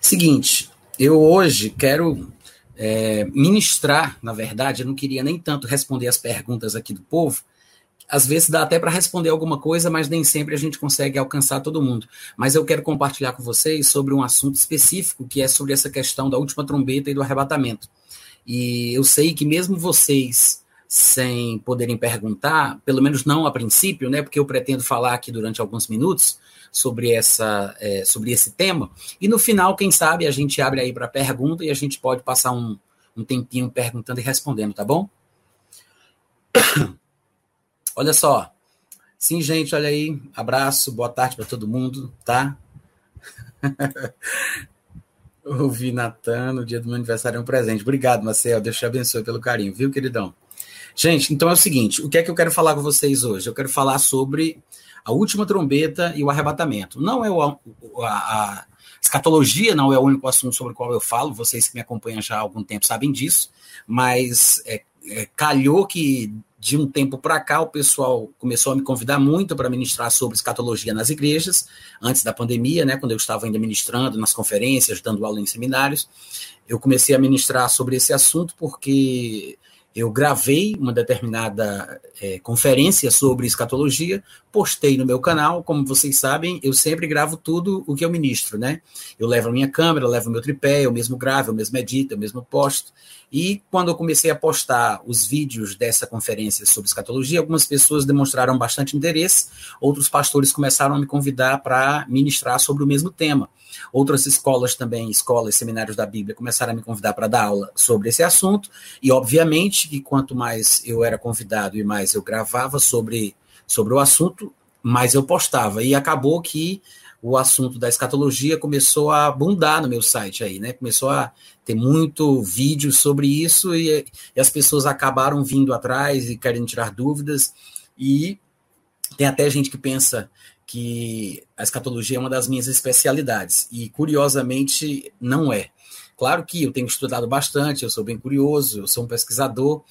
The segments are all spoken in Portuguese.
Seguinte, eu hoje quero é, ministrar, na verdade, eu não queria nem tanto responder as perguntas aqui do povo. Às vezes dá até para responder alguma coisa, mas nem sempre a gente consegue alcançar todo mundo. Mas eu quero compartilhar com vocês sobre um assunto específico, que é sobre essa questão da última trombeta e do arrebatamento. E eu sei que mesmo vocês sem poderem perguntar, pelo menos não a princípio, né? Porque eu pretendo falar aqui durante alguns minutos sobre essa é, sobre esse tema. E no final, quem sabe, a gente abre aí para pergunta e a gente pode passar um, um tempinho perguntando e respondendo, tá bom? olha só. Sim, gente, olha aí. Abraço, boa tarde para todo mundo, tá? Ouvi Natan no dia do meu aniversário é um presente. Obrigado, Marcel. Deus te abençoe pelo carinho, viu, queridão? Gente, então é o seguinte: o que é que eu quero falar com vocês hoje? Eu quero falar sobre a última trombeta e o arrebatamento. Não é o, a, a escatologia, não é o único assunto sobre o qual eu falo, vocês que me acompanham já há algum tempo sabem disso, mas é, é, calhou que de um tempo para cá o pessoal começou a me convidar muito para ministrar sobre escatologia nas igrejas, antes da pandemia, né, quando eu estava ainda ministrando nas conferências, dando aula em seminários. Eu comecei a ministrar sobre esse assunto porque eu gravei uma determinada é, conferência sobre escatologia, postei no meu canal. Como vocês sabem, eu sempre gravo tudo o que eu ministro, né? Eu levo a minha câmera, levo o meu tripé, eu mesmo gravo, eu mesmo edito, eu mesmo posto. E quando eu comecei a postar os vídeos dessa conferência sobre escatologia, algumas pessoas demonstraram bastante interesse, outros pastores começaram a me convidar para ministrar sobre o mesmo tema. Outras escolas também, escolas, seminários da Bíblia, começaram a me convidar para dar aula sobre esse assunto, e obviamente que quanto mais eu era convidado e mais eu gravava sobre, sobre o assunto, mais eu postava. E acabou que o assunto da escatologia começou a abundar no meu site aí, né? Começou a ter muito vídeo sobre isso e, e as pessoas acabaram vindo atrás e querendo tirar dúvidas. E tem até gente que pensa que a escatologia é uma das minhas especialidades, e curiosamente não é. Claro que eu tenho estudado bastante, eu sou bem curioso, eu sou um pesquisador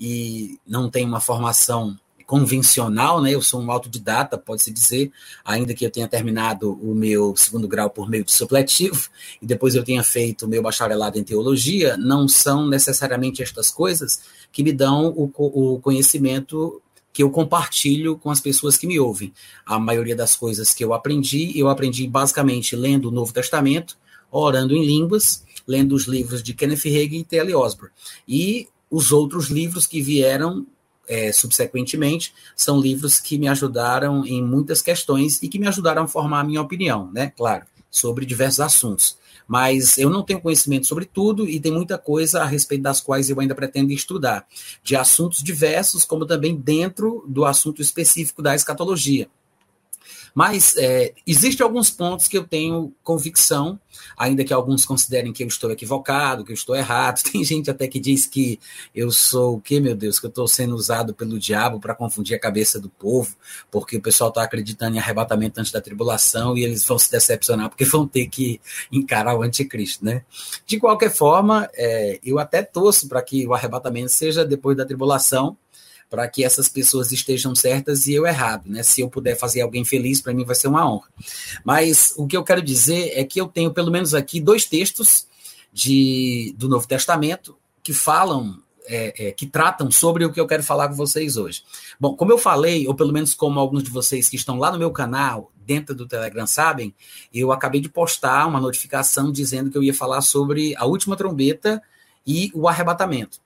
e não tenho uma formação convencional, né? Eu sou um autodidata, pode-se dizer, ainda que eu tenha terminado o meu segundo grau por meio de supletivo e depois eu tenha feito o meu bacharelado em teologia, não são necessariamente estas coisas que me dão o, o conhecimento que eu compartilho com as pessoas que me ouvem. A maioria das coisas que eu aprendi, eu aprendi basicamente lendo o Novo Testamento, orando em línguas, lendo os livros de Kenneth Hagin e T.L. Osborne. E os outros livros que vieram é, subsequentemente são livros que me ajudaram em muitas questões e que me ajudaram a formar a minha opinião, né? Claro, sobre diversos assuntos mas eu não tenho conhecimento sobre tudo e tem muita coisa a respeito das quais eu ainda pretendo estudar, de assuntos diversos, como também dentro do assunto específico da escatologia. Mas é, existem alguns pontos que eu tenho convicção, ainda que alguns considerem que eu estou equivocado, que eu estou errado. Tem gente até que diz que eu sou o que, meu Deus, que eu estou sendo usado pelo diabo para confundir a cabeça do povo, porque o pessoal está acreditando em arrebatamento antes da tribulação e eles vão se decepcionar porque vão ter que encarar o anticristo, né? De qualquer forma, é, eu até torço para que o arrebatamento seja depois da tribulação, para que essas pessoas estejam certas e eu errado, né? Se eu puder fazer alguém feliz, para mim vai ser uma honra. Mas o que eu quero dizer é que eu tenho pelo menos aqui dois textos de, do Novo Testamento que falam, é, é, que tratam sobre o que eu quero falar com vocês hoje. Bom, como eu falei, ou pelo menos como alguns de vocês que estão lá no meu canal, dentro do Telegram sabem, eu acabei de postar uma notificação dizendo que eu ia falar sobre a última trombeta e o arrebatamento.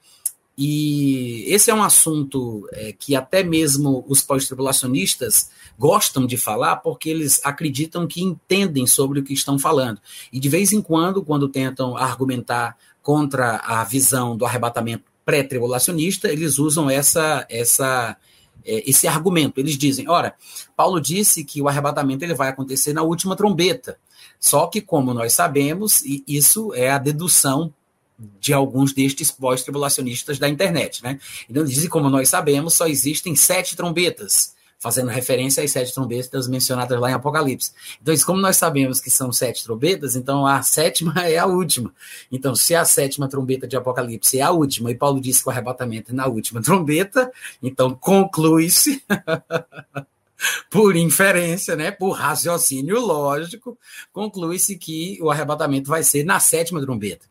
E esse é um assunto é, que até mesmo os pós-tribulacionistas gostam de falar, porque eles acreditam que entendem sobre o que estão falando. E de vez em quando, quando tentam argumentar contra a visão do arrebatamento pré-tribulacionista, eles usam essa, essa, é, esse argumento. Eles dizem: ora, Paulo disse que o arrebatamento ele vai acontecer na última trombeta. Só que, como nós sabemos, isso é a dedução de alguns destes pós-tribulacionistas da internet, né? Então dizem, como nós sabemos, só existem sete trombetas, fazendo referência às sete trombetas mencionadas lá em Apocalipse. Então, como nós sabemos que são sete trombetas, então a sétima é a última. Então, se a sétima trombeta de Apocalipse é a última, e Paulo disse que o arrebatamento é na última trombeta, então conclui-se por inferência, né, por raciocínio lógico, conclui-se que o arrebatamento vai ser na sétima trombeta.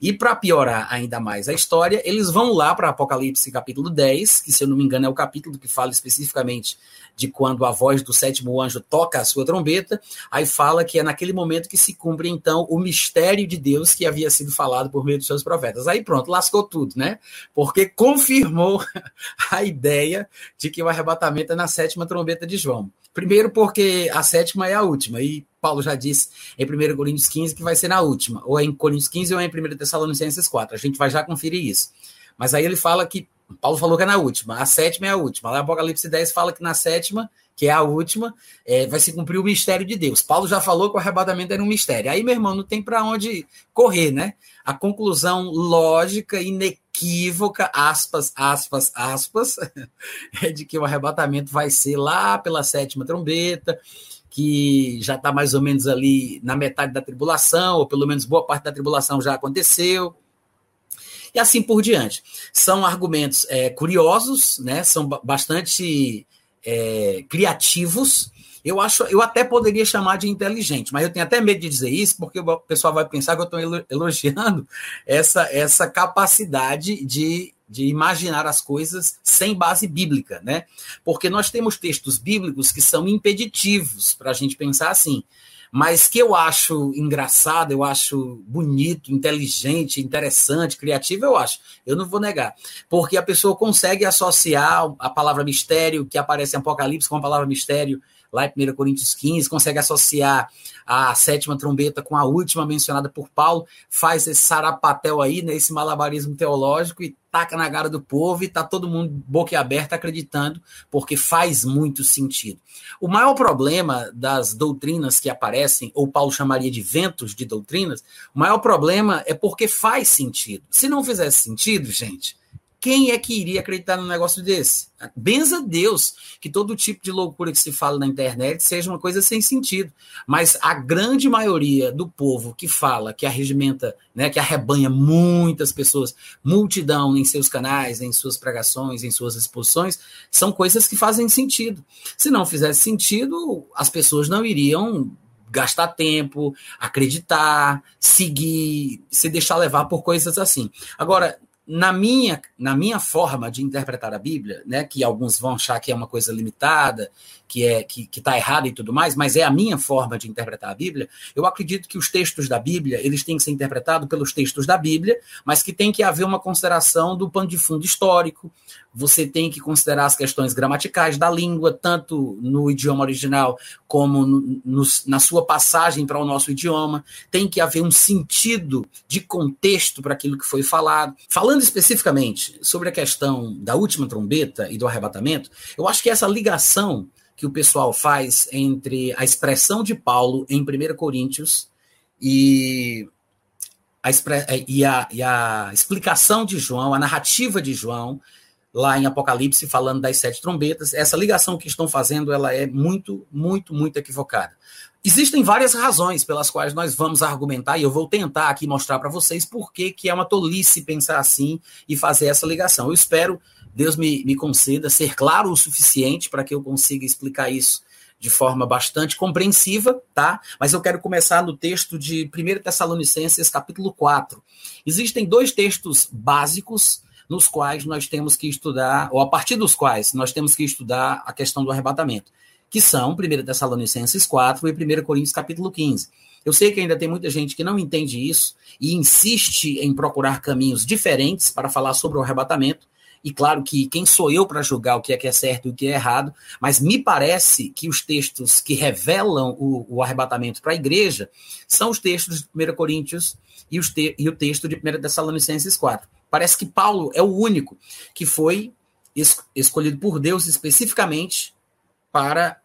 E para piorar ainda mais a história, eles vão lá para Apocalipse capítulo 10, que se eu não me engano é o capítulo que fala especificamente de quando a voz do sétimo anjo toca a sua trombeta, aí fala que é naquele momento que se cumpre então o mistério de Deus que havia sido falado por meio dos seus profetas. Aí pronto, lascou tudo, né? Porque confirmou a ideia de que o arrebatamento é na sétima trombeta de João. Primeiro porque a sétima é a última, e Paulo já disse em 1 Coríntios 15 que vai ser na última, ou é em Coríntios 15 ou é em 1 Tessalonicenses 4. A gente vai já conferir isso. Mas aí ele fala que Paulo falou que é na última, a sétima é a última. Lá Apocalipse 10 fala que na sétima, que é a última, é, vai se cumprir o mistério de Deus. Paulo já falou que o arrebatamento era um mistério. Aí, meu irmão, não tem para onde correr, né? A conclusão lógica, inequívoca, aspas, aspas, aspas, é de que o arrebatamento vai ser lá pela sétima trombeta, que já está mais ou menos ali na metade da tribulação, ou pelo menos boa parte da tribulação já aconteceu e assim por diante. São argumentos é, curiosos, né? São bastante é, criativos. Eu acho, eu até poderia chamar de inteligente, mas eu tenho até medo de dizer isso, porque o pessoal vai pensar que eu estou elogiando essa, essa capacidade de, de imaginar as coisas sem base bíblica, né? Porque nós temos textos bíblicos que são impeditivos para a gente pensar assim mas que eu acho engraçado, eu acho bonito, inteligente, interessante, criativo, eu acho. Eu não vou negar. Porque a pessoa consegue associar a palavra mistério, que aparece em Apocalipse, com a palavra mistério lá em 1 Coríntios 15, consegue associar a sétima trombeta com a última mencionada por Paulo, faz esse sarapatel aí, né, esse malabarismo teológico e taca na cara do povo e tá todo mundo boca aberta acreditando, porque faz muito sentido. O maior problema das doutrinas que aparecem, ou Paulo chamaria de ventos de doutrinas, o maior problema é porque faz sentido. Se não fizesse sentido, gente, quem é que iria acreditar num negócio desse? Benza Deus que todo tipo de loucura que se fala na internet seja uma coisa sem sentido. Mas a grande maioria do povo que fala, que arregimenta, né, que arrebanha muitas pessoas, multidão em seus canais, em suas pregações, em suas exposições, são coisas que fazem sentido. Se não fizesse sentido, as pessoas não iriam gastar tempo, acreditar, seguir, se deixar levar por coisas assim. Agora, na minha, na minha forma de interpretar a Bíblia, né, que alguns vão achar que é uma coisa limitada, que é que está errada e tudo mais, mas é a minha forma de interpretar a Bíblia. Eu acredito que os textos da Bíblia eles têm que ser interpretados pelos textos da Bíblia, mas que tem que haver uma consideração do pano de fundo histórico. Você tem que considerar as questões gramaticais da língua, tanto no idioma original como no, no, na sua passagem para o nosso idioma. Tem que haver um sentido de contexto para aquilo que foi falado. Falando Falando especificamente sobre a questão da última trombeta e do arrebatamento, eu acho que essa ligação que o pessoal faz entre a expressão de Paulo em 1 Coríntios e a, e, a, e a explicação de João, a narrativa de João, lá em Apocalipse, falando das sete trombetas, essa ligação que estão fazendo, ela é muito, muito, muito equivocada. Existem várias razões pelas quais nós vamos argumentar, e eu vou tentar aqui mostrar para vocês por que, que é uma tolice pensar assim e fazer essa ligação. Eu espero, Deus me, me conceda, ser claro o suficiente para que eu consiga explicar isso de forma bastante compreensiva, tá? Mas eu quero começar no texto de 1 Tessalonicenses, capítulo 4. Existem dois textos básicos nos quais nós temos que estudar, ou a partir dos quais nós temos que estudar a questão do arrebatamento que são 1 Tessalonicenses 4 e 1 Coríntios capítulo 15. Eu sei que ainda tem muita gente que não entende isso e insiste em procurar caminhos diferentes para falar sobre o arrebatamento. E claro que quem sou eu para julgar o que é que é certo e o que é errado, mas me parece que os textos que revelam o, o arrebatamento para a igreja são os textos de 1 Coríntios e, os te, e o texto de 1 Tessalonicenses 4. Parece que Paulo é o único que foi es, escolhido por Deus especificamente para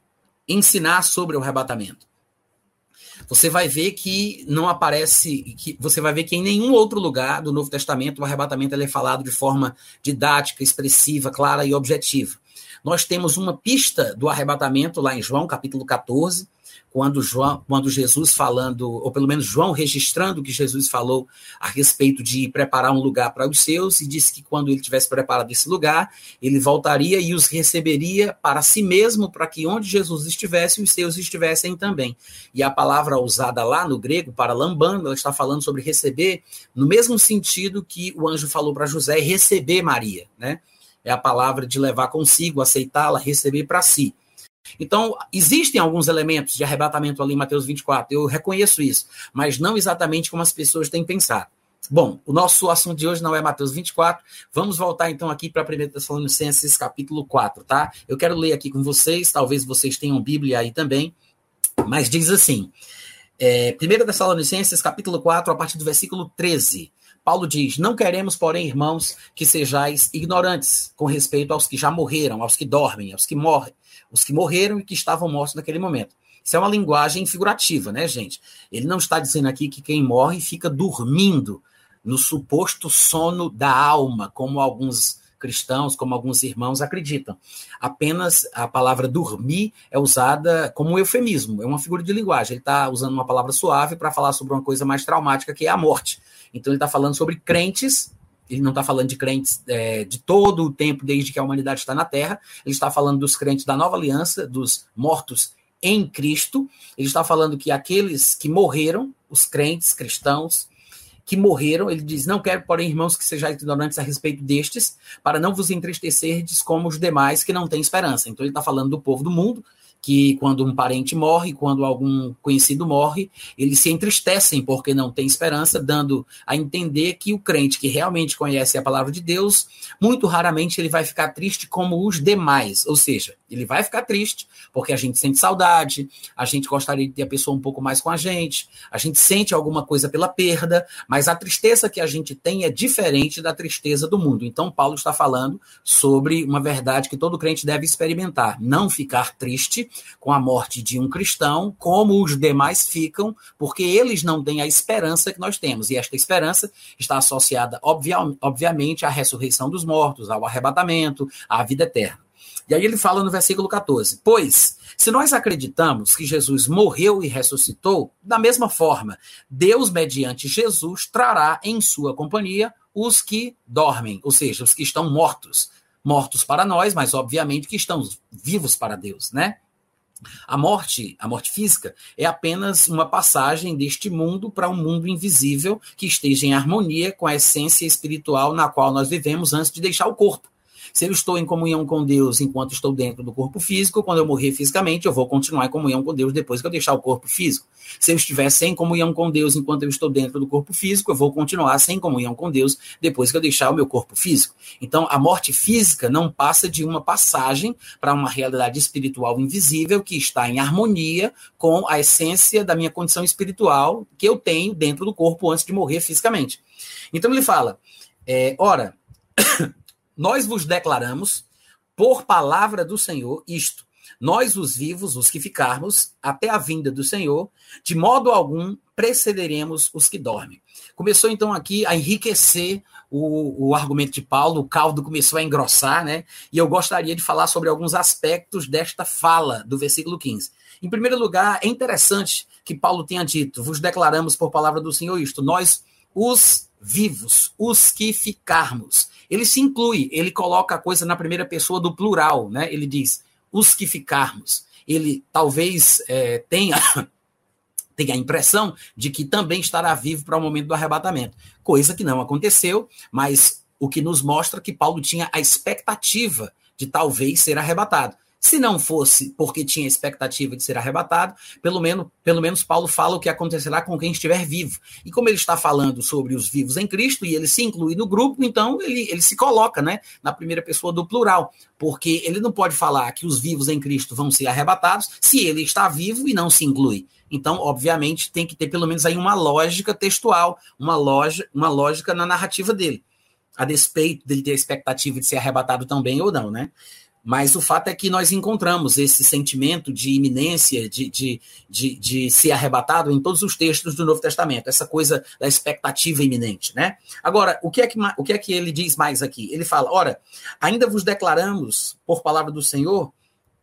ensinar sobre o arrebatamento. Você vai ver que não aparece, que você vai ver que em nenhum outro lugar do Novo Testamento o arrebatamento é falado de forma didática, expressiva, clara e objetiva. Nós temos uma pista do arrebatamento lá em João, capítulo 14, quando, João, quando Jesus falando, ou pelo menos João registrando o que Jesus falou a respeito de preparar um lugar para os seus, e disse que quando ele tivesse preparado esse lugar, ele voltaria e os receberia para si mesmo, para que onde Jesus estivesse, os seus estivessem também. E a palavra usada lá no grego, para lambando, ela está falando sobre receber, no mesmo sentido que o anjo falou para José, receber Maria, né? É a palavra de levar consigo, aceitá-la, receber para si. Então, existem alguns elementos de arrebatamento ali em Mateus 24, eu reconheço isso, mas não exatamente como as pessoas têm pensado. Bom, o nosso assunto de hoje não é Mateus 24, vamos voltar então aqui para 1 Tessalonicenses capítulo 4, tá? Eu quero ler aqui com vocês, talvez vocês tenham Bíblia aí também, mas diz assim, é, 1 Tessalonicenses capítulo 4, a partir do versículo 13, Paulo diz: Não queremos, porém, irmãos, que sejais ignorantes com respeito aos que já morreram, aos que dormem, aos que morrem, os que morreram e que estavam mortos naquele momento. Isso é uma linguagem figurativa, né, gente? Ele não está dizendo aqui que quem morre fica dormindo no suposto sono da alma, como alguns cristãos, como alguns irmãos acreditam. Apenas a palavra dormir é usada como um eufemismo, é uma figura de linguagem. Ele está usando uma palavra suave para falar sobre uma coisa mais traumática, que é a morte. Então, ele está falando sobre crentes ele não está falando de crentes é, de todo o tempo, desde que a humanidade está na Terra, ele está falando dos crentes da nova aliança, dos mortos em Cristo, ele está falando que aqueles que morreram, os crentes cristãos, que morreram, ele diz: Não quero, porém, irmãos, que sejais ignorantes a respeito destes, para não vos entristecerdes como os demais que não têm esperança. Então, ele está falando do povo do mundo, que quando um parente morre, quando algum conhecido morre, eles se entristecem porque não tem esperança, dando a entender que o crente que realmente conhece a palavra de Deus, muito raramente ele vai ficar triste como os demais, ou seja, ele vai ficar triste porque a gente sente saudade, a gente gostaria de ter a pessoa um pouco mais com a gente, a gente sente alguma coisa pela perda, mas a tristeza que a gente tem é diferente da tristeza do mundo. Então, Paulo está falando sobre uma verdade que todo crente deve experimentar: não ficar triste com a morte de um cristão, como os demais ficam, porque eles não têm a esperança que nós temos. E esta esperança está associada, obviamente, à ressurreição dos mortos, ao arrebatamento, à vida eterna. E aí ele fala no versículo 14: Pois, se nós acreditamos que Jesus morreu e ressuscitou, da mesma forma, Deus, mediante Jesus, trará em sua companhia os que dormem, ou seja, os que estão mortos. Mortos para nós, mas obviamente que estão vivos para Deus, né? A morte, a morte física, é apenas uma passagem deste mundo para um mundo invisível que esteja em harmonia com a essência espiritual na qual nós vivemos antes de deixar o corpo. Se eu estou em comunhão com Deus enquanto estou dentro do corpo físico, quando eu morrer fisicamente, eu vou continuar em comunhão com Deus depois que eu deixar o corpo físico. Se eu estiver sem comunhão com Deus enquanto eu estou dentro do corpo físico, eu vou continuar sem comunhão com Deus depois que eu deixar o meu corpo físico. Então, a morte física não passa de uma passagem para uma realidade espiritual invisível que está em harmonia com a essência da minha condição espiritual que eu tenho dentro do corpo antes de morrer fisicamente. Então, ele fala: é, ora. Nós vos declaramos, por palavra do Senhor, isto: nós, os vivos, os que ficarmos, até a vinda do Senhor, de modo algum precederemos os que dormem. Começou então aqui a enriquecer o, o, argumento de Paulo, o caldo começou a engrossar, né? E eu gostaria de falar sobre alguns aspectos desta fala do versículo 15. Em primeiro lugar, é interessante que Paulo tenha dito: vos declaramos por palavra do Senhor isto, nós, os vivos, os que ficarmos ele se inclui, ele coloca a coisa na primeira pessoa do plural, né? Ele diz os que ficarmos. Ele talvez é, tenha tenha a impressão de que também estará vivo para o momento do arrebatamento, coisa que não aconteceu, mas o que nos mostra que Paulo tinha a expectativa de talvez ser arrebatado. Se não fosse porque tinha expectativa de ser arrebatado, pelo menos, pelo menos Paulo fala o que acontecerá com quem estiver vivo. E como ele está falando sobre os vivos em Cristo e ele se inclui no grupo, então ele, ele se coloca né, na primeira pessoa do plural, porque ele não pode falar que os vivos em Cristo vão ser arrebatados se ele está vivo e não se inclui. Então, obviamente, tem que ter pelo menos aí uma lógica textual, uma, loja, uma lógica na narrativa dele, a despeito dele ter a expectativa de ser arrebatado também ou não, né? Mas o fato é que nós encontramos esse sentimento de iminência, de, de, de, de, ser arrebatado em todos os textos do Novo Testamento, essa coisa da expectativa iminente. Né? Agora, o que, é que, o que é que ele diz mais aqui? Ele fala: ora, ainda vos declaramos, por palavra do Senhor,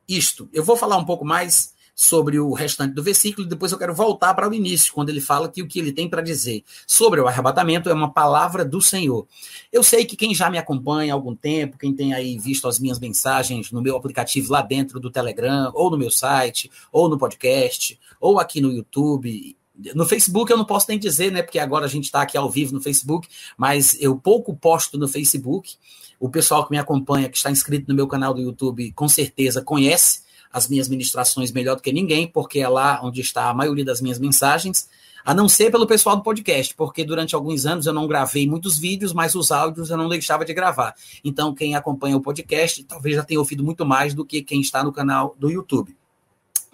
isto. Eu vou falar um pouco mais sobre o restante do versículo, e depois eu quero voltar para o início, quando ele fala que o que ele tem para dizer sobre o arrebatamento é uma palavra do Senhor. Eu sei que quem já me acompanha há algum tempo, quem tem aí visto as minhas mensagens no meu aplicativo lá dentro do Telegram, ou no meu site, ou no podcast, ou aqui no YouTube, no Facebook eu não posso nem dizer, né? Porque agora a gente está aqui ao vivo no Facebook, mas eu pouco posto no Facebook. O pessoal que me acompanha, que está inscrito no meu canal do YouTube, com certeza conhece as minhas ministrações melhor do que ninguém, porque é lá onde está a maioria das minhas mensagens, a não ser pelo pessoal do podcast, porque durante alguns anos eu não gravei muitos vídeos, mas os áudios eu não deixava de gravar. Então, quem acompanha o podcast talvez já tenha ouvido muito mais do que quem está no canal do YouTube.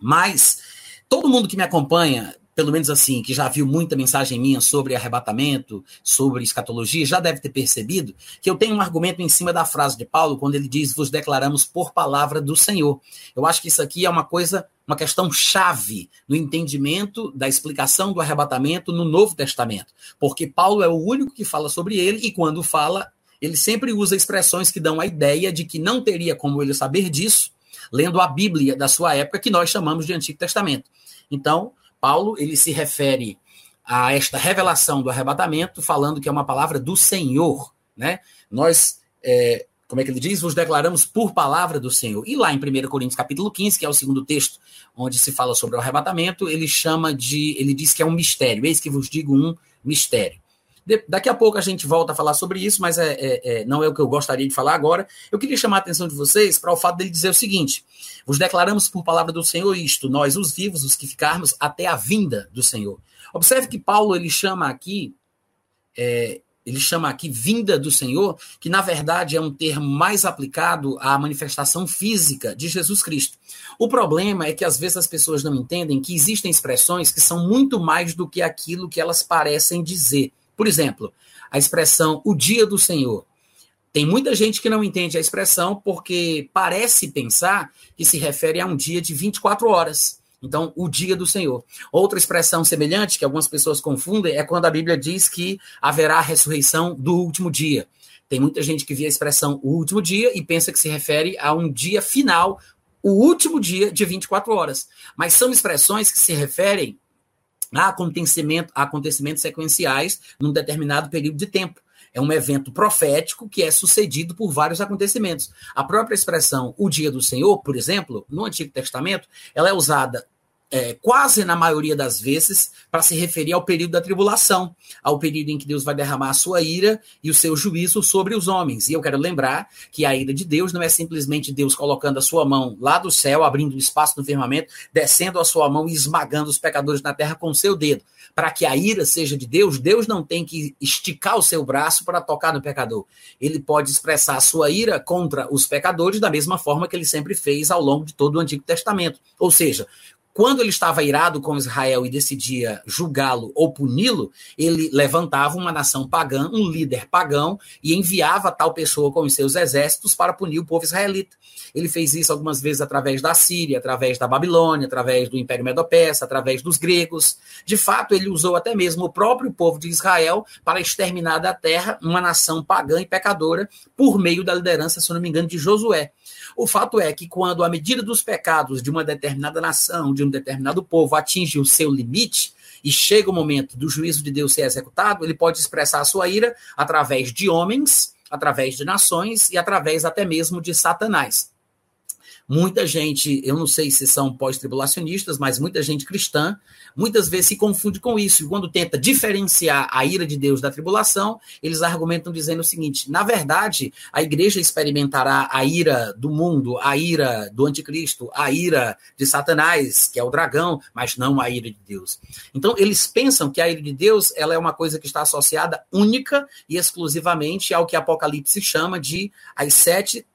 Mas todo mundo que me acompanha pelo menos assim, que já viu muita mensagem minha sobre arrebatamento, sobre escatologia, já deve ter percebido que eu tenho um argumento em cima da frase de Paulo, quando ele diz: Vos declaramos por palavra do Senhor. Eu acho que isso aqui é uma coisa, uma questão chave no entendimento da explicação do arrebatamento no Novo Testamento. Porque Paulo é o único que fala sobre ele, e quando fala, ele sempre usa expressões que dão a ideia de que não teria como ele saber disso, lendo a Bíblia da sua época, que nós chamamos de Antigo Testamento. Então, Paulo ele se refere a esta revelação do arrebatamento, falando que é uma palavra do Senhor, né? Nós, é, como é que ele diz? Vos declaramos por palavra do Senhor. E lá em 1 Coríntios capítulo 15, que é o segundo texto onde se fala sobre o arrebatamento, ele chama de, ele diz que é um mistério. Eis que vos digo um mistério. De, daqui a pouco a gente volta a falar sobre isso, mas é, é, é, não é o que eu gostaria de falar agora. Eu queria chamar a atenção de vocês para o fato dele dizer o seguinte: vos declaramos por palavra do Senhor isto, nós, os vivos, os que ficarmos até a vinda do Senhor. Observe que Paulo ele chama aqui, é, ele chama aqui vinda do Senhor, que na verdade é um termo mais aplicado à manifestação física de Jesus Cristo. O problema é que às vezes as pessoas não entendem que existem expressões que são muito mais do que aquilo que elas parecem dizer. Por exemplo, a expressão o dia do Senhor. Tem muita gente que não entende a expressão porque parece pensar que se refere a um dia de 24 horas. Então, o dia do Senhor. Outra expressão semelhante que algumas pessoas confundem é quando a Bíblia diz que haverá a ressurreição do último dia. Tem muita gente que vê a expressão o último dia e pensa que se refere a um dia final, o último dia de 24 horas. Mas são expressões que se referem acontecimento, acontecimentos sequenciais num determinado período de tempo. É um evento profético que é sucedido por vários acontecimentos. A própria expressão o dia do Senhor, por exemplo, no Antigo Testamento, ela é usada é, quase na maioria das vezes, para se referir ao período da tribulação, ao período em que Deus vai derramar a sua ira e o seu juízo sobre os homens. E eu quero lembrar que a ira de Deus não é simplesmente Deus colocando a sua mão lá do céu, abrindo espaço no firmamento, descendo a sua mão e esmagando os pecadores na terra com o seu dedo. Para que a ira seja de Deus, Deus não tem que esticar o seu braço para tocar no pecador. Ele pode expressar a sua ira contra os pecadores da mesma forma que ele sempre fez ao longo de todo o Antigo Testamento. Ou seja, quando ele estava irado com Israel e decidia julgá-lo ou puni-lo, ele levantava uma nação pagã, um líder pagão, e enviava tal pessoa com os seus exércitos para punir o povo israelita. Ele fez isso algumas vezes através da Síria, através da Babilônia, através do Império Medo-Persa, através dos gregos. De fato, ele usou até mesmo o próprio povo de Israel para exterminar da terra uma nação pagã e pecadora por meio da liderança, se não me engano, de Josué. O fato é que quando a medida dos pecados de uma determinada nação, de um determinado povo atinge o seu limite, e chega o momento do juízo de Deus ser executado, ele pode expressar a sua ira através de homens, através de nações e através até mesmo de Satanás. Muita gente, eu não sei se são pós-tribulacionistas, mas muita gente cristã, muitas vezes se confunde com isso. E quando tenta diferenciar a ira de Deus da tribulação, eles argumentam dizendo o seguinte: na verdade, a igreja experimentará a ira do mundo, a ira do anticristo, a ira de Satanás, que é o dragão, mas não a ira de Deus. Então, eles pensam que a ira de Deus ela é uma coisa que está associada única e exclusivamente ao que Apocalipse chama de as sete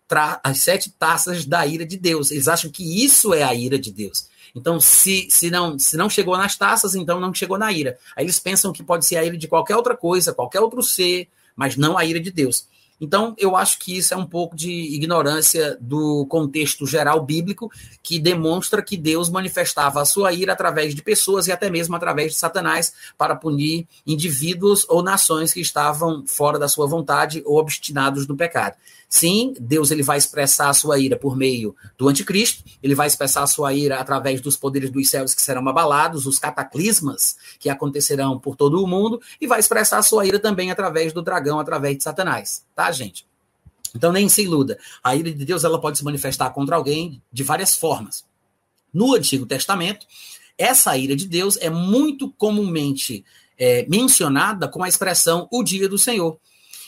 as sete taças da ira de Deus. Eles acham que isso é a ira de Deus. Então, se, se, não, se não chegou nas taças, então não chegou na ira. Aí eles pensam que pode ser a ira de qualquer outra coisa, qualquer outro ser, mas não a ira de Deus. Então, eu acho que isso é um pouco de ignorância do contexto geral bíblico, que demonstra que Deus manifestava a sua ira através de pessoas e até mesmo através de Satanás para punir indivíduos ou nações que estavam fora da sua vontade ou obstinados no pecado. Sim, Deus ele vai expressar a sua ira por meio do anticristo, ele vai expressar a sua ira através dos poderes dos céus que serão abalados, os cataclismas que acontecerão por todo o mundo, e vai expressar a sua ira também através do dragão, através de Satanás, tá, gente? Então nem se iluda. A ira de Deus ela pode se manifestar contra alguém de várias formas. No Antigo Testamento, essa ira de Deus é muito comumente é, mencionada com a expressão o dia do Senhor.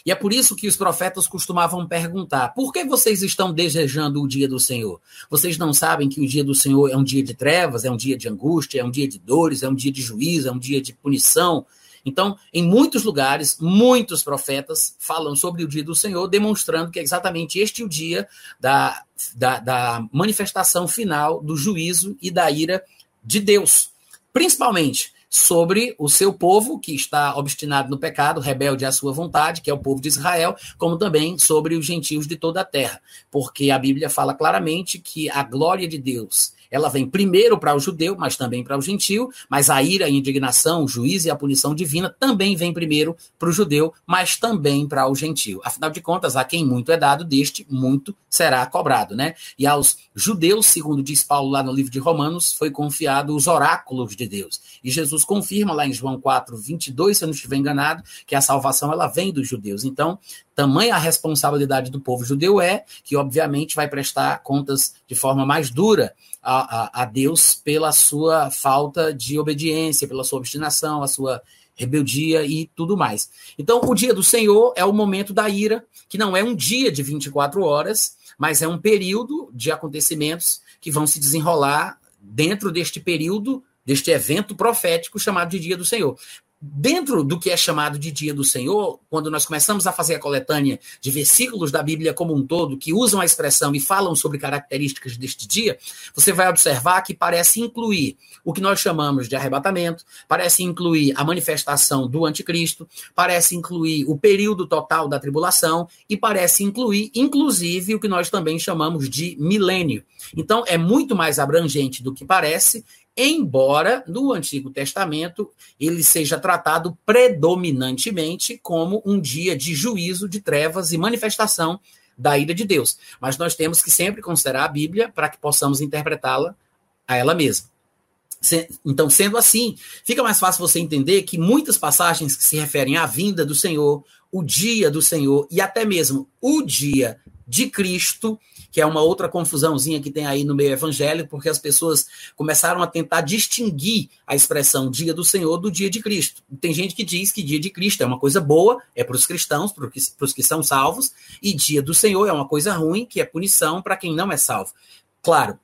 E é por isso que os profetas costumavam perguntar: por que vocês estão desejando o dia do Senhor? Vocês não sabem que o dia do Senhor é um dia de trevas, é um dia de angústia, é um dia de dores, é um dia de juízo, é um dia de punição. Então, em muitos lugares, muitos profetas falam sobre o dia do Senhor, demonstrando que é exatamente este o dia da, da, da manifestação final do juízo e da ira de Deus. Principalmente sobre o seu povo, que está obstinado no pecado, rebelde à sua vontade, que é o povo de Israel, como também sobre os gentios de toda a terra. Porque a Bíblia fala claramente que a glória de Deus ela vem primeiro para o judeu, mas também para o gentio, mas a ira, a indignação, o juízo e a punição divina também vem primeiro para o judeu, mas também para o gentio. Afinal de contas, a quem muito é dado, deste muito será cobrado, né? E aos judeus, segundo diz Paulo lá no livro de Romanos, foi confiado os oráculos de Deus. E Jesus confirma lá em João 4, 22, se eu não estiver enganado, que a salvação ela vem dos judeus. Então, tamanha a responsabilidade do povo judeu é que, obviamente, vai prestar contas de forma mais dura a, a, a Deus pela sua falta de obediência, pela sua obstinação, a sua rebeldia e tudo mais. Então, o dia do Senhor é o momento da ira, que não é um dia de 24 horas, mas é um período de acontecimentos que vão se desenrolar dentro deste período, deste evento profético chamado de Dia do Senhor dentro do que é chamado de Dia do Senhor, quando nós começamos a fazer a coletânea de versículos da Bíblia como um todo, que usam a expressão e falam sobre características deste dia, você vai observar que parece incluir o que nós chamamos de arrebatamento, parece incluir a manifestação do anticristo, parece incluir o período total da tribulação e parece incluir, inclusive, o que nós também chamamos de milênio. Então, é muito mais abrangente do que parece embora no Antigo Testamento ele seja tratado predominantemente como um dia de juízo, de trevas e manifestação da ira de Deus. Mas nós temos que sempre considerar a Bíblia para que possamos interpretá-la a ela mesma. Então, sendo assim, fica mais fácil você entender que muitas passagens que se referem à vinda do Senhor, o dia do Senhor e até mesmo o dia de Cristo, que é uma outra confusãozinha que tem aí no meio evangélico, porque as pessoas começaram a tentar distinguir a expressão dia do Senhor do dia de Cristo. Tem gente que diz que dia de Cristo é uma coisa boa, é para os cristãos, para os que são salvos, e dia do Senhor é uma coisa ruim, que é punição para quem não é salvo. Claro,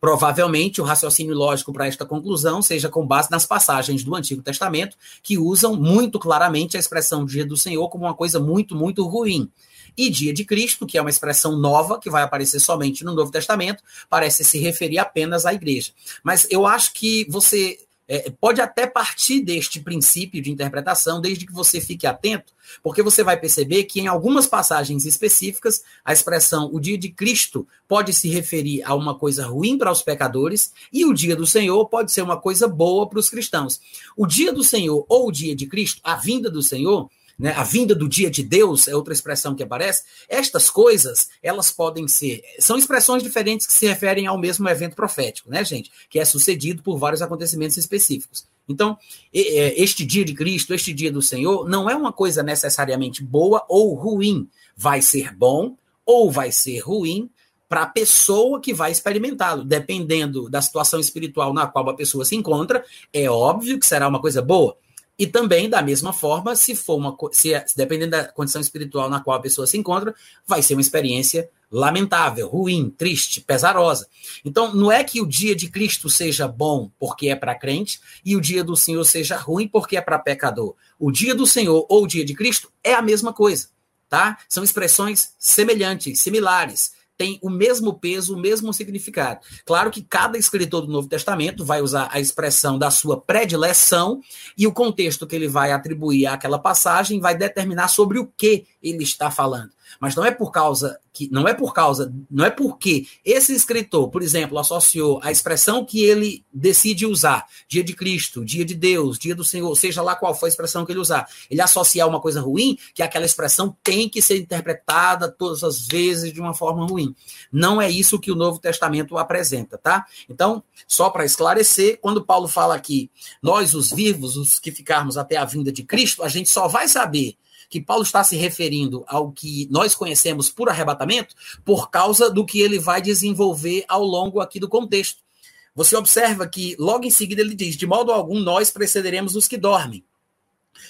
provavelmente o raciocínio lógico para esta conclusão seja com base nas passagens do Antigo Testamento, que usam muito claramente a expressão dia do Senhor como uma coisa muito, muito ruim. E dia de Cristo, que é uma expressão nova que vai aparecer somente no Novo Testamento, parece se referir apenas à igreja. Mas eu acho que você é, pode até partir deste princípio de interpretação, desde que você fique atento, porque você vai perceber que em algumas passagens específicas, a expressão o dia de Cristo pode se referir a uma coisa ruim para os pecadores e o dia do Senhor pode ser uma coisa boa para os cristãos. O dia do Senhor ou o dia de Cristo, a vinda do Senhor, né, a vinda do dia de Deus é outra expressão que aparece. Estas coisas, elas podem ser, são expressões diferentes que se referem ao mesmo evento profético, né, gente? Que é sucedido por vários acontecimentos específicos. Então, este dia de Cristo, este dia do Senhor, não é uma coisa necessariamente boa ou ruim. Vai ser bom ou vai ser ruim para a pessoa que vai experimentá-lo. Dependendo da situação espiritual na qual a pessoa se encontra, é óbvio que será uma coisa boa. E também, da mesma forma, se for uma se, se dependendo da condição espiritual na qual a pessoa se encontra, vai ser uma experiência lamentável, ruim, triste, pesarosa. Então, não é que o dia de Cristo seja bom porque é para crente e o dia do Senhor seja ruim porque é para pecador. O dia do Senhor ou o dia de Cristo é a mesma coisa, tá? São expressões semelhantes, similares tem o mesmo peso, o mesmo significado. Claro que cada escritor do Novo Testamento vai usar a expressão da sua predileção e o contexto que ele vai atribuir àquela passagem vai determinar sobre o que ele está falando. Mas não é por causa que não é por causa, não é porque esse escritor, por exemplo, associou a expressão que ele decide usar, dia de Cristo, dia de Deus, dia do Senhor, seja lá qual for a expressão que ele usar, ele associar uma coisa ruim, que aquela expressão tem que ser interpretada todas as vezes de uma forma ruim. Não é isso que o Novo Testamento apresenta, tá? Então, só para esclarecer, quando Paulo fala aqui, nós os vivos, os que ficarmos até a vinda de Cristo, a gente só vai saber que Paulo está se referindo ao que nós conhecemos por arrebatamento, por causa do que ele vai desenvolver ao longo aqui do contexto. Você observa que logo em seguida ele diz: De modo algum nós precederemos os que dormem.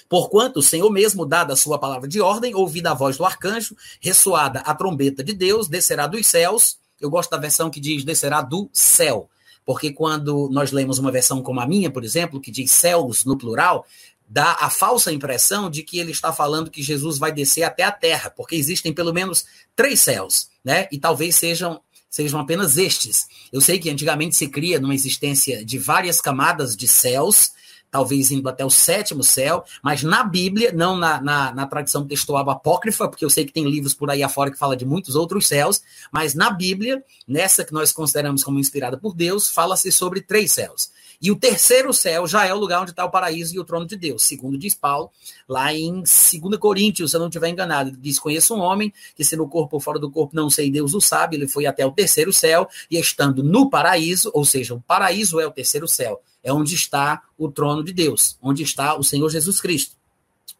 Porquanto o Senhor mesmo, dada a sua palavra de ordem, ouvida a voz do arcanjo, ressoada a trombeta de Deus, descerá dos céus. Eu gosto da versão que diz descerá do céu. Porque quando nós lemos uma versão como a minha, por exemplo, que diz céus no plural, dá a falsa impressão de que ele está falando que Jesus vai descer até a terra, porque existem pelo menos três céus, né? E talvez sejam sejam apenas estes. Eu sei que antigamente se cria numa existência de várias camadas de céus, talvez indo até o sétimo céu, mas na Bíblia, não na, na, na, tradição textual apócrifa, porque eu sei que tem livros por aí afora que fala de muitos outros céus, mas na Bíblia, nessa que nós consideramos como inspirada por Deus, fala-se sobre três céus. E o terceiro céu já é o lugar onde está o paraíso e o trono de Deus, segundo diz Paulo, lá em 2 Coríntios, se eu não estiver enganado. Diz: Conheço um homem que, se no corpo ou fora do corpo, não sei, Deus o sabe. Ele foi até o terceiro céu e, estando no paraíso, ou seja, o paraíso é o terceiro céu, é onde está o trono de Deus, onde está o Senhor Jesus Cristo.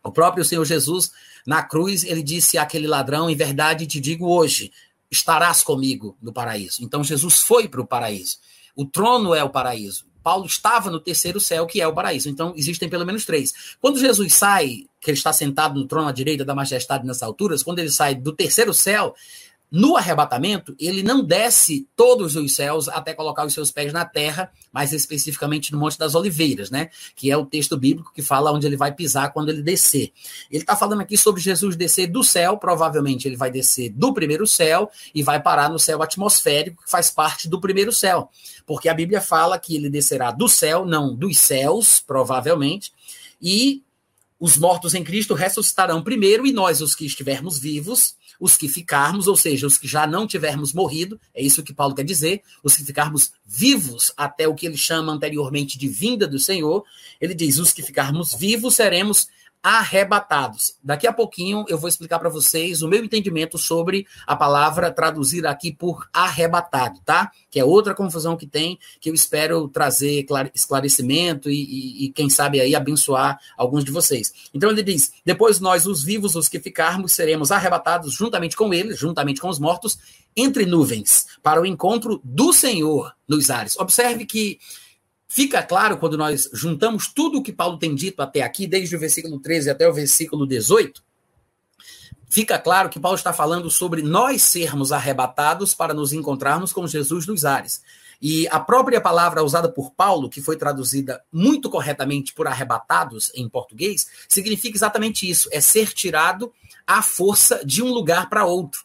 O próprio Senhor Jesus, na cruz, ele disse àquele ladrão: Em verdade te digo hoje, estarás comigo no paraíso. Então Jesus foi para o paraíso. O trono é o paraíso. Paulo estava no terceiro céu, que é o paraíso. Então, existem pelo menos três. Quando Jesus sai, que ele está sentado no trono à direita da majestade nessas alturas, quando ele sai do terceiro céu, no arrebatamento, ele não desce todos os céus até colocar os seus pés na terra, mais especificamente no Monte das Oliveiras, né? Que é o texto bíblico que fala onde ele vai pisar quando ele descer. Ele está falando aqui sobre Jesus descer do céu, provavelmente ele vai descer do primeiro céu e vai parar no céu atmosférico, que faz parte do primeiro céu. Porque a Bíblia fala que ele descerá do céu, não dos céus, provavelmente, e os mortos em Cristo ressuscitarão primeiro, e nós, os que estivermos vivos, os que ficarmos, ou seja, os que já não tivermos morrido, é isso que Paulo quer dizer, os que ficarmos vivos até o que ele chama anteriormente de vinda do Senhor, ele diz: os que ficarmos vivos seremos arrebatados. Daqui a pouquinho eu vou explicar para vocês o meu entendimento sobre a palavra traduzir aqui por arrebatado, tá? Que é outra confusão que tem, que eu espero trazer esclarecimento e, e, e, quem sabe aí abençoar alguns de vocês. Então ele diz: depois nós, os vivos, os que ficarmos, seremos arrebatados juntamente com eles, juntamente com os mortos, entre nuvens, para o encontro do Senhor nos ares. Observe que Fica claro quando nós juntamos tudo o que Paulo tem dito até aqui, desde o versículo 13 até o versículo 18, fica claro que Paulo está falando sobre nós sermos arrebatados para nos encontrarmos com Jesus dos ares. E a própria palavra usada por Paulo, que foi traduzida muito corretamente por arrebatados em português, significa exatamente isso: é ser tirado à força de um lugar para outro.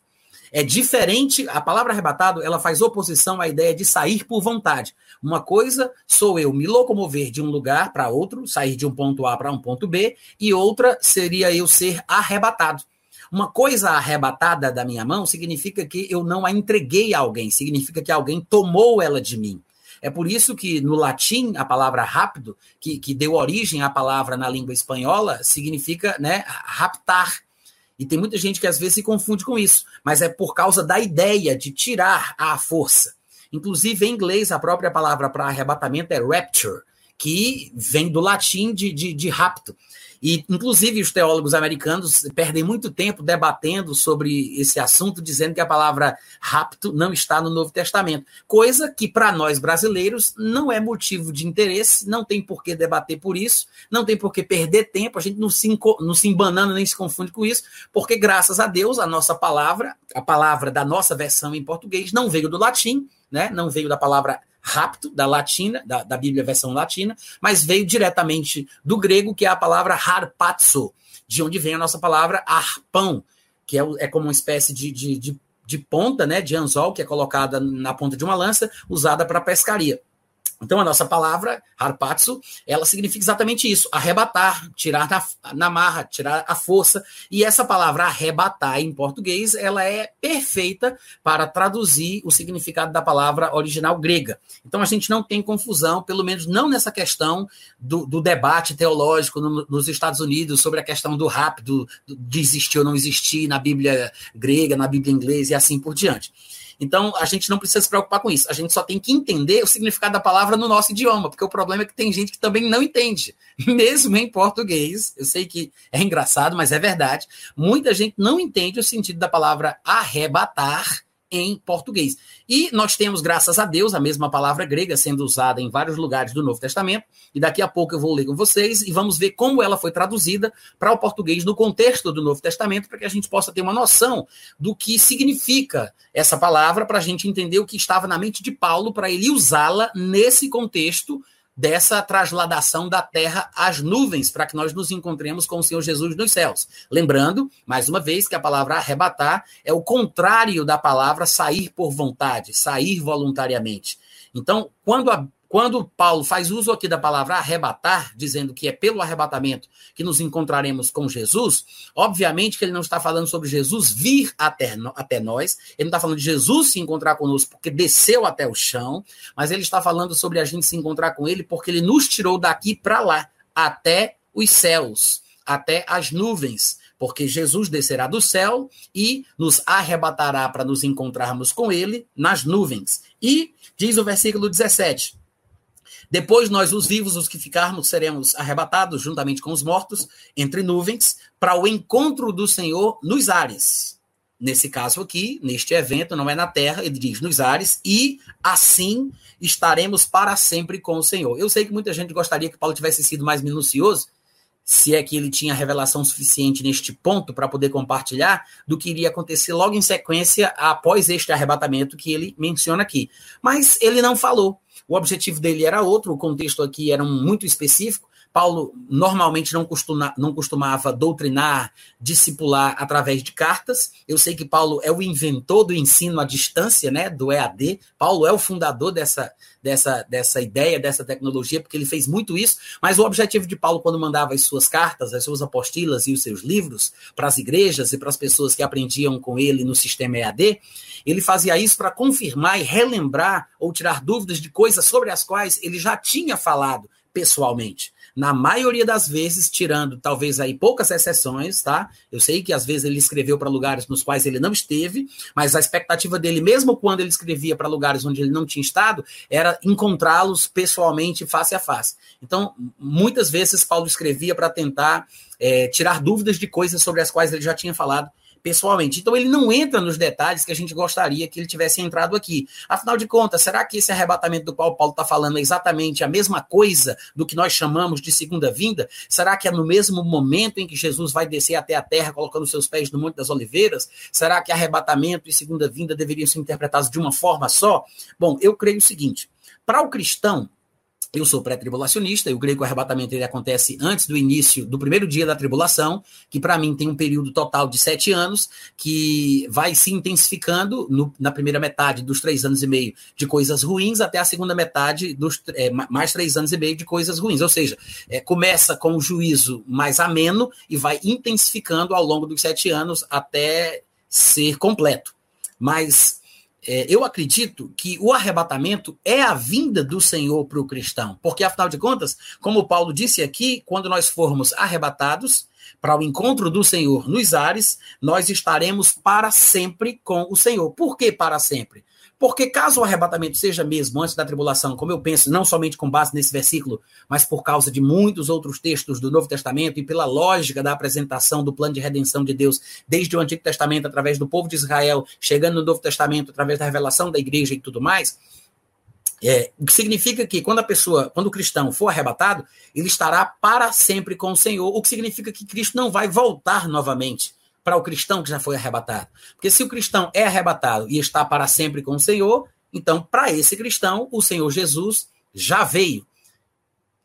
É diferente, a palavra arrebatado, ela faz oposição à ideia de sair por vontade. Uma coisa sou eu me locomover de um lugar para outro, sair de um ponto A para um ponto B, e outra seria eu ser arrebatado. Uma coisa arrebatada da minha mão significa que eu não a entreguei a alguém, significa que alguém tomou ela de mim. É por isso que no latim a palavra rápido, que, que deu origem à palavra na língua espanhola, significa né, raptar. E tem muita gente que às vezes se confunde com isso, mas é por causa da ideia de tirar à força. Inclusive, em inglês, a própria palavra para arrebatamento é rapture, que vem do latim de, de, de rapto. E, inclusive, os teólogos americanos perdem muito tempo debatendo sobre esse assunto, dizendo que a palavra rapto não está no Novo Testamento. Coisa que, para nós brasileiros, não é motivo de interesse, não tem por que debater por isso, não tem por que perder tempo, a gente não se, não se embanana nem se confunde com isso, porque, graças a Deus, a nossa palavra, a palavra da nossa versão em português, não veio do latim, né? não veio da palavra rapto, da latina, da, da Bíblia versão latina, mas veio diretamente do grego, que é a palavra harpazo, de onde vem a nossa palavra arpão, que é, é como uma espécie de, de, de de ponta, né, de anzol, que é colocada na ponta de uma lança, usada para pescaria. Então, a nossa palavra, harpatsu, ela significa exatamente isso: arrebatar, tirar na, na marra, tirar a força. E essa palavra arrebatar em português, ela é perfeita para traduzir o significado da palavra original grega. Então, a gente não tem confusão, pelo menos não nessa questão do, do debate teológico no, nos Estados Unidos sobre a questão do rápido, de existir ou não existir na Bíblia grega, na Bíblia inglesa e assim por diante. Então, a gente não precisa se preocupar com isso. A gente só tem que entender o significado da palavra no nosso idioma, porque o problema é que tem gente que também não entende, mesmo em português. Eu sei que é engraçado, mas é verdade. Muita gente não entende o sentido da palavra arrebatar em português. E nós temos, graças a Deus, a mesma palavra grega sendo usada em vários lugares do Novo Testamento, e daqui a pouco eu vou ler com vocês e vamos ver como ela foi traduzida para o português no contexto do Novo Testamento, para que a gente possa ter uma noção do que significa essa palavra, para a gente entender o que estava na mente de Paulo, para ele usá-la nesse contexto dessa trasladação da terra às nuvens, para que nós nos encontremos com o Senhor Jesus nos céus. Lembrando, mais uma vez, que a palavra arrebatar é o contrário da palavra sair por vontade, sair voluntariamente. Então, quando a quando Paulo faz uso aqui da palavra arrebatar, dizendo que é pelo arrebatamento que nos encontraremos com Jesus, obviamente que ele não está falando sobre Jesus vir até, até nós, ele não está falando de Jesus se encontrar conosco porque desceu até o chão, mas ele está falando sobre a gente se encontrar com ele porque ele nos tirou daqui para lá, até os céus, até as nuvens, porque Jesus descerá do céu e nos arrebatará para nos encontrarmos com ele nas nuvens. E diz o versículo 17: depois nós, os vivos, os que ficarmos, seremos arrebatados juntamente com os mortos entre nuvens para o encontro do Senhor nos ares. Nesse caso aqui, neste evento, não é na terra, ele diz nos ares, e assim estaremos para sempre com o Senhor. Eu sei que muita gente gostaria que Paulo tivesse sido mais minucioso, se é que ele tinha revelação suficiente neste ponto para poder compartilhar, do que iria acontecer logo em sequência após este arrebatamento que ele menciona aqui. Mas ele não falou. O objetivo dele era outro, o contexto aqui era muito específico. Paulo normalmente não, costuma, não costumava doutrinar, discipular através de cartas. Eu sei que Paulo é o inventor do ensino à distância, né, do EAD. Paulo é o fundador dessa, dessa, dessa ideia, dessa tecnologia, porque ele fez muito isso. Mas o objetivo de Paulo, quando mandava as suas cartas, as suas apostilas e os seus livros para as igrejas e para as pessoas que aprendiam com ele no sistema EAD, ele fazia isso para confirmar e relembrar ou tirar dúvidas de coisas sobre as quais ele já tinha falado pessoalmente na maioria das vezes, tirando talvez aí poucas exceções, tá? Eu sei que às vezes ele escreveu para lugares nos quais ele não esteve, mas a expectativa dele, mesmo quando ele escrevia para lugares onde ele não tinha estado, era encontrá-los pessoalmente, face a face. Então, muitas vezes Paulo escrevia para tentar é, tirar dúvidas de coisas sobre as quais ele já tinha falado pessoalmente. Então ele não entra nos detalhes que a gente gostaria que ele tivesse entrado aqui. Afinal de contas, será que esse arrebatamento do qual Paulo está falando é exatamente a mesma coisa do que nós chamamos de segunda vinda? Será que é no mesmo momento em que Jesus vai descer até a terra colocando seus pés no Monte das Oliveiras? Será que arrebatamento e segunda vinda deveriam ser interpretados de uma forma só? Bom, eu creio o seguinte: para o cristão, eu sou pré-tribulacionista, e o grego arrebatamento ele acontece antes do início do primeiro dia da tribulação, que para mim tem um período total de sete anos, que vai se intensificando no, na primeira metade dos três anos e meio de coisas ruins, até a segunda metade dos é, mais três anos e meio de coisas ruins. Ou seja, é, começa com o juízo mais ameno e vai intensificando ao longo dos sete anos até ser completo. Mas é, eu acredito que o arrebatamento é a vinda do Senhor para o cristão, porque afinal de contas, como Paulo disse aqui, quando nós formos arrebatados para o encontro do Senhor nos ares, nós estaremos para sempre com o Senhor. Por que para sempre? Porque caso o arrebatamento seja mesmo antes da tribulação, como eu penso, não somente com base nesse versículo, mas por causa de muitos outros textos do Novo Testamento e pela lógica da apresentação do plano de redenção de Deus desde o Antigo Testamento através do povo de Israel, chegando no Novo Testamento através da revelação da igreja e tudo mais, é, o que significa que quando a pessoa, quando o cristão for arrebatado, ele estará para sempre com o Senhor, o que significa que Cristo não vai voltar novamente para o cristão que já foi arrebatado. Porque se o cristão é arrebatado e está para sempre com o Senhor, então para esse cristão, o Senhor Jesus já veio.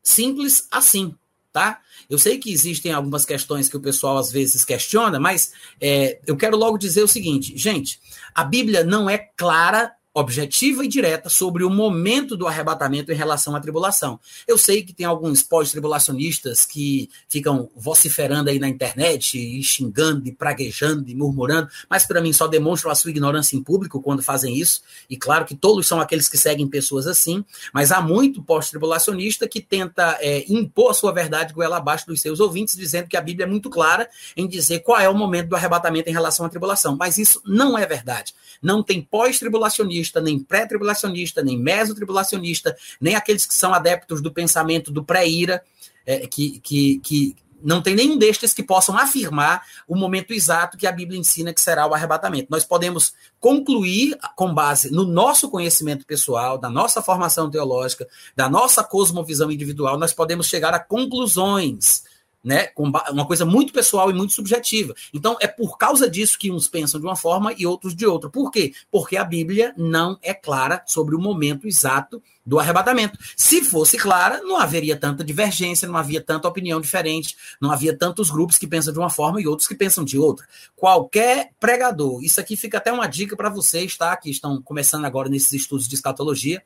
Simples assim. tá? Eu sei que existem algumas questões que o pessoal às vezes questiona, mas é, eu quero logo dizer o seguinte, gente, a Bíblia não é clara objetiva e direta sobre o momento do arrebatamento em relação à tribulação. Eu sei que tem alguns pós-tribulacionistas que ficam vociferando aí na internet, e xingando, e praguejando, e murmurando, mas para mim só demonstram a sua ignorância em público quando fazem isso. E claro que todos são aqueles que seguem pessoas assim, mas há muito pós-tribulacionista que tenta é, impor a sua verdade goela abaixo dos seus ouvintes, dizendo que a Bíblia é muito clara em dizer qual é o momento do arrebatamento em relação à tribulação. Mas isso não é verdade. Não tem pós-tribulacionista, nem pré-tribulacionista, nem mesotribulacionista, nem aqueles que são adeptos do pensamento do pré-ira, é, que, que, que não tem nenhum destes que possam afirmar o momento exato que a Bíblia ensina que será o arrebatamento. Nós podemos concluir com base no nosso conhecimento pessoal, da nossa formação teológica, da nossa cosmovisão individual, nós podemos chegar a conclusões né? Uma coisa muito pessoal e muito subjetiva. Então, é por causa disso que uns pensam de uma forma e outros de outra. Por quê? Porque a Bíblia não é clara sobre o momento exato do arrebatamento. Se fosse clara, não haveria tanta divergência, não havia tanta opinião diferente, não havia tantos grupos que pensam de uma forma e outros que pensam de outra. Qualquer pregador, isso aqui fica até uma dica para vocês, tá? Que estão começando agora nesses estudos de escatologia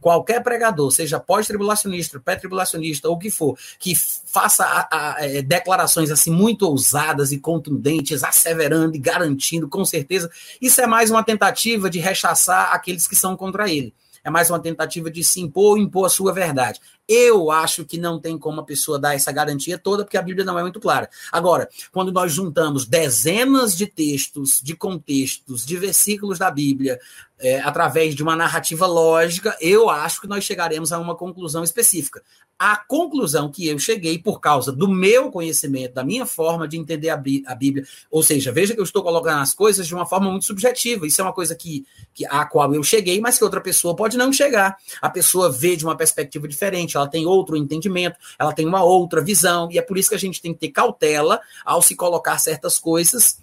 qualquer pregador, seja pós-tribulacionista, pré-tribulacionista ou o que for, que faça a, a, é, declarações assim muito ousadas e contundentes, asseverando e garantindo com certeza, isso é mais uma tentativa de rechaçar aqueles que são contra ele. É mais uma tentativa de se impor, impor a sua verdade. Eu acho que não tem como a pessoa dar essa garantia toda, porque a Bíblia não é muito clara. Agora, quando nós juntamos dezenas de textos, de contextos, de versículos da Bíblia, é, através de uma narrativa lógica, eu acho que nós chegaremos a uma conclusão específica. A conclusão que eu cheguei por causa do meu conhecimento, da minha forma de entender a, Bíblia, ou seja, veja que eu estou colocando as coisas de uma forma muito subjetiva. Isso é uma coisa que, que a qual eu cheguei, mas que outra pessoa pode não chegar. A pessoa vê de uma perspectiva diferente, ela tem outro entendimento, ela tem uma outra visão, e é por isso que a gente tem que ter cautela ao se colocar certas coisas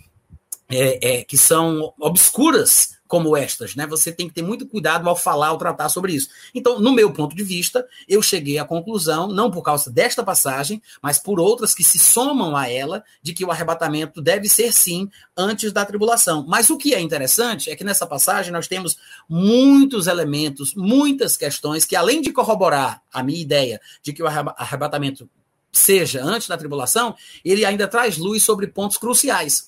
é, é, que são obscuras como estas, né? Você tem que ter muito cuidado ao falar, ao tratar sobre isso. Então, no meu ponto de vista, eu cheguei à conclusão, não por causa desta passagem, mas por outras que se somam a ela, de que o arrebatamento deve ser sim antes da tribulação. Mas o que é interessante é que nessa passagem nós temos muitos elementos, muitas questões que além de corroborar a minha ideia de que o arrebatamento seja antes da tribulação, ele ainda traz luz sobre pontos cruciais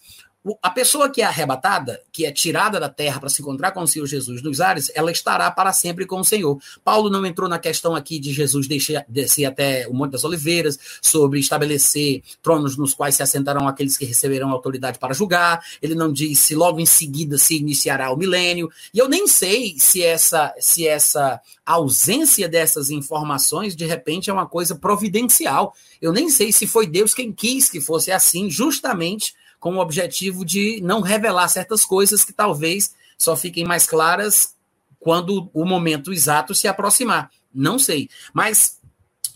a pessoa que é arrebatada, que é tirada da terra para se encontrar com o Senhor Jesus nos ares, ela estará para sempre com o Senhor. Paulo não entrou na questão aqui de Jesus descer, descer até o Monte das Oliveiras, sobre estabelecer tronos nos quais se assentarão aqueles que receberão autoridade para julgar. Ele não diz se logo em seguida se iniciará o milênio. E eu nem sei se essa, se essa ausência dessas informações, de repente, é uma coisa providencial. Eu nem sei se foi Deus quem quis que fosse assim, justamente com o objetivo de não revelar certas coisas que talvez só fiquem mais claras quando o momento exato se aproximar. Não sei. Mas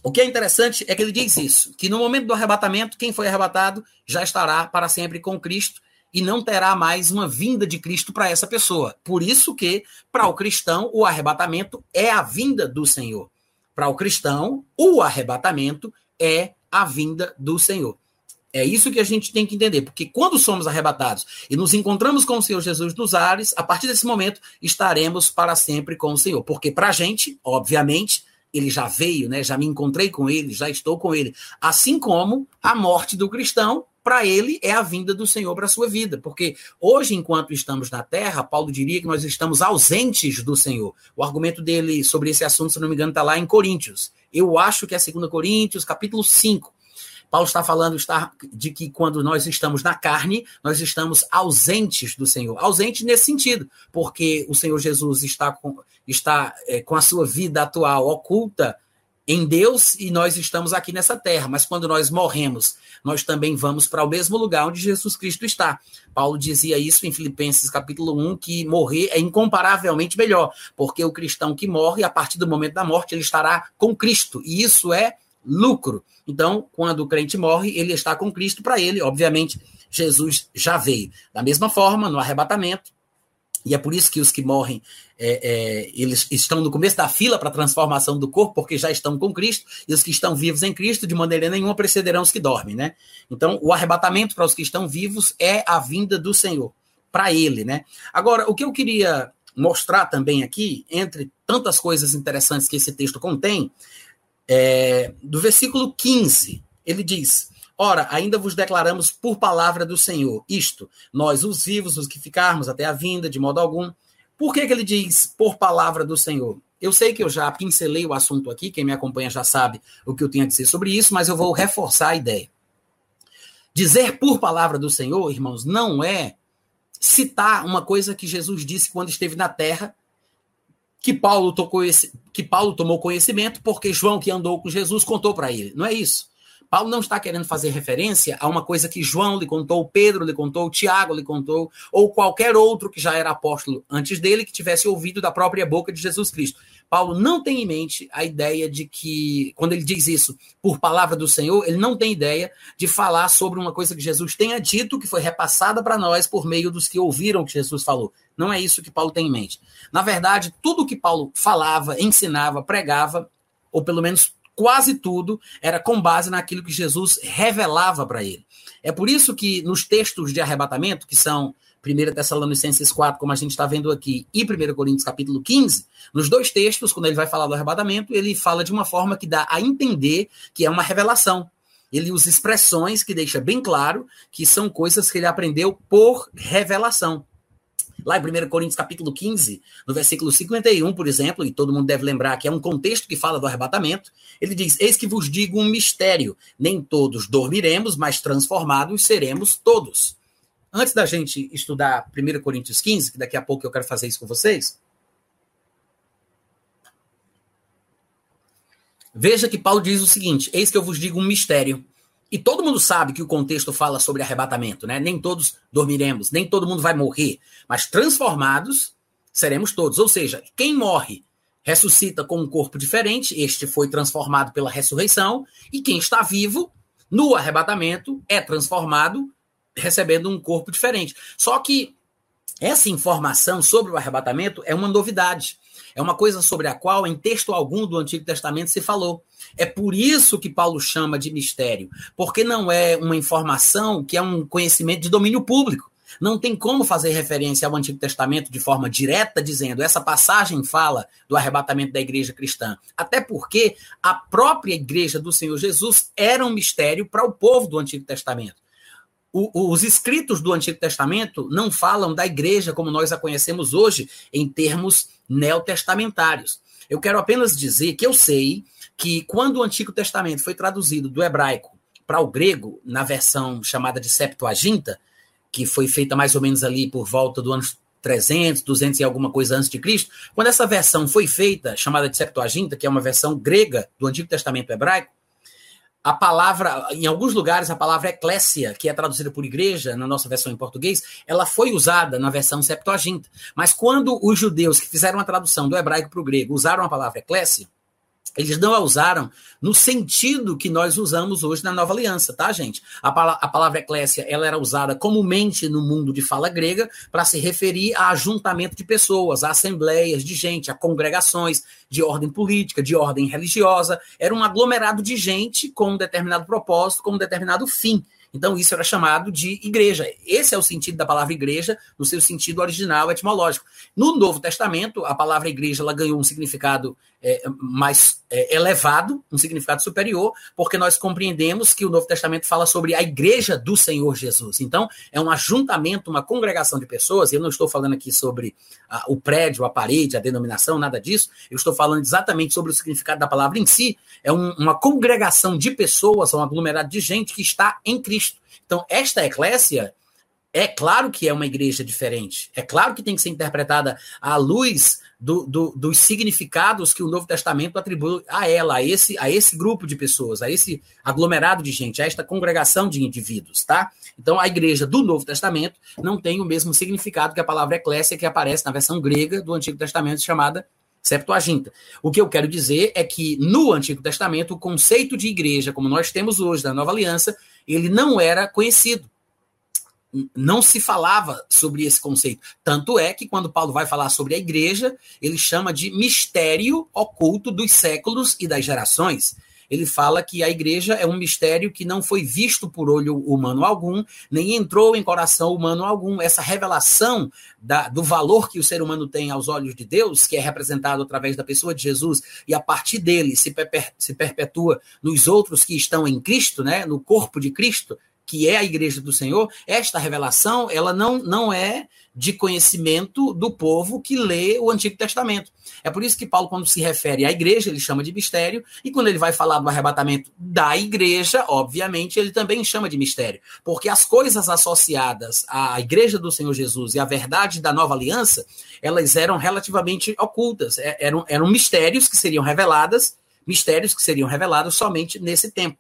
o que é interessante é que ele diz isso: que no momento do arrebatamento, quem foi arrebatado já estará para sempre com Cristo e não terá mais uma vinda de Cristo para essa pessoa. Por isso que, para o cristão, o arrebatamento é a vinda do Senhor. Para o cristão, o arrebatamento é a vinda do Senhor. É isso que a gente tem que entender, porque quando somos arrebatados e nos encontramos com o Senhor Jesus nos ares, a partir desse momento estaremos para sempre com o Senhor. Porque para a gente, obviamente, ele já veio, né? Já me encontrei com ele, já estou com ele. Assim como a morte do cristão, para ele é a vinda do Senhor para a sua vida. Porque hoje, enquanto estamos na terra, Paulo diria que nós estamos ausentes do Senhor. O argumento dele sobre esse assunto, se não me engano, está lá em Coríntios. Eu acho que é 2 Coríntios, capítulo 5 Paulo está falando de que quando nós estamos na carne, nós estamos ausentes do Senhor. Ausente nesse sentido, porque o Senhor Jesus está com, está, é, com a sua vida atual oculta em Deus e nós estamos aqui nessa terra. Mas quando nós morremos, nós também vamos para o mesmo lugar onde Jesus Cristo está. Paulo dizia isso em Filipenses capítulo 1, que morrer é incomparavelmente melhor, porque o cristão que morre, a partir do momento da morte, ele estará com Cristo. E isso é lucro. Então, quando o crente morre, ele está com Cristo para ele, obviamente, Jesus já veio. Da mesma forma, no arrebatamento, E é por isso que os que morrem, é, é, eles estão no começo da fila para a transformação do corpo, porque já estão com Cristo, e os que estão vivos em Cristo, de maneira nenhuma, precederão os que dormem, né? Então, o arrebatamento para os que estão vivos é a vinda do Senhor, para ele, né? Agora, o que eu queria mostrar também aqui, entre tantas coisas interessantes que esse texto contém, é, do versículo 15, ele diz: Ora, ainda vos declaramos por palavra do Senhor, isto, nós, os vivos, os que ficarmos até a vinda, de modo algum. Por que, que ele diz por palavra do Senhor? Eu sei que eu já pincelei o assunto aqui, quem me acompanha já sabe o que eu tenho a dizer sobre isso, mas eu vou reforçar a ideia. Dizer por palavra do Senhor, irmãos, não é citar uma coisa que Jesus disse quando esteve na terra, que Paulo, tocou esse, que Paulo tomou conhecimento, porque João, que andou com Jesus, contou para ele. Não é isso. Paulo não está querendo fazer referência a uma coisa que João lhe contou, Pedro lhe contou, Tiago lhe contou, ou qualquer outro que já era apóstolo antes dele que tivesse ouvido da própria boca de Jesus Cristo. Paulo não tem em mente a ideia de que, quando ele diz isso por palavra do Senhor, ele não tem ideia de falar sobre uma coisa que Jesus tenha dito, que foi repassada para nós por meio dos que ouviram o que Jesus falou. Não é isso que Paulo tem em mente. Na verdade, tudo que Paulo falava, ensinava, pregava, ou pelo menos quase tudo era com base naquilo que Jesus revelava para ele. É por isso que nos textos de arrebatamento, que são 1 Tessalonicenses 4, como a gente está vendo aqui, e 1 Coríntios capítulo 15, nos dois textos, quando ele vai falar do arrebatamento, ele fala de uma forma que dá a entender que é uma revelação. Ele usa expressões que deixa bem claro que são coisas que ele aprendeu por revelação. Lá em 1 Coríntios capítulo 15, no versículo 51, por exemplo, e todo mundo deve lembrar que é um contexto que fala do arrebatamento, ele diz: Eis que vos digo um mistério: nem todos dormiremos, mas transformados seremos todos. Antes da gente estudar 1 Coríntios 15, que daqui a pouco eu quero fazer isso com vocês, veja que Paulo diz o seguinte: Eis que eu vos digo um mistério. E todo mundo sabe que o contexto fala sobre arrebatamento, né? Nem todos dormiremos, nem todo mundo vai morrer, mas transformados seremos todos. Ou seja, quem morre ressuscita com um corpo diferente, este foi transformado pela ressurreição, e quem está vivo no arrebatamento é transformado recebendo um corpo diferente. Só que essa informação sobre o arrebatamento é uma novidade. É uma coisa sobre a qual, em texto algum do Antigo Testamento, se falou. É por isso que Paulo chama de mistério, porque não é uma informação que é um conhecimento de domínio público. Não tem como fazer referência ao Antigo Testamento de forma direta, dizendo essa passagem fala do arrebatamento da igreja cristã. Até porque a própria igreja do Senhor Jesus era um mistério para o povo do Antigo Testamento. Os escritos do Antigo Testamento não falam da igreja como nós a conhecemos hoje, em termos neotestamentários. Eu quero apenas dizer que eu sei que quando o Antigo Testamento foi traduzido do hebraico para o grego, na versão chamada de Septuaginta, que foi feita mais ou menos ali por volta do ano 300, 200 e alguma coisa antes de Cristo, quando essa versão foi feita, chamada de Septuaginta, que é uma versão grega do Antigo Testamento hebraico, a palavra, em alguns lugares, a palavra eclésia, que é traduzida por igreja, na nossa versão em português, ela foi usada na versão Septuaginta. Mas quando os judeus que fizeram a tradução do hebraico para o grego usaram a palavra eclésia, eles não a usaram no sentido que nós usamos hoje na Nova Aliança, tá, gente? A, a palavra eclésia ela era usada comumente no mundo de fala grega para se referir a ajuntamento de pessoas, a assembleias de gente, a congregações de ordem política, de ordem religiosa. Era um aglomerado de gente com um determinado propósito, com um determinado fim. Então, isso era chamado de igreja. Esse é o sentido da palavra igreja, no seu sentido original etimológico. No Novo Testamento, a palavra igreja ela ganhou um significado é, mais é, elevado, um significado superior, porque nós compreendemos que o Novo Testamento fala sobre a igreja do Senhor Jesus. Então, é um ajuntamento, uma congregação de pessoas. Eu não estou falando aqui sobre a, o prédio, a parede, a denominação, nada disso. Eu estou falando exatamente sobre o significado da palavra em si. É um, uma congregação de pessoas, um aglomerado de gente que está em Cristo. Então, esta eclésia, é claro que é uma igreja diferente. É claro que tem que ser interpretada à luz do, do, dos significados que o Novo Testamento atribui a ela, a esse, a esse grupo de pessoas, a esse aglomerado de gente, a esta congregação de indivíduos, tá? Então, a igreja do Novo Testamento não tem o mesmo significado que a palavra eclésia que aparece na versão grega do Antigo Testamento chamada Septuaginta. O que eu quero dizer é que no Antigo Testamento, o conceito de igreja, como nós temos hoje da Nova Aliança, ele não era conhecido. não se falava sobre esse conceito. Tanto é que quando Paulo vai falar sobre a igreja, ele chama de mistério oculto dos séculos e das gerações ele fala que a igreja é um mistério que não foi visto por olho humano algum, nem entrou em coração humano algum. Essa revelação da, do valor que o ser humano tem aos olhos de Deus, que é representado através da pessoa de Jesus, e a partir dele se, perpe se perpetua nos outros que estão em Cristo, né, no corpo de Cristo, que é a igreja do Senhor, esta revelação, ela não, não é de conhecimento do povo que lê o Antigo Testamento. É por isso que Paulo, quando se refere à igreja, ele chama de mistério, e quando ele vai falar do arrebatamento da igreja, obviamente, ele também chama de mistério, porque as coisas associadas à igreja do Senhor Jesus e à verdade da nova aliança, elas eram relativamente ocultas, é, eram, eram mistérios que seriam reveladas, mistérios que seriam revelados somente nesse tempo.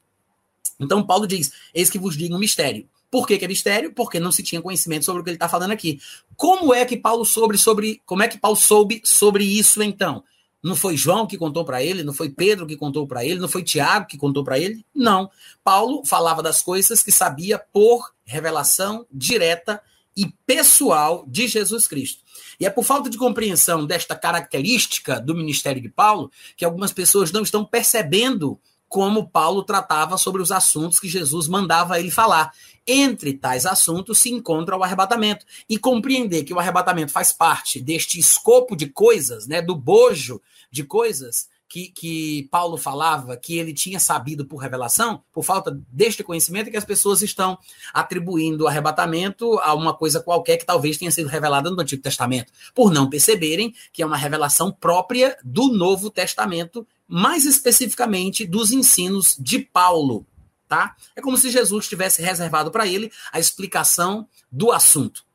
Então, Paulo diz: Eis que vos digo um mistério. Por que, que, é mistério? Porque não se tinha conhecimento sobre o que ele está falando aqui. Como é que Paulo sobre sobre como é que Paulo soube sobre isso então? Não foi João que contou para ele, não foi Pedro que contou para ele, não foi Tiago que contou para ele? Não. Paulo falava das coisas que sabia por revelação direta e pessoal de Jesus Cristo. E é por falta de compreensão desta característica do ministério de Paulo que algumas pessoas não estão percebendo como Paulo tratava sobre os assuntos que Jesus mandava ele falar. Entre tais assuntos se encontra o arrebatamento. E compreender que o arrebatamento faz parte deste escopo de coisas, né, do bojo de coisas que, que Paulo falava, que ele tinha sabido por revelação, por falta deste conhecimento, que as pessoas estão atribuindo o arrebatamento a uma coisa qualquer que talvez tenha sido revelada no Antigo Testamento, por não perceberem que é uma revelação própria do Novo Testamento mais especificamente dos ensinos de Paulo, tá? É como se Jesus tivesse reservado para ele a explicação do assunto.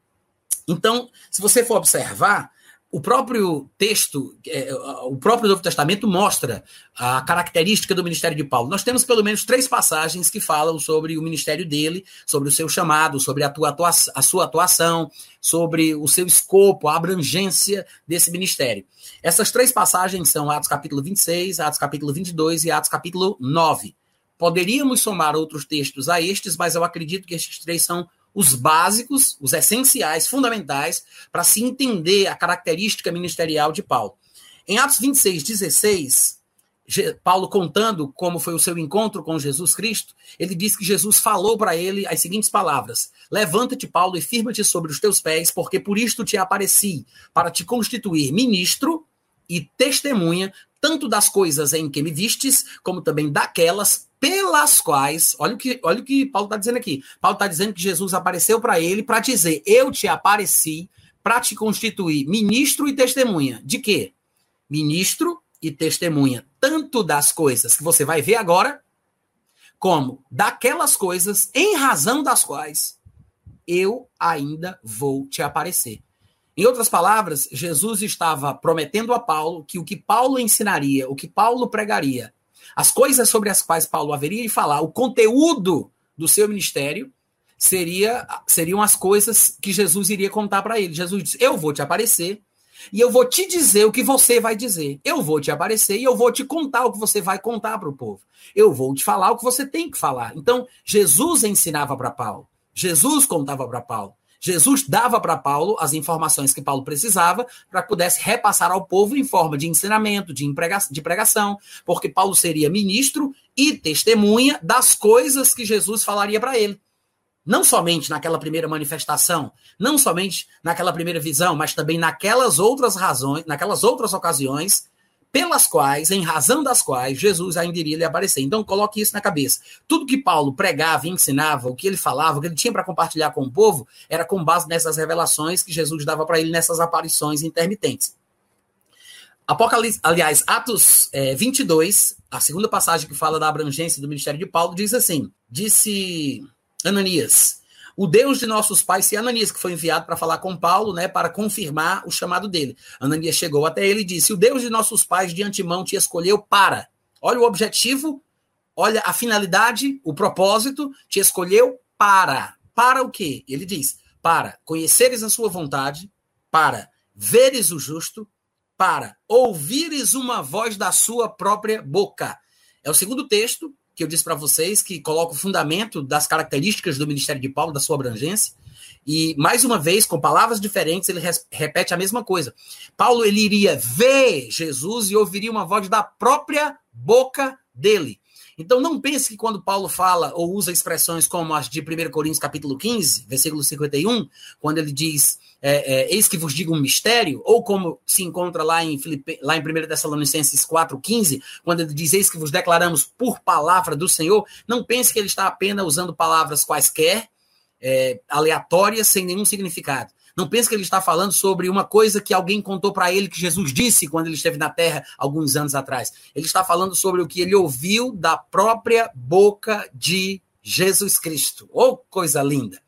Então, se você for observar, o próprio texto, é, o próprio Novo Testamento mostra a característica do ministério de Paulo. Nós temos pelo menos três passagens que falam sobre o ministério dele, sobre o seu chamado, sobre a, tua a sua atuação, sobre o seu escopo, a abrangência desse ministério. Essas três passagens são Atos capítulo 26, Atos capítulo 22 e Atos capítulo 9. Poderíamos somar outros textos a estes, mas eu acredito que estes três são os básicos, os essenciais, fundamentais, para se entender a característica ministerial de Paulo. Em Atos 26, 16, Paulo contando como foi o seu encontro com Jesus Cristo, ele diz que Jesus falou para ele as seguintes palavras: Levanta-te, Paulo, e firma-te sobre os teus pés, porque por isto te apareci, para te constituir ministro e testemunha tanto das coisas em que me vistes, como também daquelas pelas quais, olha o que, olha o que Paulo está dizendo aqui. Paulo está dizendo que Jesus apareceu para ele para dizer: Eu te apareci para te constituir ministro e testemunha. De quê? Ministro e testemunha, tanto das coisas que você vai ver agora, como daquelas coisas em razão das quais eu ainda vou te aparecer. Em outras palavras, Jesus estava prometendo a Paulo que o que Paulo ensinaria, o que Paulo pregaria, as coisas sobre as quais Paulo haveria de falar, o conteúdo do seu ministério, seria, seriam as coisas que Jesus iria contar para ele. Jesus disse: Eu vou te aparecer e eu vou te dizer o que você vai dizer. Eu vou te aparecer e eu vou te contar o que você vai contar para o povo. Eu vou te falar o que você tem que falar. Então, Jesus ensinava para Paulo. Jesus contava para Paulo. Jesus dava para Paulo as informações que Paulo precisava para que pudesse repassar ao povo em forma de ensinamento, de, de pregação, porque Paulo seria ministro e testemunha das coisas que Jesus falaria para ele. Não somente naquela primeira manifestação, não somente naquela primeira visão, mas também naquelas outras razões, naquelas outras ocasiões pelas quais, em razão das quais, Jesus ainda iria lhe aparecer. Então, coloque isso na cabeça. Tudo que Paulo pregava ensinava, o que ele falava, o que ele tinha para compartilhar com o povo, era com base nessas revelações que Jesus dava para ele nessas aparições intermitentes. Apocalipse, aliás, Atos é, 22, a segunda passagem que fala da abrangência do ministério de Paulo, diz assim: Disse Ananias, o Deus de nossos pais, se Ananias, que foi enviado para falar com Paulo, né, para confirmar o chamado dele. Ananias chegou até ele e disse: O Deus de nossos pais de antemão te escolheu para. Olha o objetivo, olha a finalidade, o propósito, te escolheu para. Para o quê? Ele diz: Para conheceres a sua vontade, para veres o justo, para ouvires uma voz da sua própria boca. É o segundo texto que eu disse para vocês, que coloca o fundamento das características do ministério de Paulo, da sua abrangência. E, mais uma vez, com palavras diferentes, ele repete a mesma coisa. Paulo ele iria ver Jesus e ouviria uma voz da própria boca dele. Então não pense que quando Paulo fala ou usa expressões como as de 1 Coríntios capítulo 15, versículo 51, quando ele diz é, é, eis que vos digo um mistério, ou como se encontra lá em, Filipe, lá em 1 Tessalonicenses 4,15, quando ele diz eis que vos declaramos por palavra do Senhor, não pense que ele está apenas usando palavras quaisquer, é, aleatórias, sem nenhum significado. Não pense que ele está falando sobre uma coisa que alguém contou para ele que Jesus disse quando ele esteve na terra alguns anos atrás. Ele está falando sobre o que ele ouviu da própria boca de Jesus Cristo. Oh, coisa linda!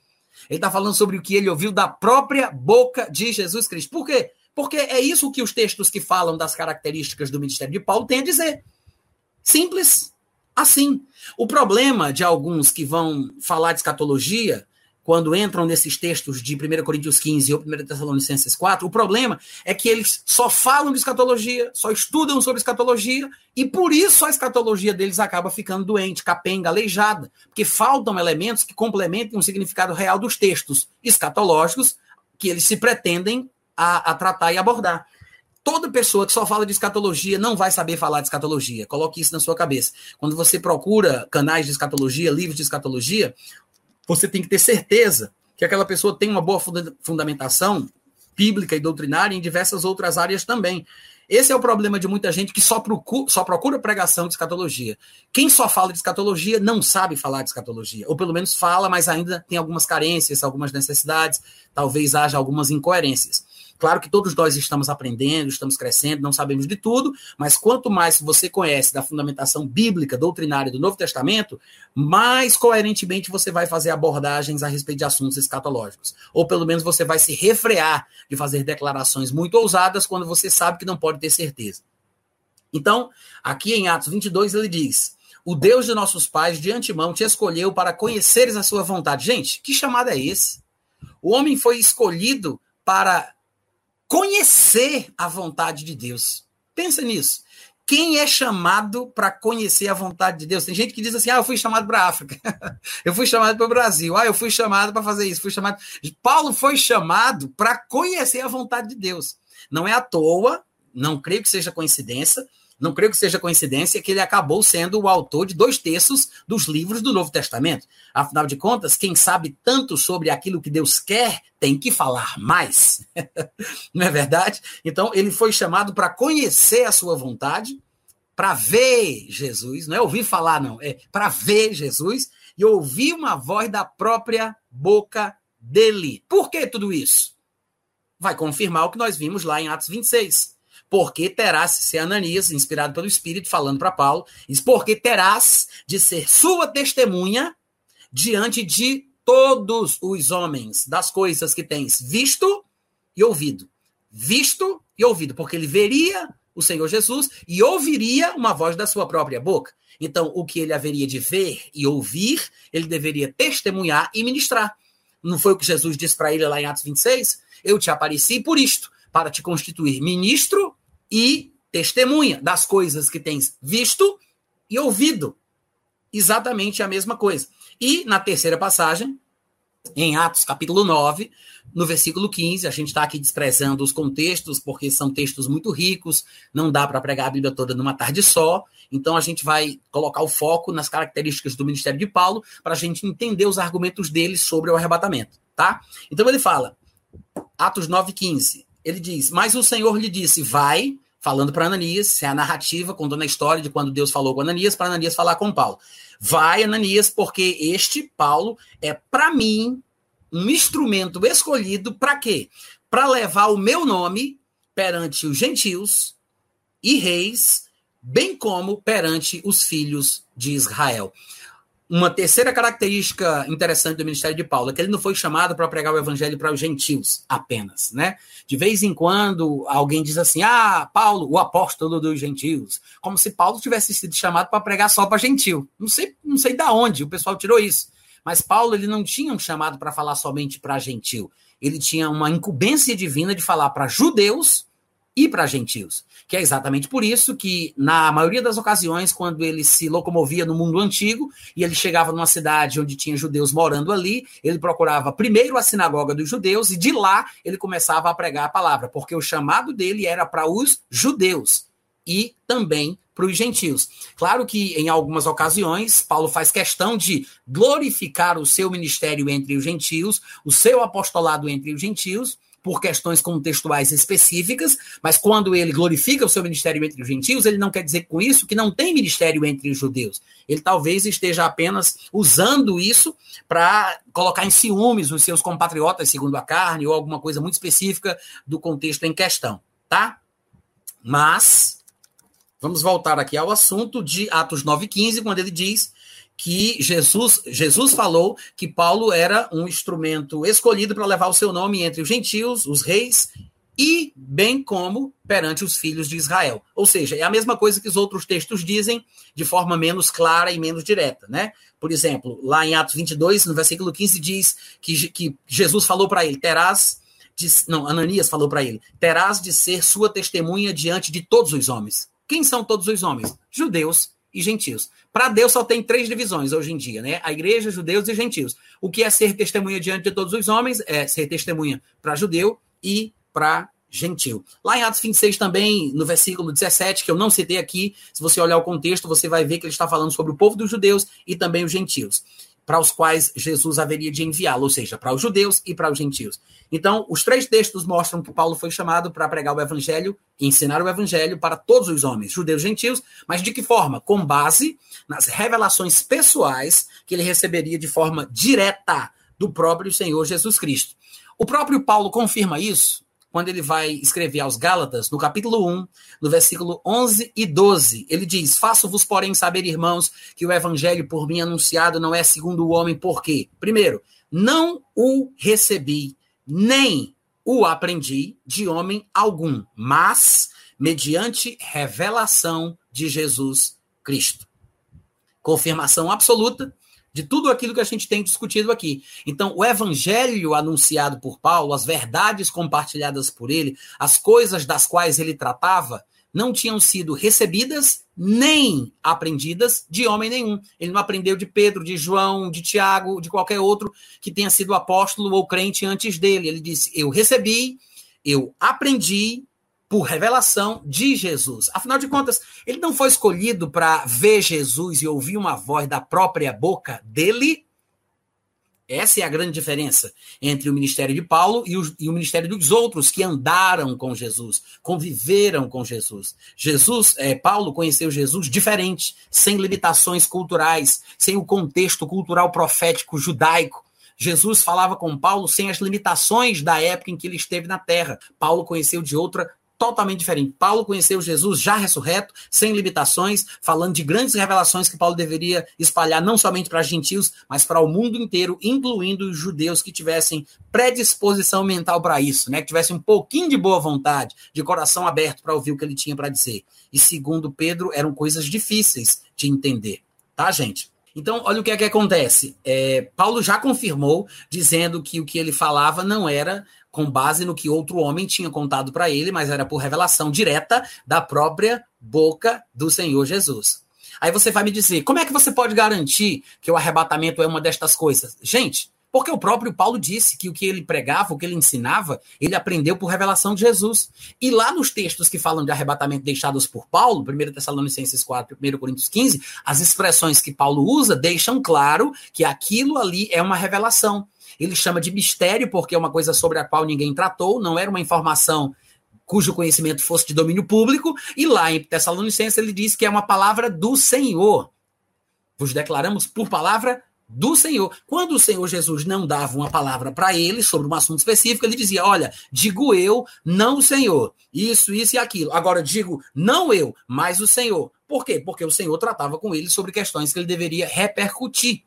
Ele está falando sobre o que ele ouviu da própria boca de Jesus Cristo. Por quê? Porque é isso que os textos que falam das características do ministério de Paulo têm a dizer. Simples assim. O problema de alguns que vão falar de escatologia quando entram nesses textos de 1 Coríntios 15 ou 1 Tessalonicenses 4, o problema é que eles só falam de escatologia, só estudam sobre escatologia, e por isso a escatologia deles acaba ficando doente, capenga, aleijada, porque faltam elementos que complementem o significado real dos textos escatológicos que eles se pretendem a, a tratar e abordar. Toda pessoa que só fala de escatologia não vai saber falar de escatologia. Coloque isso na sua cabeça. Quando você procura canais de escatologia, livros de escatologia, você tem que ter certeza que aquela pessoa tem uma boa fundamentação bíblica e doutrinária em diversas outras áreas também. Esse é o problema de muita gente que só procura, só procura pregação de escatologia. Quem só fala de escatologia não sabe falar de escatologia, ou pelo menos fala, mas ainda tem algumas carências, algumas necessidades, talvez haja algumas incoerências. Claro que todos nós estamos aprendendo, estamos crescendo, não sabemos de tudo, mas quanto mais você conhece da fundamentação bíblica, doutrinária do Novo Testamento, mais coerentemente você vai fazer abordagens a respeito de assuntos escatológicos. Ou pelo menos você vai se refrear de fazer declarações muito ousadas quando você sabe que não pode ter certeza. Então, aqui em Atos 22, ele diz: O Deus de nossos pais de antemão te escolheu para conheceres a sua vontade. Gente, que chamada é esse? O homem foi escolhido para conhecer a vontade de Deus. Pensa nisso. Quem é chamado para conhecer a vontade de Deus? Tem gente que diz assim: ah, eu fui chamado para a África, eu fui chamado para o Brasil, ah, eu fui chamado para fazer isso, fui chamado. Paulo foi chamado para conhecer a vontade de Deus. Não é à toa, não creio que seja coincidência, não creio que seja coincidência que ele acabou sendo o autor de dois terços dos livros do Novo Testamento. Afinal de contas, quem sabe tanto sobre aquilo que Deus quer tem que falar mais. não é verdade? Então, ele foi chamado para conhecer a sua vontade, para ver Jesus, não é ouvir falar, não, é para ver Jesus e ouvir uma voz da própria boca dele. Por que tudo isso? Vai confirmar o que nós vimos lá em Atos 26 porque terás, se Ananias, inspirado pelo Espírito, falando para Paulo, diz, porque terás de ser sua testemunha diante de todos os homens das coisas que tens visto e ouvido. Visto e ouvido, porque ele veria o Senhor Jesus e ouviria uma voz da sua própria boca. Então, o que ele haveria de ver e ouvir, ele deveria testemunhar e ministrar. Não foi o que Jesus disse para ele lá em Atos 26? Eu te apareci por isto, para te constituir ministro e testemunha das coisas que tens visto e ouvido. Exatamente a mesma coisa. E na terceira passagem, em Atos capítulo 9, no versículo 15, a gente está aqui desprezando os contextos, porque são textos muito ricos, não dá para pregar a Bíblia toda numa tarde só, então a gente vai colocar o foco nas características do ministério de Paulo, para a gente entender os argumentos dele sobre o arrebatamento, tá? Então ele fala, Atos 9, 15, ele diz: Mas o Senhor lhe disse: Vai, falando para Ananias, é a narrativa, contando a história de quando Deus falou com Ananias, para Ananias falar com Paulo. Vai, Ananias, porque este, Paulo, é para mim um instrumento escolhido para quê? Para levar o meu nome perante os gentios e reis, bem como perante os filhos de Israel. Uma terceira característica interessante do ministério de Paulo é que ele não foi chamado para pregar o evangelho para os gentios apenas, né? De vez em quando alguém diz assim: "Ah, Paulo, o apóstolo dos gentios", como se Paulo tivesse sido chamado para pregar só para gentil. Não sei, não sei da onde o pessoal tirou isso. Mas Paulo ele não tinha um chamado para falar somente para gentil. Ele tinha uma incumbência divina de falar para judeus e para gentios. Que é exatamente por isso que, na maioria das ocasiões, quando ele se locomovia no mundo antigo e ele chegava numa cidade onde tinha judeus morando ali, ele procurava primeiro a sinagoga dos judeus e de lá ele começava a pregar a palavra, porque o chamado dele era para os judeus e também para os gentios. Claro que em algumas ocasiões Paulo faz questão de glorificar o seu ministério entre os gentios, o seu apostolado entre os gentios, por questões contextuais específicas, mas quando ele glorifica o seu ministério entre os gentios, ele não quer dizer com isso que não tem ministério entre os judeus. Ele talvez esteja apenas usando isso para colocar em ciúmes os seus compatriotas, segundo a carne, ou alguma coisa muito específica do contexto em questão, tá? Mas vamos voltar aqui ao assunto de Atos 9:15, quando ele diz que Jesus, Jesus falou que Paulo era um instrumento escolhido para levar o seu nome entre os gentios, os reis e bem como perante os filhos de Israel. Ou seja, é a mesma coisa que os outros textos dizem de forma menos clara e menos direta, né? Por exemplo, lá em Atos 22, no versículo 15 diz que, que Jesus falou para ele: "Terás de, não, Ananias falou para ele: "Terás de ser sua testemunha diante de todos os homens". Quem são todos os homens? Judeus e gentios. Para Deus só tem três divisões hoje em dia, né? A igreja, judeus e gentios. O que é ser testemunha diante de todos os homens? É ser testemunha para judeu e para gentil. Lá em Atos 26 também, no versículo 17, que eu não citei aqui, se você olhar o contexto, você vai ver que ele está falando sobre o povo dos judeus e também os gentios para os quais Jesus haveria de enviá-lo, ou seja, para os judeus e para os gentios. Então, os três textos mostram que Paulo foi chamado para pregar o evangelho ensinar o evangelho para todos os homens, judeus e gentios, mas de que forma? Com base nas revelações pessoais que ele receberia de forma direta do próprio Senhor Jesus Cristo. O próprio Paulo confirma isso quando ele vai escrever aos Gálatas, no capítulo 1, no versículo 11 e 12, ele diz: Faço-vos, porém, saber, irmãos, que o evangelho por mim anunciado não é segundo o homem, por quê? Primeiro, não o recebi, nem o aprendi de homem algum, mas mediante revelação de Jesus Cristo. Confirmação absoluta de tudo aquilo que a gente tem discutido aqui. Então, o evangelho anunciado por Paulo, as verdades compartilhadas por ele, as coisas das quais ele tratava, não tinham sido recebidas nem aprendidas de homem nenhum. Ele não aprendeu de Pedro, de João, de Tiago, de qualquer outro que tenha sido apóstolo ou crente antes dele. Ele disse: Eu recebi, eu aprendi por revelação de Jesus. Afinal de contas, ele não foi escolhido para ver Jesus e ouvir uma voz da própria boca dele. Essa é a grande diferença entre o ministério de Paulo e o, e o, ministério dos outros que andaram com Jesus, conviveram com Jesus. Jesus, é, Paulo conheceu Jesus diferente, sem limitações culturais, sem o contexto cultural profético judaico. Jesus falava com Paulo sem as limitações da época em que ele esteve na terra. Paulo conheceu de outra totalmente diferente. Paulo conheceu Jesus já ressurreto, sem limitações, falando de grandes revelações que Paulo deveria espalhar não somente para gentios, mas para o mundo inteiro, incluindo os judeus que tivessem predisposição mental para isso, né? Que tivessem um pouquinho de boa vontade, de coração aberto para ouvir o que ele tinha para dizer. E segundo Pedro, eram coisas difíceis de entender, tá, gente? Então, olha o que é que acontece. É, Paulo já confirmou, dizendo que o que ele falava não era com base no que outro homem tinha contado para ele, mas era por revelação direta da própria boca do Senhor Jesus. Aí você vai me dizer, como é que você pode garantir que o arrebatamento é uma destas coisas? Gente, porque o próprio Paulo disse que o que ele pregava, o que ele ensinava, ele aprendeu por revelação de Jesus. E lá nos textos que falam de arrebatamento deixados por Paulo, 1 Tessalonicenses 4, 1 Coríntios 15, as expressões que Paulo usa deixam claro que aquilo ali é uma revelação. Ele chama de mistério porque é uma coisa sobre a qual ninguém tratou, não era uma informação cujo conhecimento fosse de domínio público, e lá em Tessalonicenses ele diz que é uma palavra do Senhor. Vos declaramos por palavra do Senhor. Quando o Senhor Jesus não dava uma palavra para ele sobre um assunto específico, ele dizia: Olha, digo eu, não o Senhor. Isso, isso e aquilo. Agora digo não eu, mas o Senhor. Por quê? Porque o Senhor tratava com ele sobre questões que ele deveria repercutir.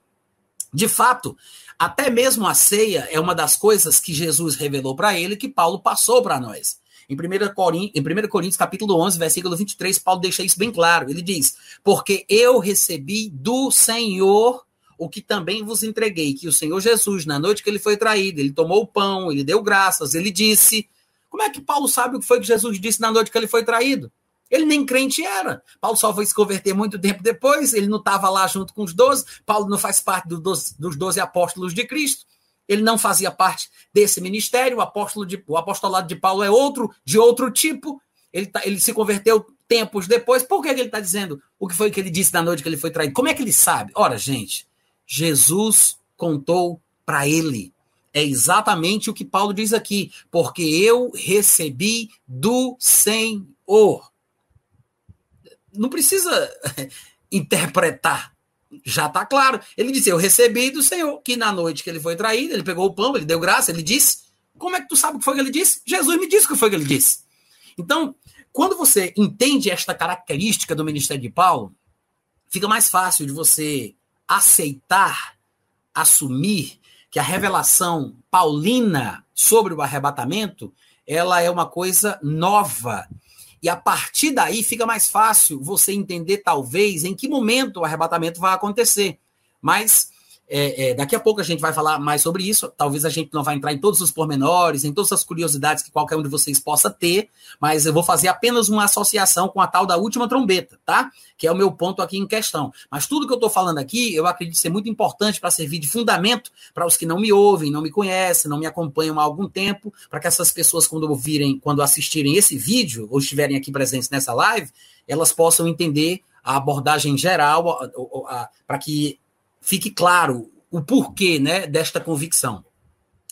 De fato, até mesmo a ceia é uma das coisas que Jesus revelou para ele que Paulo passou para nós. Em 1, Coríntios, em 1 Coríntios, capítulo 11, versículo 23, Paulo deixa isso bem claro. Ele diz: Porque eu recebi do Senhor o que também vos entreguei, que o Senhor Jesus, na noite que ele foi traído, ele tomou o pão, ele deu graças, ele disse: Como é que Paulo sabe o que foi que Jesus disse na noite que ele foi traído? Ele nem crente era. Paulo só foi se converter muito tempo depois, ele não estava lá junto com os doze. Paulo não faz parte do doze, dos doze apóstolos de Cristo. Ele não fazia parte desse ministério. O, apóstolo de, o apostolado de Paulo é outro, de outro tipo. Ele, tá, ele se converteu tempos depois. Por que, que ele está dizendo o que foi que ele disse na noite que ele foi traído? Como é que ele sabe? Ora, gente, Jesus contou para ele. É exatamente o que Paulo diz aqui, porque eu recebi do Senhor. Não precisa interpretar, já está claro. Ele disse: Eu recebi do Senhor, que na noite que ele foi traído, ele pegou o pão, ele deu graça, ele disse. Como é que tu sabe o que foi que ele disse? Jesus me disse o que foi que ele disse. Então, quando você entende esta característica do ministério de Paulo, fica mais fácil de você aceitar, assumir que a revelação paulina sobre o arrebatamento, ela é uma coisa nova. E a partir daí fica mais fácil você entender, talvez, em que momento o arrebatamento vai acontecer. Mas é, é, daqui a pouco a gente vai falar mais sobre isso. Talvez a gente não vai entrar em todos os pormenores, em todas as curiosidades que qualquer um de vocês possa ter, mas eu vou fazer apenas uma associação com a tal da última trombeta, tá? Que é o meu ponto aqui em questão. Mas tudo que eu estou falando aqui, eu acredito ser muito importante para servir de fundamento para os que não me ouvem, não me conhecem, não me acompanham há algum tempo, para que essas pessoas, quando ouvirem, quando assistirem esse vídeo, ou estiverem aqui presentes nessa live, elas possam entender a abordagem geral, para que fique claro o porquê né, desta convicção.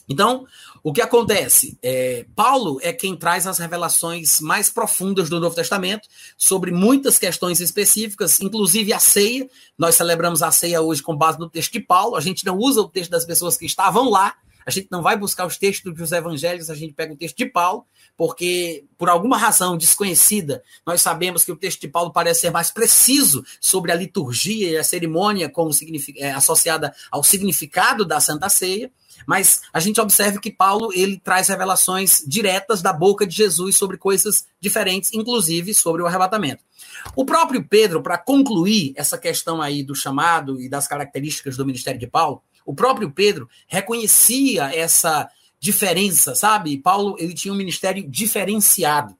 Então, o que acontece? É, Paulo é quem traz as revelações mais profundas do Novo Testamento sobre muitas questões específicas, inclusive a ceia. Nós celebramos a ceia hoje com base no texto de Paulo. A gente não usa o texto das pessoas que estavam lá, a gente não vai buscar os textos dos evangelhos, a gente pega o texto de Paulo, porque por alguma razão desconhecida, nós sabemos que o texto de Paulo parece ser mais preciso sobre a liturgia e a cerimônia como é, associada ao significado da Santa Ceia. Mas a gente observa que Paulo ele traz revelações diretas da boca de Jesus sobre coisas diferentes, inclusive sobre o arrebatamento. O próprio Pedro, para concluir essa questão aí do chamado e das características do ministério de Paulo, o próprio Pedro reconhecia essa diferença, sabe? Paulo, ele tinha um ministério diferenciado.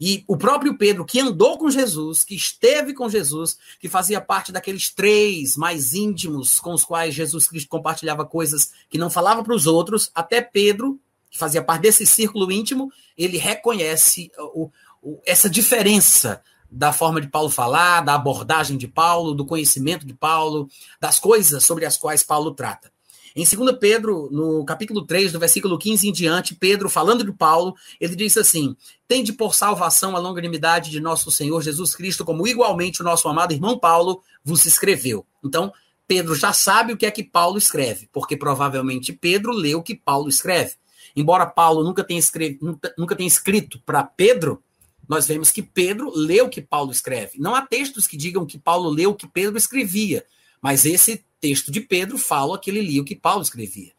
E o próprio Pedro, que andou com Jesus, que esteve com Jesus, que fazia parte daqueles três mais íntimos com os quais Jesus Cristo compartilhava coisas que não falava para os outros, até Pedro, que fazia parte desse círculo íntimo, ele reconhece o, o, essa diferença da forma de Paulo falar, da abordagem de Paulo, do conhecimento de Paulo, das coisas sobre as quais Paulo trata. Em 2 Pedro, no capítulo 3, do versículo 15 em diante, Pedro, falando de Paulo, ele diz assim: Tende por salvação a longanimidade de nosso Senhor Jesus Cristo, como igualmente o nosso amado irmão Paulo vos escreveu. Então, Pedro já sabe o que é que Paulo escreve, porque provavelmente Pedro leu o que Paulo escreve. Embora Paulo nunca tenha, nunca, nunca tenha escrito para Pedro, nós vemos que Pedro leu o que Paulo escreve. Não há textos que digam que Paulo leu o que Pedro escrevia, mas esse texto de Pedro fala que ele lia o que Paulo escrevia.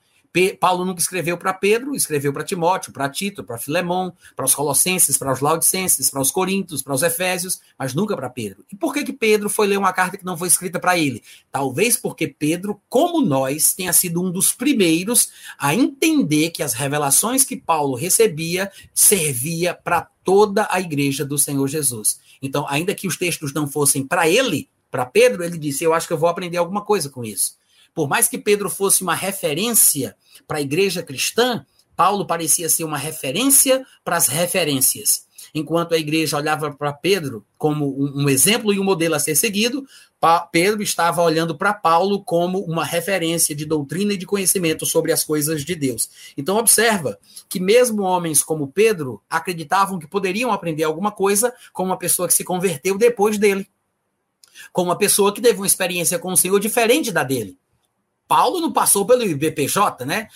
Paulo nunca escreveu para Pedro, escreveu para Timóteo, para Tito, para Filemão, para os Colossenses, para os Laodicenses, para os Coríntios, para os Efésios, mas nunca para Pedro. E por que, que Pedro foi ler uma carta que não foi escrita para ele? Talvez porque Pedro, como nós, tenha sido um dos primeiros a entender que as revelações que Paulo recebia servia para toda a igreja do Senhor Jesus. Então, ainda que os textos não fossem para ele, para Pedro, ele disse: Eu acho que eu vou aprender alguma coisa com isso. Por mais que Pedro fosse uma referência para a igreja cristã, Paulo parecia ser uma referência para as referências. Enquanto a igreja olhava para Pedro como um, exemplo e um modelo a ser seguido, Pedro estava olhando para Paulo como uma referência de doutrina e de conhecimento sobre as coisas de Deus. Então observa que mesmo homens como Pedro acreditavam que poderiam aprender alguma coisa com uma pessoa que se converteu depois dele, com uma pessoa que teve uma experiência com o Senhor diferente da dele. Paulo não passou pelo IBPJ, né?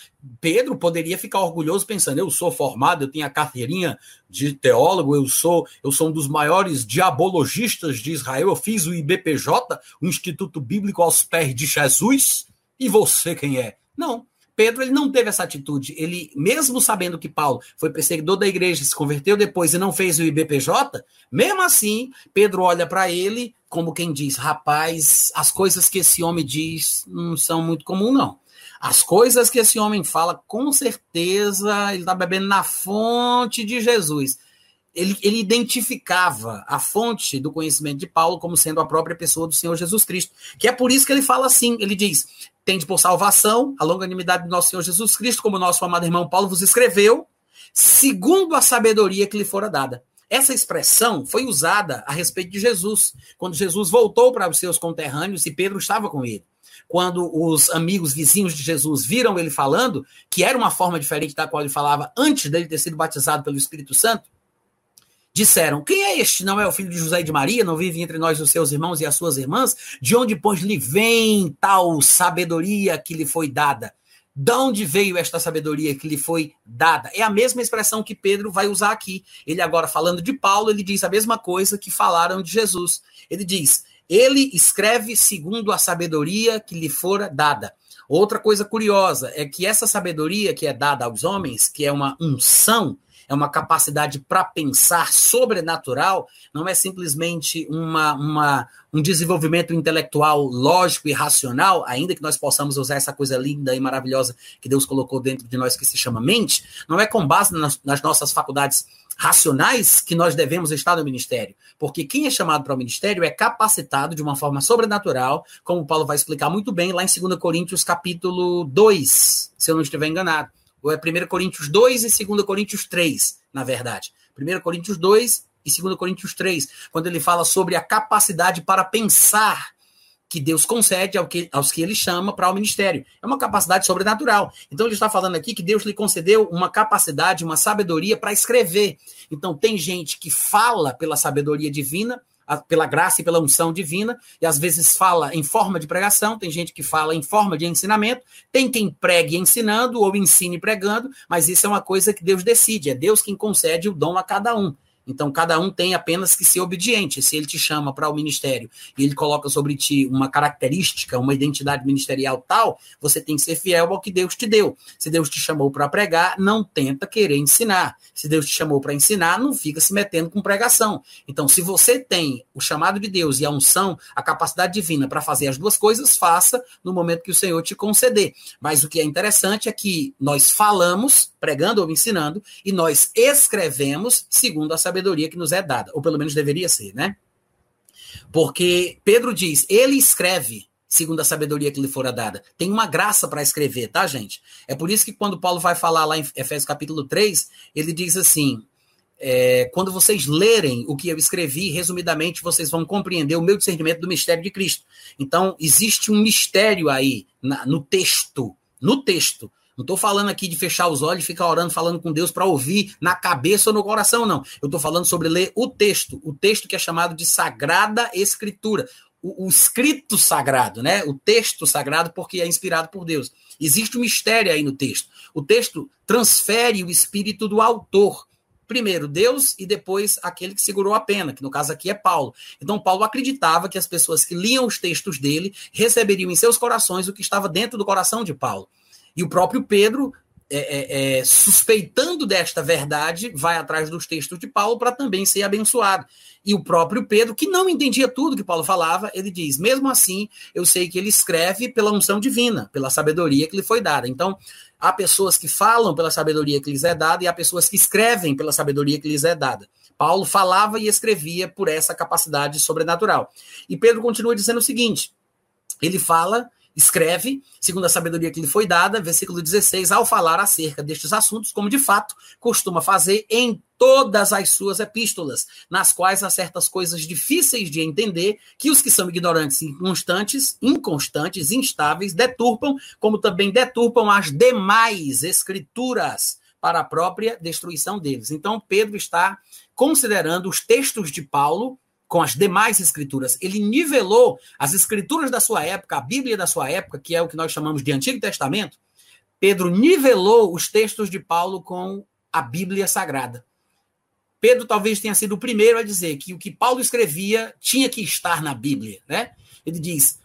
Pedro poderia ficar orgulhoso pensando: eu sou formado, eu tenho a carteirinha de teólogo, eu sou, eu sou um dos maiores diabologistas de Israel, eu fiz o IBPJ, o Instituto Bíblico aos pés de Jesus. E você quem é? Não. Pedro ele não teve essa atitude. Ele, mesmo sabendo que Paulo foi perseguidor da igreja, se converteu depois e não fez o IBPJ, mesmo assim, Pedro olha para ele como quem diz, rapaz, as coisas que esse homem diz não são muito comum, não. As coisas que esse homem fala, com certeza, ele está bebendo na fonte de Jesus. Ele, ele, identificava a fonte do conhecimento de Paulo como sendo a própria pessoa do Senhor Jesus Cristo. Que é por isso que ele fala assim: ele diz, tende por salvação a longanimidade do nosso Senhor Jesus Cristo, como nosso amado irmão Paulo vos escreveu, segundo a sabedoria que lhe fora dada. Essa expressão foi usada a respeito de Jesus, quando Jesus voltou para os seus conterrâneos e Pedro estava com ele. Quando os amigos vizinhos de Jesus viram ele falando, que era uma forma diferente da qual ele falava antes dele ter sido batizado pelo Espírito Santo, disseram: Quem é este? Não é o filho de José e de Maria? Não vive entre nós os seus irmãos e as suas irmãs? De onde, pois, lhe vem tal sabedoria que lhe foi dada? De onde veio esta sabedoria que lhe foi dada? É a mesma expressão que Pedro vai usar aqui. Ele agora falando de Paulo, ele diz a mesma coisa que falaram de Jesus. Ele diz: ele escreve segundo a sabedoria que lhe fora dada. Outra coisa curiosa é que essa sabedoria que é dada aos homens, que é uma unção, é uma capacidade para pensar sobrenatural, não é simplesmente uma, uma, um desenvolvimento intelectual lógico e racional, ainda que nós possamos usar essa coisa linda e maravilhosa que Deus colocou dentro de nós que se chama mente, não é com base nas, nas nossas faculdades racionais que nós devemos estar no ministério. Porque quem é chamado para o ministério é capacitado de uma forma sobrenatural, como Paulo vai explicar muito bem lá em 2 Coríntios capítulo 2, se eu não estiver enganado. É 1 Coríntios 2 e 2 Coríntios 3, na verdade. 1 Coríntios 2 e 2 Coríntios 3, quando ele fala sobre a capacidade para pensar que Deus concede aos que ele chama para o ministério. É uma capacidade sobrenatural. Então ele está falando aqui que Deus lhe concedeu uma capacidade, uma sabedoria para escrever. Então tem gente que fala pela sabedoria divina, pela graça e pela unção divina, e às vezes fala em forma de pregação, tem gente que fala em forma de ensinamento, tem quem pregue ensinando ou ensine pregando, mas isso é uma coisa que Deus decide, é Deus quem concede o dom a cada um. Então, cada um tem apenas que ser obediente. Se ele te chama para o ministério e ele coloca sobre ti uma característica, uma identidade ministerial tal, você tem que ser fiel ao que Deus te deu. Se Deus te chamou para pregar, não tenta querer ensinar. Se Deus te chamou para ensinar, não fica se metendo com pregação. Então, se você tem o chamado de Deus e a unção, a capacidade divina para fazer as duas coisas, faça no momento que o Senhor te conceder. Mas o que é interessante é que nós falamos, pregando ou ensinando, e nós escrevemos segundo a sabedoria que nos é dada, ou pelo menos deveria ser, né? Porque Pedro diz, ele escreve segundo a sabedoria que lhe fora dada. Tem uma graça para escrever, tá, gente? É por isso que quando Paulo vai falar lá em Efésios capítulo 3, ele diz assim: é, quando vocês lerem o que eu escrevi, resumidamente, vocês vão compreender o meu discernimento do mistério de Cristo. Então, existe um mistério aí na, no texto, no texto, não estou falando aqui de fechar os olhos e ficar orando, falando com Deus para ouvir na cabeça ou no coração, não. Eu estou falando sobre ler o texto, o texto que é chamado de Sagrada Escritura, o, o, escrito sagrado, né? O texto sagrado, porque é inspirado por Deus. Existe um mistério aí no texto. O texto transfere o espírito do autor. Primeiro Deus e depois aquele que segurou a pena, que no caso aqui é Paulo. Então, Paulo acreditava que as pessoas que liam os textos dele receberiam em seus corações o que estava dentro do coração de Paulo. E o próprio Pedro, é, é, é, suspeitando desta verdade, vai atrás dos textos de Paulo para também ser abençoado. E o próprio Pedro, que não entendia tudo que Paulo falava, ele diz: mesmo assim, eu sei que ele escreve pela unção divina, pela sabedoria que lhe foi dada. Então, há pessoas que falam pela sabedoria que lhes é dada e há pessoas que escrevem pela sabedoria que lhes é dada. Paulo falava e escrevia por essa capacidade sobrenatural. E Pedro continua dizendo o seguinte: ele fala escreve, segundo a sabedoria que lhe foi dada, versículo 16, ao falar acerca destes assuntos, como de fato costuma fazer em todas as suas epístolas, nas quais há certas coisas difíceis de entender, que os que são ignorantes, inconstantes, inconstantes, instáveis, deturpam, como também deturpam as demais escrituras para a própria destruição deles. Então, Pedro está considerando os textos de Paulo com as demais escrituras. Ele nivelou as escrituras da sua época, a Bíblia da sua época, que é o que nós chamamos de Antigo Testamento. Pedro nivelou os textos de Paulo com a Bíblia Sagrada. Pedro talvez tenha sido o primeiro a dizer que o que Paulo escrevia tinha que estar na Bíblia, né? Ele diz: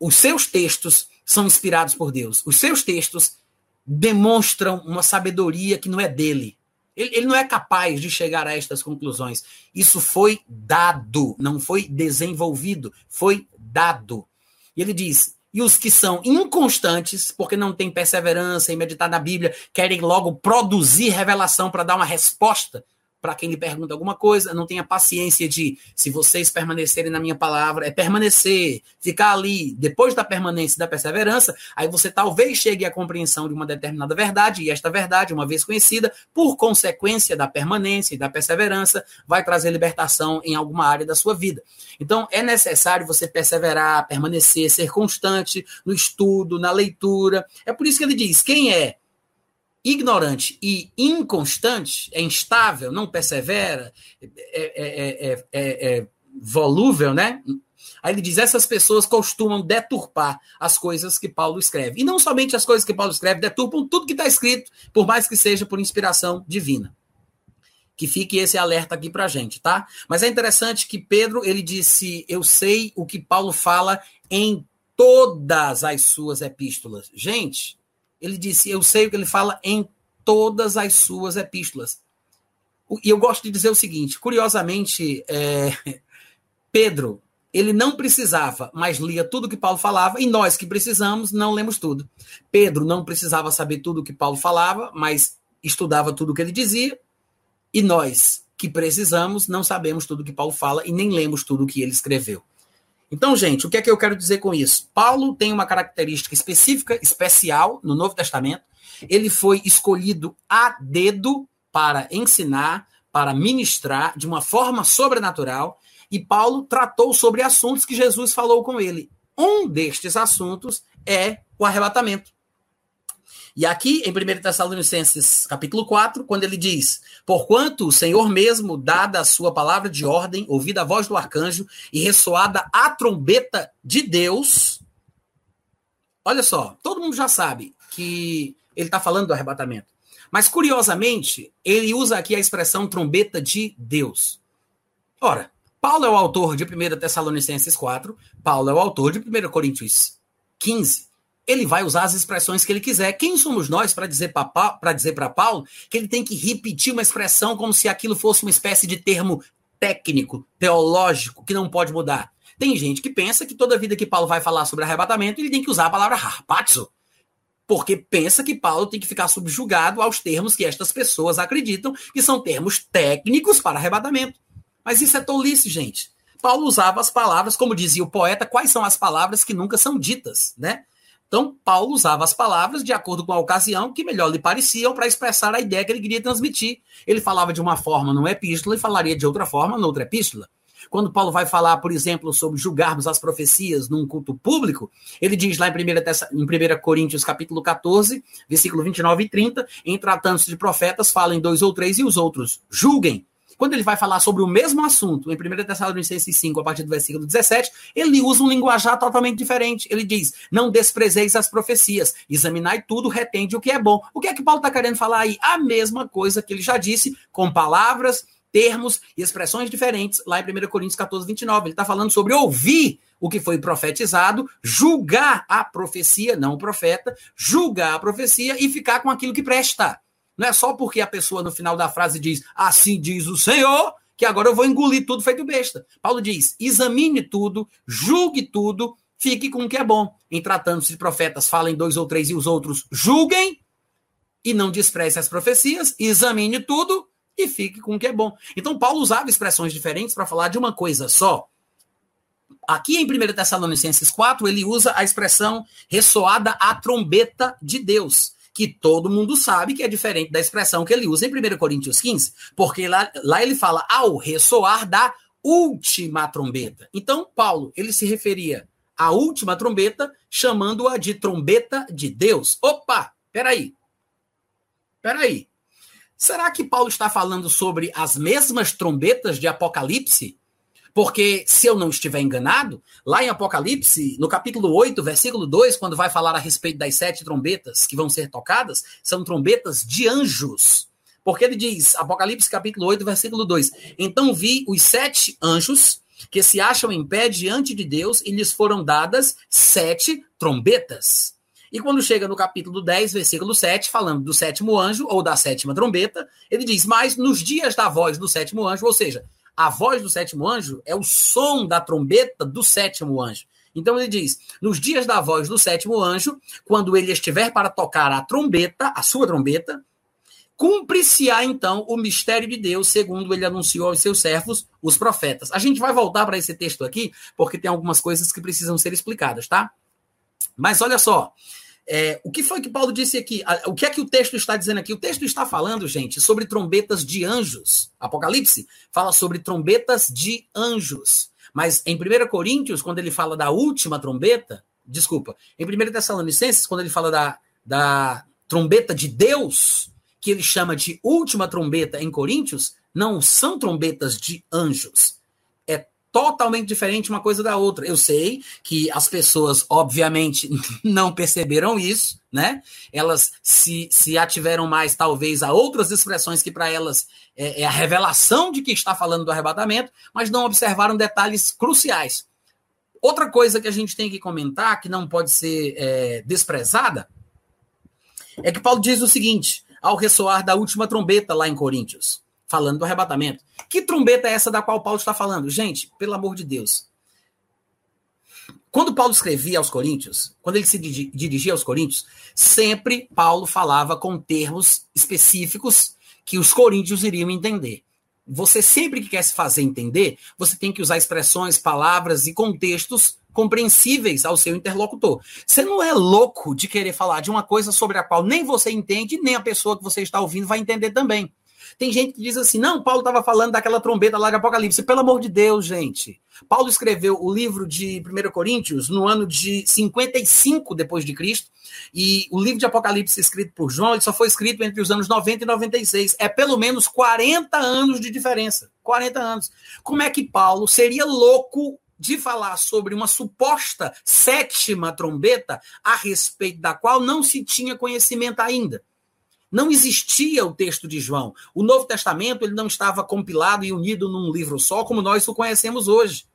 os seus textos são inspirados por Deus. Os seus textos demonstram uma sabedoria que não é dele. Ele, ele não é capaz de chegar a estas conclusões. Isso foi dado, não foi desenvolvido, foi dado. E ele diz: e os que são inconstantes, porque não têm perseverança em meditar na Bíblia, querem logo produzir revelação para dar uma resposta para quem lhe pergunta alguma coisa, não tenha paciência de, se vocês permanecerem na minha palavra, é permanecer, ficar ali, depois da permanência e da perseverança, aí você talvez chegue à compreensão de uma determinada verdade, e esta verdade, uma vez conhecida, por consequência da permanência e da perseverança, vai trazer libertação em alguma área da sua vida. Então, é necessário você perseverar, permanecer, ser constante no estudo, na leitura. É por isso que ele diz: quem é ignorante e inconstante, é instável, não persevera, é, é, é, é, volúvel, né? Aí ele diz: essas pessoas costumam deturpar as coisas que Paulo escreve. E não somente as coisas que Paulo escreve, deturpam tudo que está escrito, por mais que seja por inspiração divina. Que fique esse alerta aqui para gente, tá? Mas é interessante que Pedro ele disse: Eu sei o que Paulo fala em todas as suas epístolas. Gente, ele disse: Eu sei o que ele fala em todas as suas epístolas. E eu gosto de dizer o seguinte: curiosamente, é, Pedro, ele não precisava, mas lia tudo o que Paulo falava, e nós que precisamos, não lemos tudo. Pedro não precisava saber tudo o que Paulo falava, mas estudava tudo o que ele dizia, e nós que precisamos, não sabemos tudo o que Paulo fala e nem lemos tudo o que ele escreveu. Então, gente, o que é que eu quero dizer com isso? Paulo tem uma característica específica, especial no Novo Testamento. Ele foi escolhido a dedo para ensinar, para ministrar de uma forma sobrenatural. E Paulo tratou sobre assuntos que Jesus falou com ele. Um destes assuntos é o arrebatamento. E aqui em 1 Tessalonicenses capítulo 4, quando ele diz: Porquanto o Senhor mesmo, dada a sua palavra de ordem, ouvida a voz do arcanjo e ressoada a trombeta de Deus. Olha só, todo mundo já sabe que ele está falando do arrebatamento. Mas, curiosamente, ele usa aqui a expressão trombeta de Deus. Ora, Paulo é o autor de 1 Tessalonicenses 4, Paulo é o autor de 1 Coríntios 15 ele vai usar as expressões que ele quiser. Quem somos nós para dizer para dizer para Paulo que ele tem que repetir uma expressão como se aquilo fosse uma espécie de termo técnico, teológico, que não pode mudar? Tem gente que pensa que toda vida que Paulo vai falar sobre arrebatamento, ele tem que usar a palavra harpazo, porque pensa que Paulo tem que ficar subjugado aos termos que estas pessoas acreditam que são termos técnicos para arrebatamento. Mas isso é tolice, gente. Paulo usava as palavras, como dizia o poeta, quais são as palavras que nunca são ditas, né? Então, Paulo usava as palavras de acordo com a ocasião que melhor lhe pareciam para expressar a ideia que ele queria transmitir. Ele falava de uma forma numa epístola e falaria de outra forma noutra epístola. Quando Paulo vai falar, por exemplo, sobre julgarmos as profecias num culto público, ele diz lá em 1, em 1 Coríntios capítulo 14, versículo 29 e 30, em tratando-se de profetas, falem dois ou três e os outros julguem. Quando ele vai falar sobre o mesmo assunto, em 1 Tessalonicenses 5, a partir do versículo 17, ele usa um linguajar totalmente diferente. Ele diz: Não desprezeis as profecias, examinai tudo, retende o que é bom. O que é que Paulo está querendo falar aí? A mesma coisa que ele já disse, com palavras, termos e expressões diferentes, lá em 1 Coríntios 14, 29. Ele está falando sobre ouvir o que foi profetizado, julgar a profecia, não o profeta, julgar a profecia e ficar com aquilo que presta. Não é só porque a pessoa no final da frase diz assim diz o Senhor, que agora eu vou engolir tudo feito besta. Paulo diz: examine tudo, julgue tudo, fique com o que é bom. Em tratando-se de profetas, falem dois ou três e os outros julguem, e não despreze as profecias, examine tudo e fique com o que é bom. Então, Paulo usava expressões diferentes para falar de uma coisa só. Aqui em 1 Tessalonicenses 4, ele usa a expressão ressoada a trombeta de Deus que todo mundo sabe que é diferente da expressão que ele usa em 1 Coríntios 15, porque lá, lá ele fala ao ressoar da última trombeta. Então, Paulo, ele se referia à última trombeta, chamando-a de trombeta de Deus. Opa, peraí. Peraí. Será que Paulo está falando sobre as mesmas trombetas de Apocalipse? Porque, se eu não estiver enganado, lá em Apocalipse, no capítulo 8, versículo 2, quando vai falar a respeito das sete trombetas que vão ser tocadas, são trombetas de anjos. Porque ele diz, Apocalipse capítulo 8, versículo 2: Então vi os sete anjos que se acham em pé diante de Deus e lhes foram dadas sete trombetas. E quando chega no capítulo 10, versículo 7, falando do sétimo anjo ou da sétima trombeta, ele diz: Mas nos dias da voz do sétimo anjo, ou seja, a voz do sétimo anjo é o som da trombeta do sétimo anjo. Então ele diz: Nos dias da voz do sétimo anjo, quando ele estiver para tocar a trombeta, a sua trombeta, cumprir-se-á então o mistério de Deus, segundo ele anunciou aos seus servos, os profetas. A gente vai voltar para esse texto aqui, porque tem algumas coisas que precisam ser explicadas, tá? Mas olha só, é, o que foi que Paulo disse aqui? O que é que o texto está dizendo aqui? O texto está falando, gente, sobre trombetas de anjos. Apocalipse fala sobre trombetas de anjos. Mas em 1 Coríntios, quando ele fala da última trombeta, desculpa, em 1 Tessalonicenses, quando ele fala da, da trombeta de Deus, que ele chama de última trombeta em Coríntios, não são trombetas de anjos totalmente diferente uma coisa da outra. Eu sei que as pessoas, obviamente, não perceberam isso, né? Elas se, se ativeram mais, talvez, a outras expressões que para elas é, é, a revelação de que está falando do arrebatamento, mas não observaram detalhes cruciais. Outra coisa que a gente tem que comentar, que não pode ser é, desprezada, é que Paulo diz o seguinte, ao ressoar da última trombeta lá em Coríntios falando do arrebatamento. Que trombeta é essa da qual Paulo está falando? Gente, pelo amor de Deus. Quando Paulo escrevia aos Coríntios, quando ele se dirigia aos Coríntios, sempre Paulo falava com termos específicos que os coríntios iriam entender. Você sempre que quer se fazer entender, você tem que usar expressões, palavras e contextos compreensíveis ao seu interlocutor. Você não é louco de querer falar de uma coisa sobre a qual nem você entende, nem a pessoa que você está ouvindo vai entender também. Tem gente que diz assim: não, Paulo estava falando daquela trombeta lá de Apocalipse. Pelo amor de Deus, gente. Paulo escreveu o livro de 1 Coríntios no ano de 55 depois de Cristo. E o livro de Apocalipse escrito por João, ele só foi escrito entre os anos 90 e 96. É pelo menos 40 anos de diferença. 40 anos. Como é que Paulo seria louco de falar sobre uma suposta sétima trombeta a respeito da qual não se tinha conhecimento ainda? Não existia o texto de João. O Novo Testamento ele não estava compilado e unido num livro só, como nós o conhecemos hoje.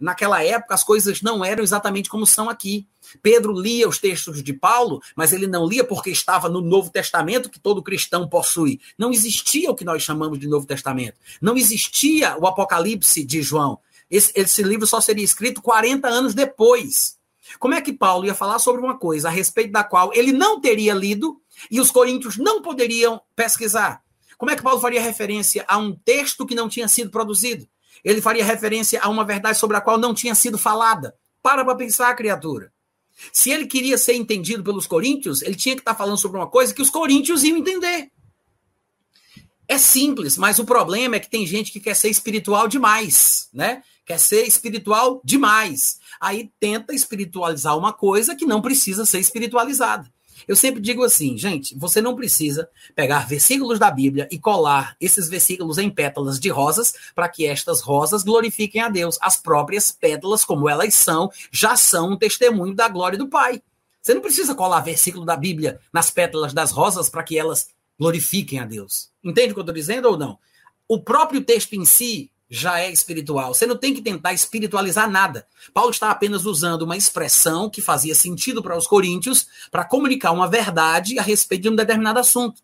Naquela época, as coisas não eram exatamente como são aqui. Pedro lia os textos de Paulo, mas ele não lia porque estava no Novo Testamento que todo cristão possui. Não existia o que nós chamamos de Novo Testamento. Não existia o Apocalipse de João. Esse, esse livro só seria escrito 40 anos depois. Como é que Paulo ia falar sobre uma coisa a respeito da qual ele não teria lido e os coríntios não poderiam pesquisar. Como é que Paulo faria referência a um texto que não tinha sido produzido? Ele faria referência a uma verdade sobre a qual não tinha sido falada. Para para pensar, criatura. Se ele queria ser entendido pelos coríntios, ele tinha que estar falando sobre uma coisa que os coríntios iam entender. É simples, mas o problema é que tem gente que quer ser espiritual demais, né? Quer ser espiritual demais. Aí tenta espiritualizar uma coisa que não precisa ser espiritualizada. Eu sempre digo assim, gente, você não precisa pegar versículos da Bíblia e colar esses versículos em pétalas de rosas para que estas rosas glorifiquem a Deus. As próprias pétalas, como elas são, já são um testemunho da glória do Pai. Você não precisa colar versículo da Bíblia nas pétalas das rosas para que elas glorifiquem a Deus. Entende o que eu estou dizendo ou não? O próprio texto em si já é espiritual. Você não tem que tentar espiritualizar nada. Paulo está apenas usando uma expressão que fazia sentido para os coríntios para comunicar uma verdade a respeito de um determinado assunto.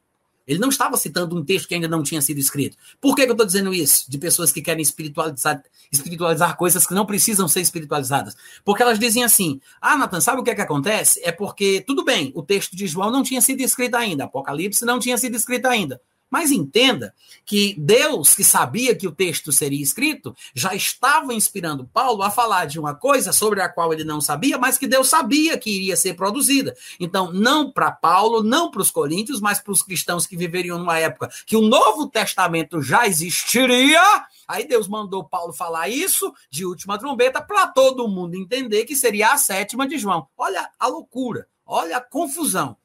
Ele não estava citando um texto que ainda não tinha sido escrito. Por que, que eu estou dizendo isso? De pessoas que querem espiritualizar, espiritualizar coisas que não precisam ser espiritualizadas. Porque elas dizem assim: ah, Natan, sabe o que, é que acontece? É porque, tudo bem, o texto de João não tinha sido escrito ainda, Apocalipse não tinha sido escrito ainda. Mas entenda que Deus, que sabia que o texto seria escrito, já estava inspirando Paulo a falar de uma coisa sobre a qual ele não sabia, mas que Deus sabia que iria ser produzida. Então, não para Paulo, não para os coríntios, mas para os cristãos que viveriam numa época que o Novo Testamento já existiria. Aí Deus mandou Paulo falar isso de última trombeta para todo mundo entender que seria a sétima de João. Olha a loucura, olha a confusão.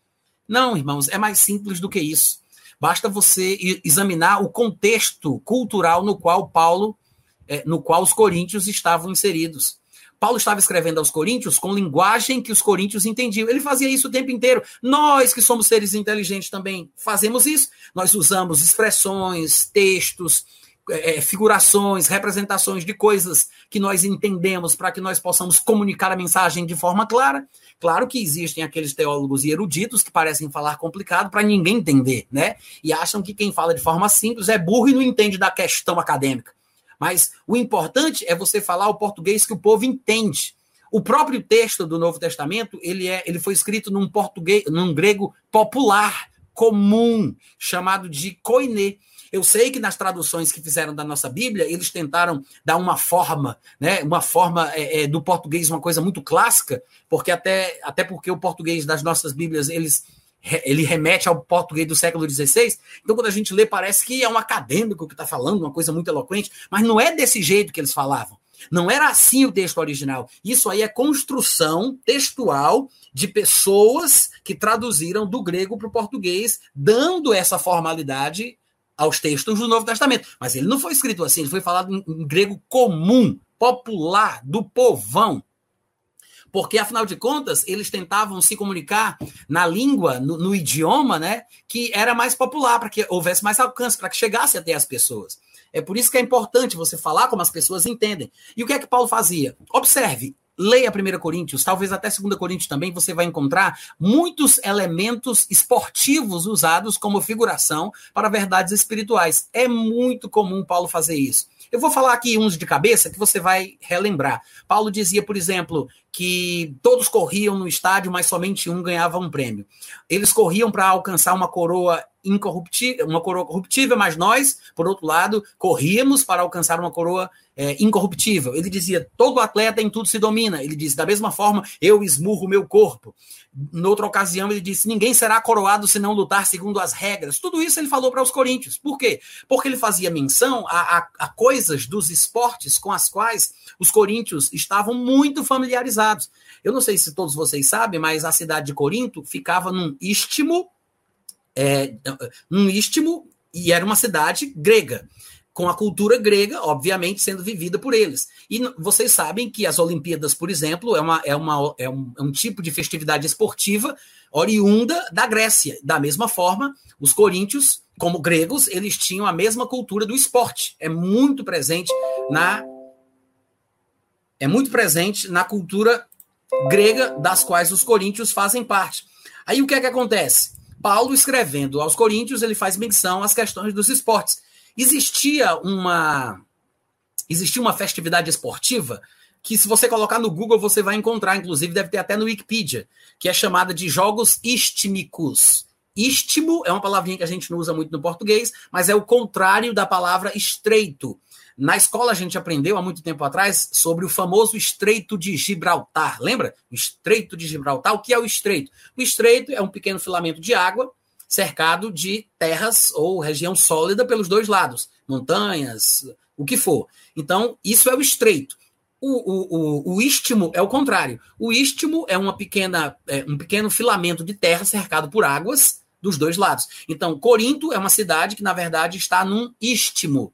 Não, irmãos, é mais simples do que isso. Basta você examinar o contexto cultural no qual Paulo, é, no qual os coríntios estavam inseridos. Paulo estava escrevendo aos coríntios com linguagem que os coríntios entendiam. Ele fazia isso o tempo inteiro. Nós, que somos seres inteligentes, também fazemos isso. Nós usamos expressões, textos é, figurações, representações de coisas que nós entendemos para que nós possamos comunicar a mensagem de forma clara. Claro que existem aqueles teólogos e eruditos que parecem falar complicado para ninguém entender, né? E acham que quem fala de forma simples é burro e não entende da questão acadêmica. Mas o importante é você falar o português que o povo entende. O próprio texto do Novo Testamento, ele, é, ele foi escrito num português, num grego popular, comum, chamado de koiné. Eu sei que nas traduções que fizeram da nossa Bíblia, eles tentaram dar uma forma, né, uma forma é, é, do português, uma coisa muito clássica, porque até, até porque o português das nossas Bíblias, eles ele remete ao português do século XVI. Então, quando a gente lê, parece que é um acadêmico que está falando, uma coisa muito eloquente, mas não é desse jeito que eles falavam. Não era assim o texto original. Isso aí é construção textual de pessoas que traduziram do grego para o português, dando essa formalidade aos textos do Novo Testamento. Mas ele não foi escrito assim, ele foi falado em, em grego comum, popular, do povão. Porque, afinal de contas, eles tentavam se comunicar na língua, no, no idioma, né, que era mais popular, para que houvesse mais alcance, para que chegasse até as pessoas. É por isso que é importante você falar como as pessoas entendem. E o que é que Paulo fazia? Observe, leia 1 Coríntios, talvez até 2 Coríntios também, você vai encontrar muitos elementos esportivos usados como figuração para verdades espirituais. É muito comum Paulo fazer isso. Eu vou falar aqui uns de cabeça que você vai relembrar. Paulo dizia, por exemplo, que todos corriam no estádio, mas somente um ganhava um prêmio. Eles corriam para alcançar uma coroa incorruptível, uma coroa corruptível, mas nós, por outro lado, corríamos para alcançar uma coroa é, incorruptível. Ele dizia: todo atleta em tudo se domina. Ele disse: da mesma forma, eu esmurro o meu corpo. Noutra ocasião, ele disse: ninguém será coroado se não lutar segundo as regras. Tudo isso ele falou para os coríntios. Por quê? Porque ele fazia menção a, a, a coisas dos esportes com as quais os coríntios estavam muito familiarizados. Eu não sei se todos vocês sabem, mas a cidade de Corinto ficava num istmo, é, num istmo, e era uma cidade grega com a cultura grega, obviamente, sendo vivida por eles. E vocês sabem que as Olimpíadas, por exemplo, é, uma, é, uma, é, um, é um tipo de festividade esportiva oriunda da Grécia. Da mesma forma, os coríntios, como gregos, eles tinham a mesma cultura do esporte. É muito presente na é muito presente na cultura grega das quais os coríntios fazem parte. Aí o que é que acontece? Paulo escrevendo aos coríntios, ele faz menção às questões dos esportes existia uma existia uma festividade esportiva que se você colocar no Google você vai encontrar, inclusive deve ter até no Wikipedia, que é chamada de jogos istmicos. Istmo é uma palavrinha que a gente não usa muito no português, mas é o contrário da palavra estreito. Na escola a gente aprendeu há muito tempo atrás sobre o famoso Estreito de Gibraltar. Lembra? Estreito de Gibraltar. O que é o estreito? O estreito é um pequeno filamento de água cercado de terras ou região sólida pelos dois lados, montanhas, o que for. Então, isso é o estreito. O, o, o, o istmo é o contrário. O istmo é uma pequena, é, um pequeno filamento de terra cercado por águas dos dois lados. Então, Corinto é uma cidade que, na verdade, está num istmo.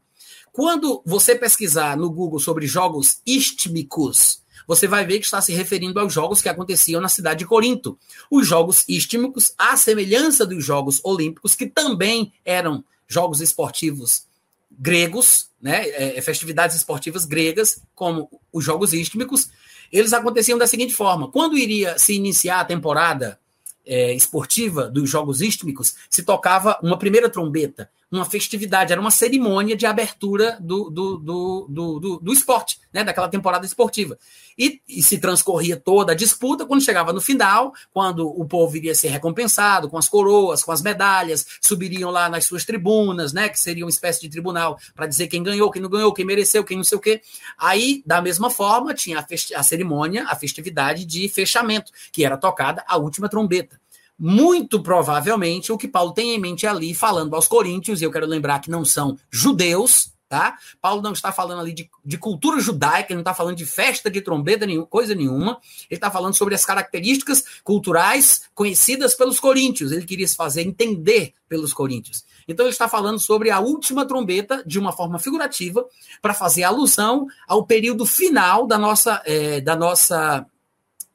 Quando você pesquisar no Google sobre jogos istmicos, você vai ver que está se referindo aos jogos que aconteciam na cidade de Corinto. Os jogos istmicos, à semelhança dos Jogos Olímpicos, que também eram jogos esportivos gregos, né, é, é, festividades esportivas gregas, como os Jogos Istmicos, eles aconteciam da seguinte forma: quando iria se iniciar a temporada é, esportiva dos Jogos Istmicos, se tocava uma primeira trombeta uma festividade, era uma cerimônia de abertura do, do, do, do, do, do esporte, né, daquela temporada esportiva. E, e, se transcorria toda a disputa, quando chegava no final, quando o povo iria ser recompensado com as coroas, com as medalhas, subiriam lá nas suas tribunas, né, que seria uma espécie de tribunal para dizer quem ganhou, quem não ganhou, quem mereceu, quem não sei o quê. Aí, da mesma forma, tinha a, a cerimônia, a festividade de fechamento, que era tocada a última trombeta muito provavelmente o que Paulo tem em mente ali, falando aos coríntios, e eu quero lembrar que não são judeus, tá? Paulo não está falando ali de, de cultura judaica, ele não está falando de festa de trombeta, nenhum, coisa nenhuma. Ele está falando sobre as características culturais conhecidas pelos coríntios. Ele queria se fazer entender pelos coríntios. Então ele está falando sobre a última trombeta de uma forma figurativa, para fazer alusão ao período final da nossa, é, da nossa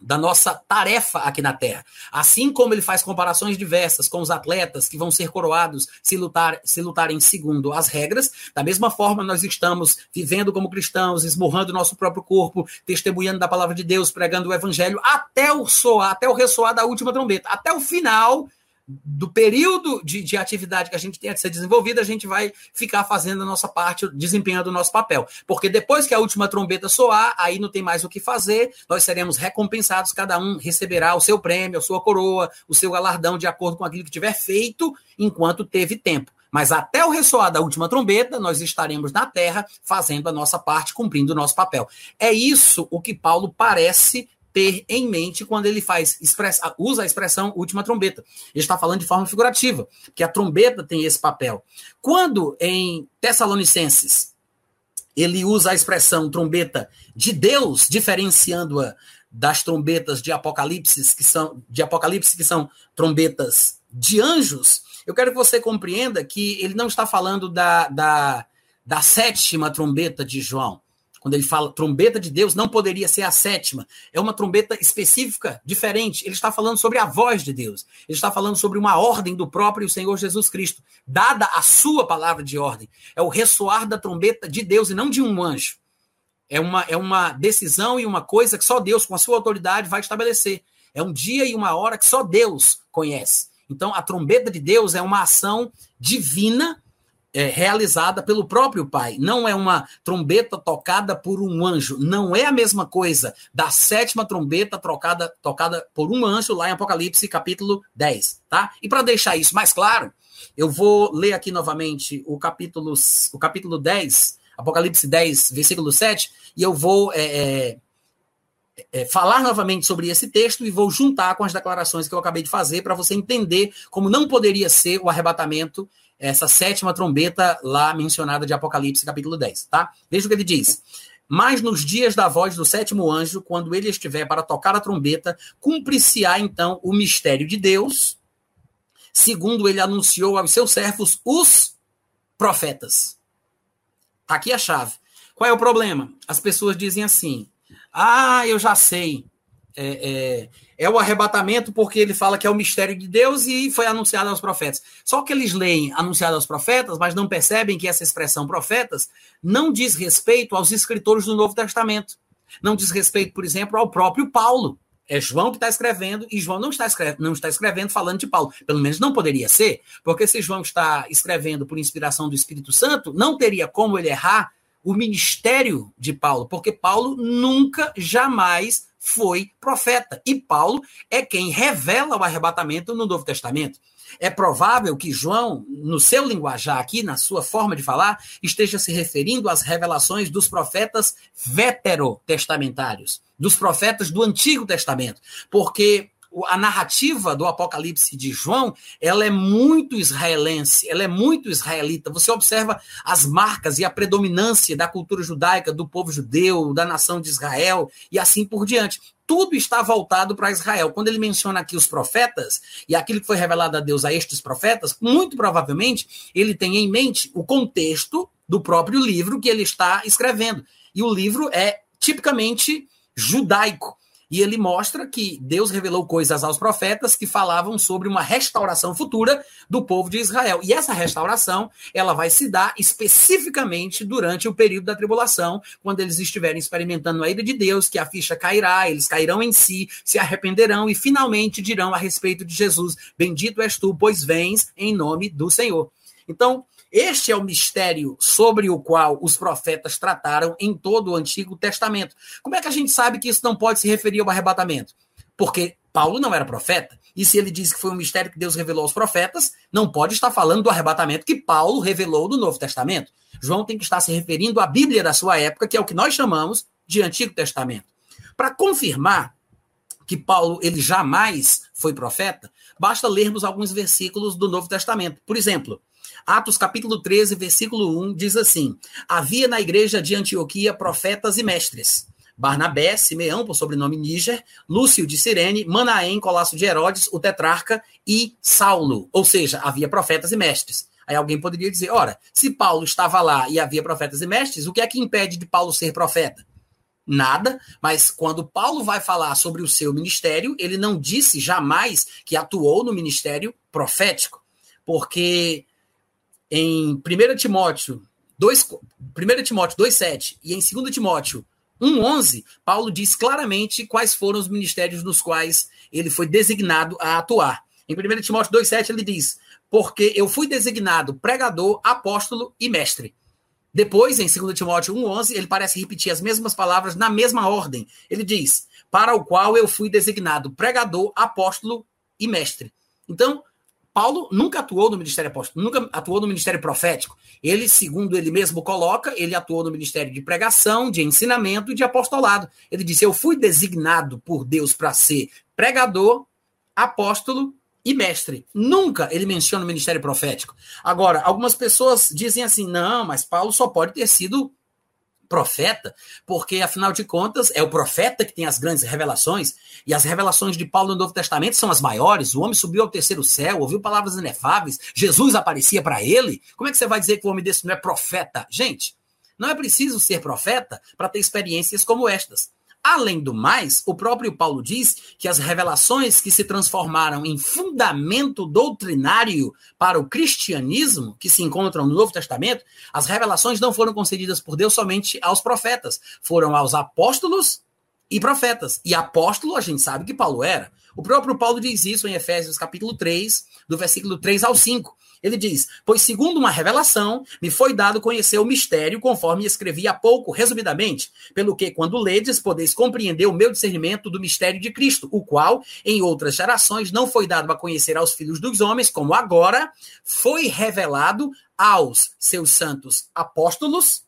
da nossa tarefa aqui na Terra. Assim como ele faz comparações diversas com os atletas que vão ser coroados se, lutar, se lutarem segundo as regras, da mesma forma nós estamos vivendo como cristãos, esmurrando nosso próprio corpo, testemunhando da palavra de Deus, pregando o evangelho, até o soar, até o ressoar da última trombeta, até o final do período de, de, atividade que a gente tem a ser desenvolvida, a gente vai ficar fazendo a nossa parte, desempenhando o nosso papel. Porque depois que a última trombeta soar, aí não tem mais o que fazer, nós seremos recompensados, cada um receberá o seu prêmio, a sua coroa, o seu galardão, de acordo com aquilo que tiver feito enquanto teve tempo. Mas até o ressoar da última trombeta, nós estaremos na terra fazendo a nossa parte, cumprindo o nosso papel. É isso o que Paulo parece ter em mente quando ele faz expressa, usa a expressão última trombeta. Ele está falando de forma figurativa, que a trombeta tem esse papel. Quando em Tessalonicenses ele usa a expressão trombeta de Deus, diferenciando-a das trombetas de Apocalipse, que são de Apocalipse que são trombetas de anjos, eu quero que você compreenda que ele não está falando da, da, da sétima trombeta de João quando ele fala trombeta de Deus, não poderia ser a sétima. É uma trombeta específica, diferente. Ele está falando sobre a voz de Deus. Ele está falando sobre uma ordem do próprio Senhor Jesus Cristo, dada a sua palavra de ordem. É o ressoar da trombeta de Deus e não de um anjo. É uma, é uma decisão e uma coisa que só Deus, com a sua autoridade, vai estabelecer. É um dia e uma hora que só Deus conhece. Então, a trombeta de Deus é uma ação divina é, realizada pelo próprio Pai. Não é uma trombeta tocada por um anjo. Não é a mesma coisa da sétima trombeta trocada, tocada por um anjo lá em Apocalipse, capítulo 10. Tá? E para deixar isso mais claro, eu vou ler aqui novamente o capítulo, o capítulo 10, Apocalipse 10, versículo 7, e eu vou é, é, é, falar novamente sobre esse texto e vou juntar com as declarações que eu acabei de fazer para você entender como não poderia ser o arrebatamento essa sétima trombeta lá mencionada de Apocalipse, capítulo 10, tá? Veja o que ele diz. Mas nos dias da voz do sétimo anjo, quando ele estiver para tocar a trombeta, cumprir-se-á então o mistério de Deus, segundo ele anunciou aos seus servos, os profetas. Tá aqui a chave. Qual é o problema? As pessoas dizem assim: ah, eu já sei. É, é, é o arrebatamento porque ele fala que é o mistério de Deus e foi anunciado aos profetas. Só que eles leem anunciado aos profetas, mas não percebem que essa expressão profetas não diz respeito aos escritores do Novo Testamento. Não diz respeito, por exemplo, ao próprio Paulo. É João que está escrevendo, e João não está, escrevendo, não está escrevendo falando de Paulo. Pelo menos não poderia ser, porque se João está escrevendo por inspiração do Espírito Santo, não teria como ele errar o ministério de Paulo, porque Paulo nunca, jamais foi profeta. E Paulo é quem revela o arrebatamento no Novo Testamento. É provável que João, no seu linguajar aqui, na sua forma de falar, esteja se referindo às revelações dos profetas veterotestamentários, dos profetas do Antigo Testamento, porque a narrativa do Apocalipse de João, ela é muito israelense, ela é muito israelita. Você observa as marcas e a predominância da cultura judaica, do povo judeu, da nação de Israel e assim por diante. Tudo está voltado para Israel. Quando ele menciona aqui os profetas e aquilo que foi revelado a Deus a estes profetas, muito provavelmente ele tem em mente o contexto do próprio livro que ele está escrevendo. E o livro é tipicamente judaico. E ele mostra que Deus revelou coisas aos profetas que falavam sobre uma restauração futura do povo de Israel. E essa restauração, ela vai se dar especificamente durante o período da tribulação, quando eles estiverem experimentando a ira de Deus, que a ficha cairá, eles cairão em si, se arrependerão e finalmente dirão a respeito de Jesus: Bendito és tu, pois vens em nome do Senhor. Então, este é o mistério sobre o qual os profetas trataram em todo o Antigo Testamento. Como é que a gente sabe que isso não pode se referir ao arrebatamento? Porque Paulo não era profeta. E se ele diz que foi um mistério que Deus revelou aos profetas, não pode estar falando do arrebatamento que Paulo revelou no Novo Testamento. João tem que estar se referindo à Bíblia da sua época, que é o que nós chamamos de Antigo Testamento. Para confirmar que Paulo ele jamais foi profeta, basta lermos alguns versículos do Novo Testamento. Por exemplo, Atos capítulo 13, versículo 1 diz assim: Havia na igreja de Antioquia profetas e mestres. Barnabé, Simeão, por sobrenome Níger, Lúcio de Cirene, Manaém, Colasso de Herodes, o tetrarca e Saulo. Ou seja, havia profetas e mestres. Aí alguém poderia dizer: ora, se Paulo estava lá e havia profetas e mestres, o que é que impede de Paulo ser profeta? nada, mas quando Paulo vai falar sobre o seu ministério, ele não disse jamais que atuou no ministério profético, porque em 1 Timóteo 2, 1 Timóteo 2,7 e em 2 Timóteo 1,11, Paulo diz claramente quais foram os ministérios nos quais ele foi designado a atuar. Em 1 Timóteo 2,7 ele diz: Porque eu fui designado pregador, apóstolo e mestre. Depois, em 2 Timóteo 1,11, ele parece repetir as mesmas palavras na mesma ordem. Ele diz: Para o qual eu fui designado pregador, apóstolo e mestre. Então, Paulo nunca atuou no ministério apóstolo, nunca atuou no ministério profético. Ele, segundo ele mesmo coloca, ele atuou no ministério de pregação, de ensinamento e de apostolado. Ele disse: Eu fui designado por Deus para ser pregador, apóstolo e mestre. Nunca ele menciona o ministério profético. Agora, algumas pessoas dizem assim: não, mas Paulo só pode ter sido profeta, porque afinal de contas é o profeta que tem as grandes revelações, e as revelações de Paulo no Novo Testamento são as maiores. O homem subiu ao terceiro céu, ouviu palavras inefáveis, Jesus aparecia para ele. Como é que você vai dizer que o homem desse não é profeta? Gente, não é preciso ser profeta para ter experiências como estas. Além do mais, o próprio Paulo diz que as revelações que se transformaram em fundamento doutrinário para o cristianismo, que se encontram no Novo Testamento, as revelações não foram concedidas por Deus somente aos profetas, foram aos apóstolos e profetas. E apóstolo, a gente sabe que Paulo era. O próprio Paulo diz isso em Efésios capítulo 3, do versículo 3 ao 5. Ele diz: Pois segundo uma revelação, me foi dado conhecer o mistério, conforme escrevi há pouco, resumidamente, pelo que, quando ledes, podeis compreender o meu discernimento do mistério de Cristo, o qual, em outras gerações, não foi dado a conhecer aos filhos dos homens, como agora foi revelado aos seus santos apóstolos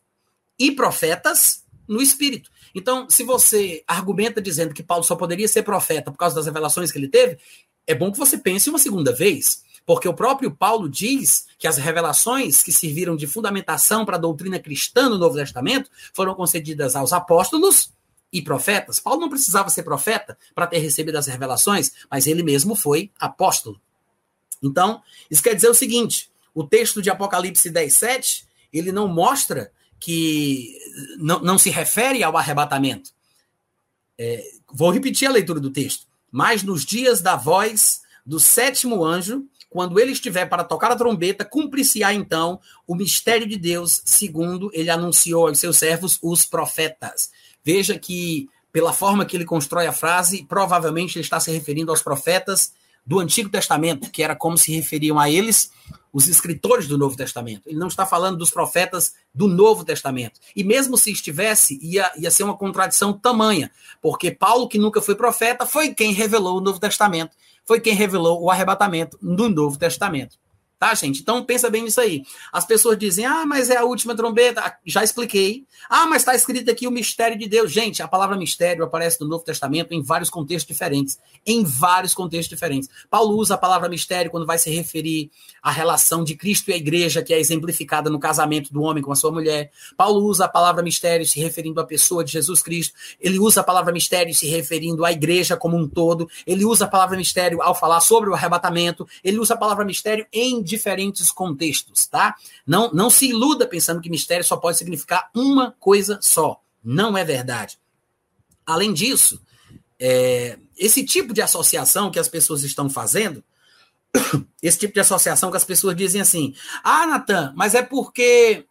e profetas no Espírito. Então, se você argumenta dizendo que Paulo só poderia ser profeta por causa das revelações que ele teve, é bom que você pense uma segunda vez. Porque o próprio Paulo diz que as revelações que serviram de fundamentação para a doutrina cristã no Novo Testamento foram concedidas aos apóstolos e profetas. Paulo não precisava ser profeta para ter recebido as revelações, mas ele mesmo foi apóstolo. Então, isso quer dizer o seguinte: o texto de Apocalipse 10, 7, ele não mostra que não, não se refere ao arrebatamento. É, vou repetir a leitura do texto. Mas nos dias da voz do sétimo anjo, quando ele estiver para tocar a trombeta, cumprir-se-á então o mistério de Deus, segundo ele anunciou aos seus servos, os profetas. Veja que, pela forma que ele constrói a frase, provavelmente ele está se referindo aos profetas do Antigo Testamento, que era como se referiam a eles os escritores do Novo Testamento. Ele não está falando dos profetas do Novo Testamento. E mesmo se estivesse, ia, ia ser uma contradição tamanha, porque Paulo, que nunca foi profeta, foi quem revelou o Novo Testamento foi quem revelou o arrebatamento no Novo Testamento. Tá, gente? Então pensa bem nisso aí. As pessoas dizem, ah, mas é a última trombeta. Ah, já expliquei. Ah, mas está escrito aqui o mistério de Deus. Gente, a palavra mistério aparece no Novo Testamento em vários contextos diferentes. Em vários contextos diferentes. Paulo usa a palavra mistério quando vai se referir à relação de Cristo e a igreja, que é exemplificada no casamento do homem com a sua mulher. Paulo usa a palavra mistério se referindo à pessoa de Jesus Cristo. Ele usa a palavra mistério se referindo à igreja como um todo. Ele usa a palavra mistério ao falar sobre o arrebatamento. Ele usa a palavra mistério em diferentes contextos, tá? Não, não se iluda pensando que mistério só pode significar uma coisa só. Não é verdade. Além disso, é, esse tipo de associação que as pessoas estão fazendo, esse tipo de associação que as pessoas dizem assim: ah, Natan, mas é porque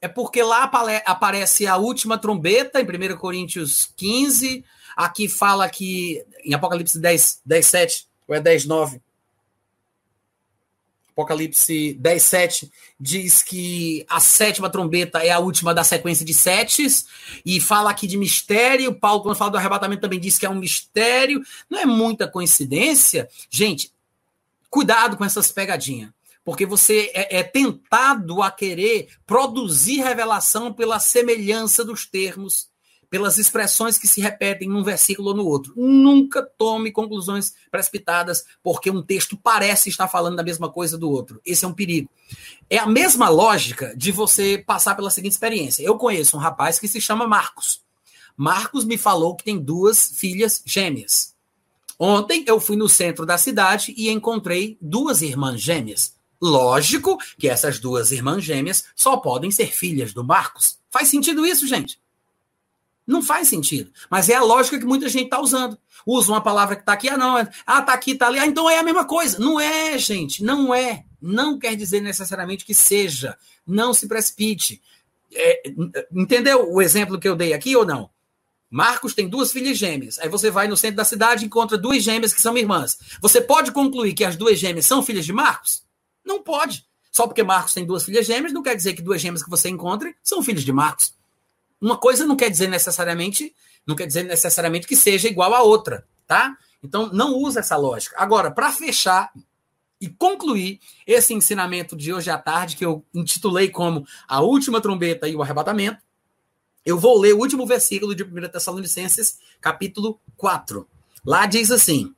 é porque lá aparece a última trombeta em 1 Coríntios 15, aqui fala que em Apocalipse 10, 10 7, ou é 10, 9, Apocalipse 10, 7 diz que a sétima trombeta é a última da sequência de setes, e fala aqui de mistério. Paulo, quando fala do arrebatamento, também diz que é um mistério. Não é muita coincidência. Gente, cuidado com essas pegadinhas, porque você é, é tentado a querer produzir revelação pela semelhança dos termos pelas expressões que se repetem num versículo ou no outro. Nunca tome conclusões precipitadas porque um texto parece estar falando da mesma coisa do outro. Esse é um perigo. É a mesma lógica de você passar pela seguinte experiência. Eu conheço um rapaz que se chama Marcos. Marcos me falou que tem duas filhas gêmeas. Ontem eu fui no centro da cidade e encontrei duas irmãs gêmeas. Lógico que essas duas irmãs gêmeas só podem ser filhas do Marcos. Faz sentido isso, gente? Não faz sentido. Mas é a lógica que muita gente está usando. Usa uma palavra que está aqui, ah, não, ah, tá aqui, tá ali, ah, então é a mesma coisa. Não é, gente, não é. Não quer dizer necessariamente que seja. Não se precipite. É, entendeu o exemplo que eu dei aqui ou não? Marcos tem duas filhas gêmeas. Aí você vai no centro da cidade e encontra duas gêmeas que são irmãs. Você pode concluir que as duas gêmeas são filhas de Marcos? Não pode. Só porque Marcos tem duas filhas gêmeas, não quer dizer que duas gêmeas que você encontre são filhos de Marcos. Uma coisa não quer dizer necessariamente, não quer dizer necessariamente que seja igual à outra, tá? Então não usa essa lógica. Agora, para fechar e concluir esse ensinamento de hoje à tarde, que eu intitulei como A Última Trombeta e o Arrebatamento, eu vou ler o último versículo de 1 Tessalonicenses, capítulo 4. Lá diz assim,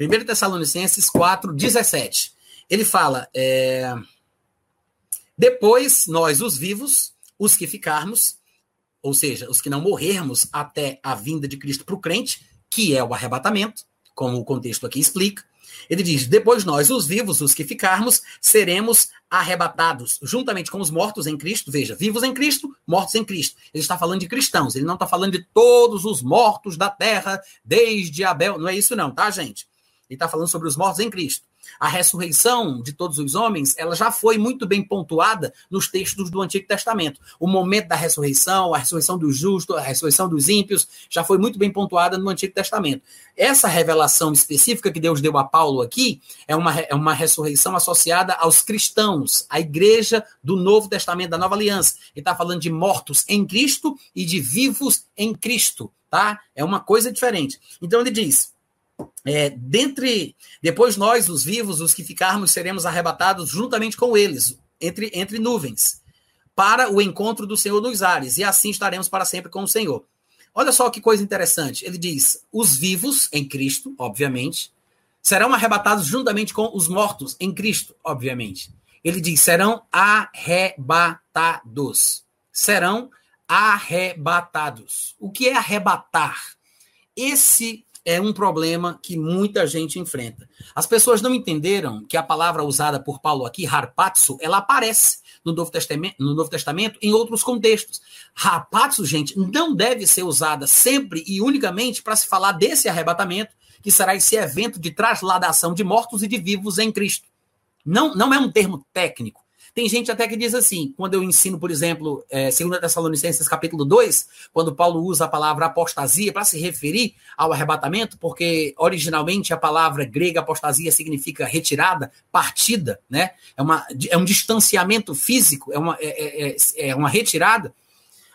1 Tessalonicenses 4, 17. Ele fala: é, Depois nós, os vivos, os que ficarmos, ou seja, os que não morrermos até a vinda de Cristo para o crente, que é o arrebatamento, como o contexto aqui explica, ele diz: Depois nós, os vivos, os que ficarmos, seremos arrebatados, juntamente com os mortos em Cristo. Veja, vivos em Cristo, mortos em Cristo. Ele está falando de cristãos, ele não está falando de todos os mortos da terra, desde Abel. Não é isso, não, tá, gente? Ele está falando sobre os mortos em Cristo. A ressurreição de todos os homens, ela já foi muito bem pontuada nos textos do Antigo Testamento. O momento da ressurreição, a ressurreição dos justos, a ressurreição dos ímpios, já foi muito bem pontuada no Antigo Testamento. Essa revelação específica que Deus deu a Paulo aqui é uma, é uma ressurreição associada aos cristãos, à igreja do Novo Testamento, da Nova Aliança. Ele está falando de mortos em Cristo e de vivos em Cristo, tá? É uma coisa diferente. Então ele diz: é, dentre depois nós, os vivos, os que ficarmos, seremos arrebatados juntamente com eles, entre, entre nuvens, para o encontro do Senhor nos ares, e assim estaremos para sempre com o Senhor. Olha só que coisa interessante. Ele diz: os vivos em Cristo, obviamente, serão arrebatados juntamente com os mortos em Cristo, obviamente. Ele diz: serão arrebatados. Serão arrebatados. O que é arrebatar? Esse é um problema que muita gente enfrenta. As pessoas não entenderam que a palavra usada por Paulo aqui, harpatso, ela aparece no Novo Testamento, no Novo Testamento em outros contextos. Harpatso, gente, não deve ser usada sempre e unicamente para se falar desse arrebatamento, que será esse evento de trasladação de mortos e de vivos em Cristo. Não, não é um termo técnico. Tem gente até que diz assim, quando eu ensino, por exemplo, é, 2 Tessalonicenses capítulo 2, quando Paulo usa a palavra apostasia para se referir ao arrebatamento, porque originalmente a palavra grega apostasia significa retirada, partida, né? É, uma, é um distanciamento físico, é uma, é, é, é, é uma retirada.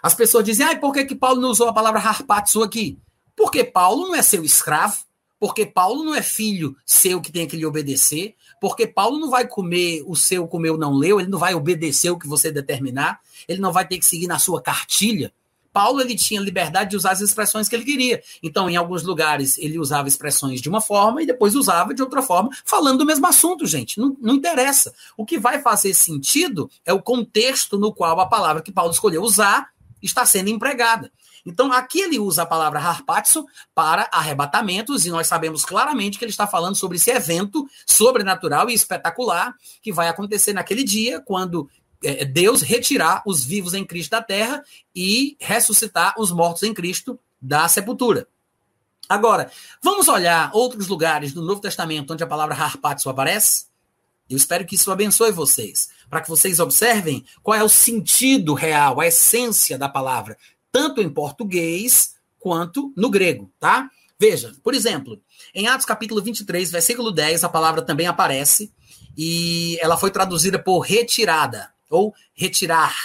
As pessoas dizem, ah, por que, que Paulo não usou a palavra harpatsu aqui? Porque Paulo não é seu escravo, porque Paulo não é filho seu que tem que lhe obedecer, porque Paulo não vai comer o seu comeu não leu, ele não vai obedecer o que você determinar, ele não vai ter que seguir na sua cartilha. Paulo ele tinha liberdade de usar as expressões que ele queria. Então, em alguns lugares, ele usava expressões de uma forma e depois usava de outra forma, falando do mesmo assunto, gente. Não, não interessa. O que vai fazer sentido é o contexto no qual a palavra que Paulo escolheu usar está sendo empregada. Então, aqui ele usa a palavra harpatso para arrebatamentos, e nós sabemos claramente que ele está falando sobre esse evento sobrenatural e espetacular que vai acontecer naquele dia, quando é, Deus retirar os vivos em Cristo da terra e ressuscitar os mortos em Cristo da sepultura. Agora, vamos olhar outros lugares do Novo Testamento onde a palavra harpatso aparece? Eu espero que isso abençoe vocês, para que vocês observem qual é o sentido real, a essência da palavra, tanto em português quanto no grego, tá? Veja, por exemplo, em Atos capítulo 23, versículo 10, a palavra também aparece e ela foi traduzida por retirada ou retirar.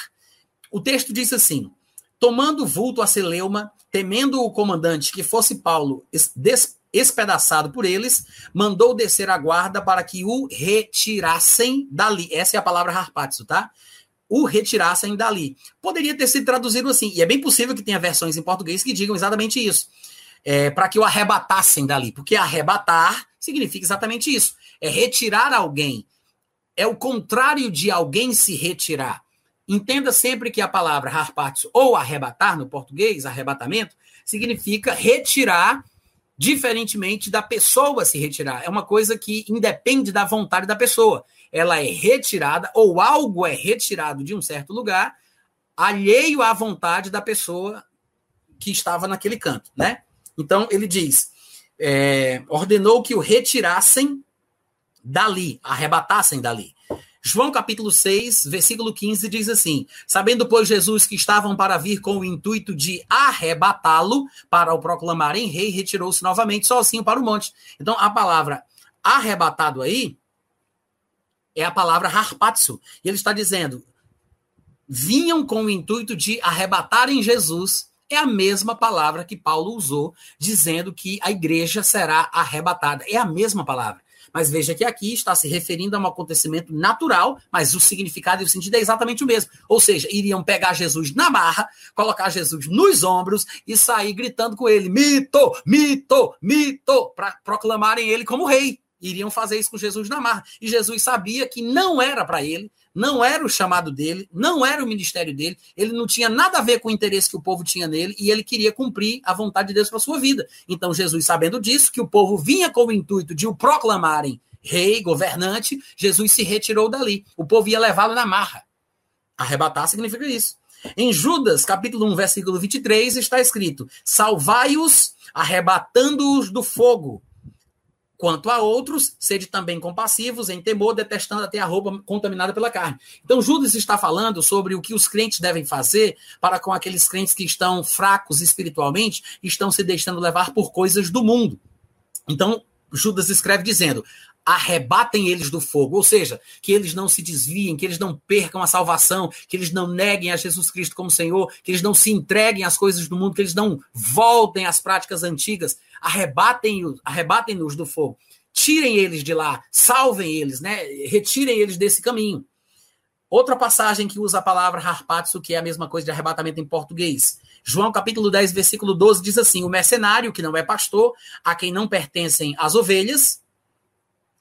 O texto diz assim: Tomando vulto a Celeuma, temendo o comandante que fosse Paulo despedaçado por eles, mandou descer a guarda para que o retirassem dali. Essa é a palavra harpatzo, tá? O retirassem dali. Poderia ter sido traduzido assim, e é bem possível que tenha versões em português que digam exatamente isso. É, para que o arrebatassem dali, porque arrebatar significa exatamente isso: é retirar alguém. É o contrário de alguém se retirar. Entenda sempre que a palavra harpatio ou arrebatar no português, arrebatamento, significa retirar diferentemente da pessoa se retirar. É uma coisa que independe da vontade da pessoa ela é retirada, ou algo é retirado de um certo lugar, alheio à vontade da pessoa que estava naquele canto, né? Então ele diz: é, ordenou que o retirassem dali, arrebatassem dali. João capítulo 6, versículo 15 diz assim: Sabendo, pois, Jesus que estavam para vir com o intuito de arrebatá-lo para o proclamarem rei, retirou-se novamente sozinho para o monte. Então, a palavra arrebatado aí é a palavra harpatsu. E ele está dizendo: vinham com o intuito de arrebatarem Jesus. É a mesma palavra que Paulo usou, dizendo que a igreja será arrebatada. É a mesma palavra. Mas veja que aqui está se referindo a um acontecimento natural, mas o significado e o sentido é exatamente o mesmo. Ou seja, iriam pegar Jesus na barra, colocar Jesus nos ombros e sair gritando com ele: mito, mito, mito, para proclamarem ele como rei. Iriam fazer isso com Jesus na marra. E Jesus sabia que não era para ele, não era o chamado dele, não era o ministério dele, ele não tinha nada a ver com o interesse que o povo tinha nele e ele queria cumprir a vontade de Deus para sua vida. Então Jesus, sabendo disso, que o povo vinha com o intuito de o proclamarem rei, governante, Jesus se retirou dali. O povo ia levá-lo na marra. Arrebatar significa isso. Em Judas, capítulo 1, versículo 23, está escrito: Salvai-os, arrebatando-os do fogo Quanto a outros, sede também compassivos, em temor, detestando até a roupa contaminada pela carne. Então, Judas está falando sobre o que os crentes devem fazer para com aqueles crentes que estão fracos espiritualmente estão se deixando levar por coisas do mundo. Então, Judas escreve dizendo: arrebatem eles do fogo, ou seja, que eles não se desviem, que eles não percam a salvação, que eles não neguem a Jesus Cristo como Senhor, que eles não se entreguem às coisas do mundo, que eles não voltem às práticas antigas, arrebatem-nos arrebatem do fogo. Tirem eles de lá, salvem eles, né? Retirem eles desse caminho. Outra passagem que usa a palavra harpatsu, que é a mesma coisa de arrebatamento em português. João capítulo 10, versículo 12 diz assim: O mercenário, que não é pastor, a quem não pertencem as ovelhas,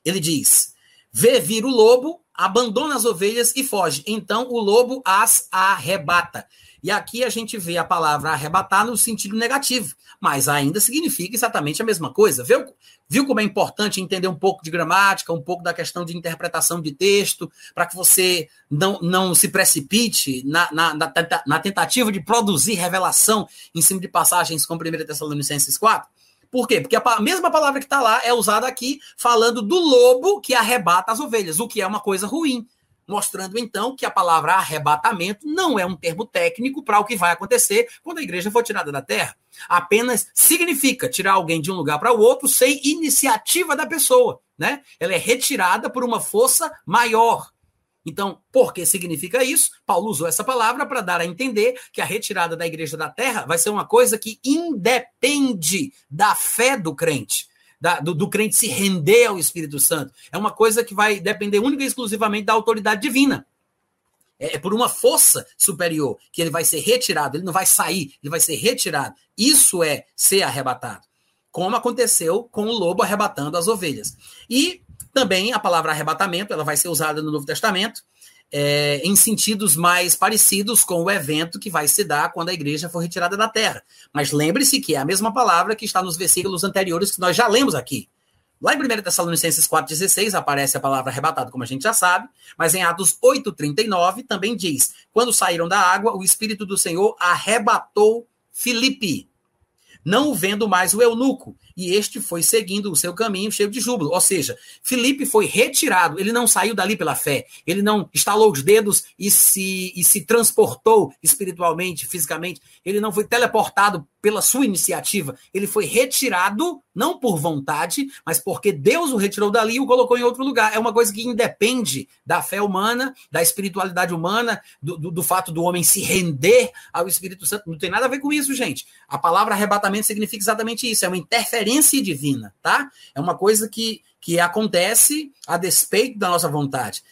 ele diz: vê vir o lobo, abandona as ovelhas e foge. Então o lobo as arrebata. E aqui a gente vê a palavra arrebatar no sentido negativo, mas ainda significa exatamente a mesma coisa. Viu, viu como é importante entender um pouco de gramática, um pouco da questão de interpretação de texto, para que você não, não se precipite na, na, na, na tentativa de produzir revelação em cima de passagens como 1 Tessalonicenses 4? Por quê? Porque a mesma palavra que está lá é usada aqui falando do lobo que arrebata as ovelhas, o que é uma coisa ruim. Mostrando então que a palavra arrebatamento não é um termo técnico para o que vai acontecer quando a igreja for tirada da terra. Apenas significa tirar alguém de um lugar para o outro sem iniciativa da pessoa. Né? Ela é retirada por uma força maior. Então, por que significa isso? Paulo usou essa palavra para dar a entender que a retirada da igreja da terra vai ser uma coisa que independe da fé do crente. Da, do, do, crente se render ao Espírito Santo. É uma coisa que vai depender única e exclusivamente da autoridade divina. É, é por uma força superior que ele vai ser retirado, ele não vai sair, ele vai ser retirado. Isso é ser arrebatado. Como aconteceu com o lobo arrebatando as ovelhas. E também a palavra arrebatamento ela vai ser usada no Novo Testamento é, em sentidos mais parecidos com o evento que vai se dar quando a igreja for retirada da terra. Mas lembre-se que é a mesma palavra que está nos versículos anteriores que nós já lemos aqui. Lá em 1 Tessalonicenses 4,16 aparece a palavra arrebatado, como a gente já sabe, mas em Atos 8,39 também diz: Quando saíram da água, o Espírito do Senhor arrebatou Filipe, não o vendo mais o eunuco, e este foi seguindo o seu caminho cheio de júbilo. Ou seja, Felipe foi retirado, ele não saiu dali pela fé, ele não estalou os dedos e se, e se transportou espiritualmente, fisicamente, ele não foi teleportado pela sua iniciativa, ele foi retirado, não por vontade, mas porque Deus o retirou dali e o colocou em outro lugar. É uma coisa que independe da fé humana, da espiritualidade humana, do, do, do fato do homem se render ao Espírito Santo. Não tem nada a ver com isso, gente. A palavra arrebatamento significa exatamente isso, é uma interferência interferência divina, tá? É uma coisa que, que acontece a despeito da nossa vontade.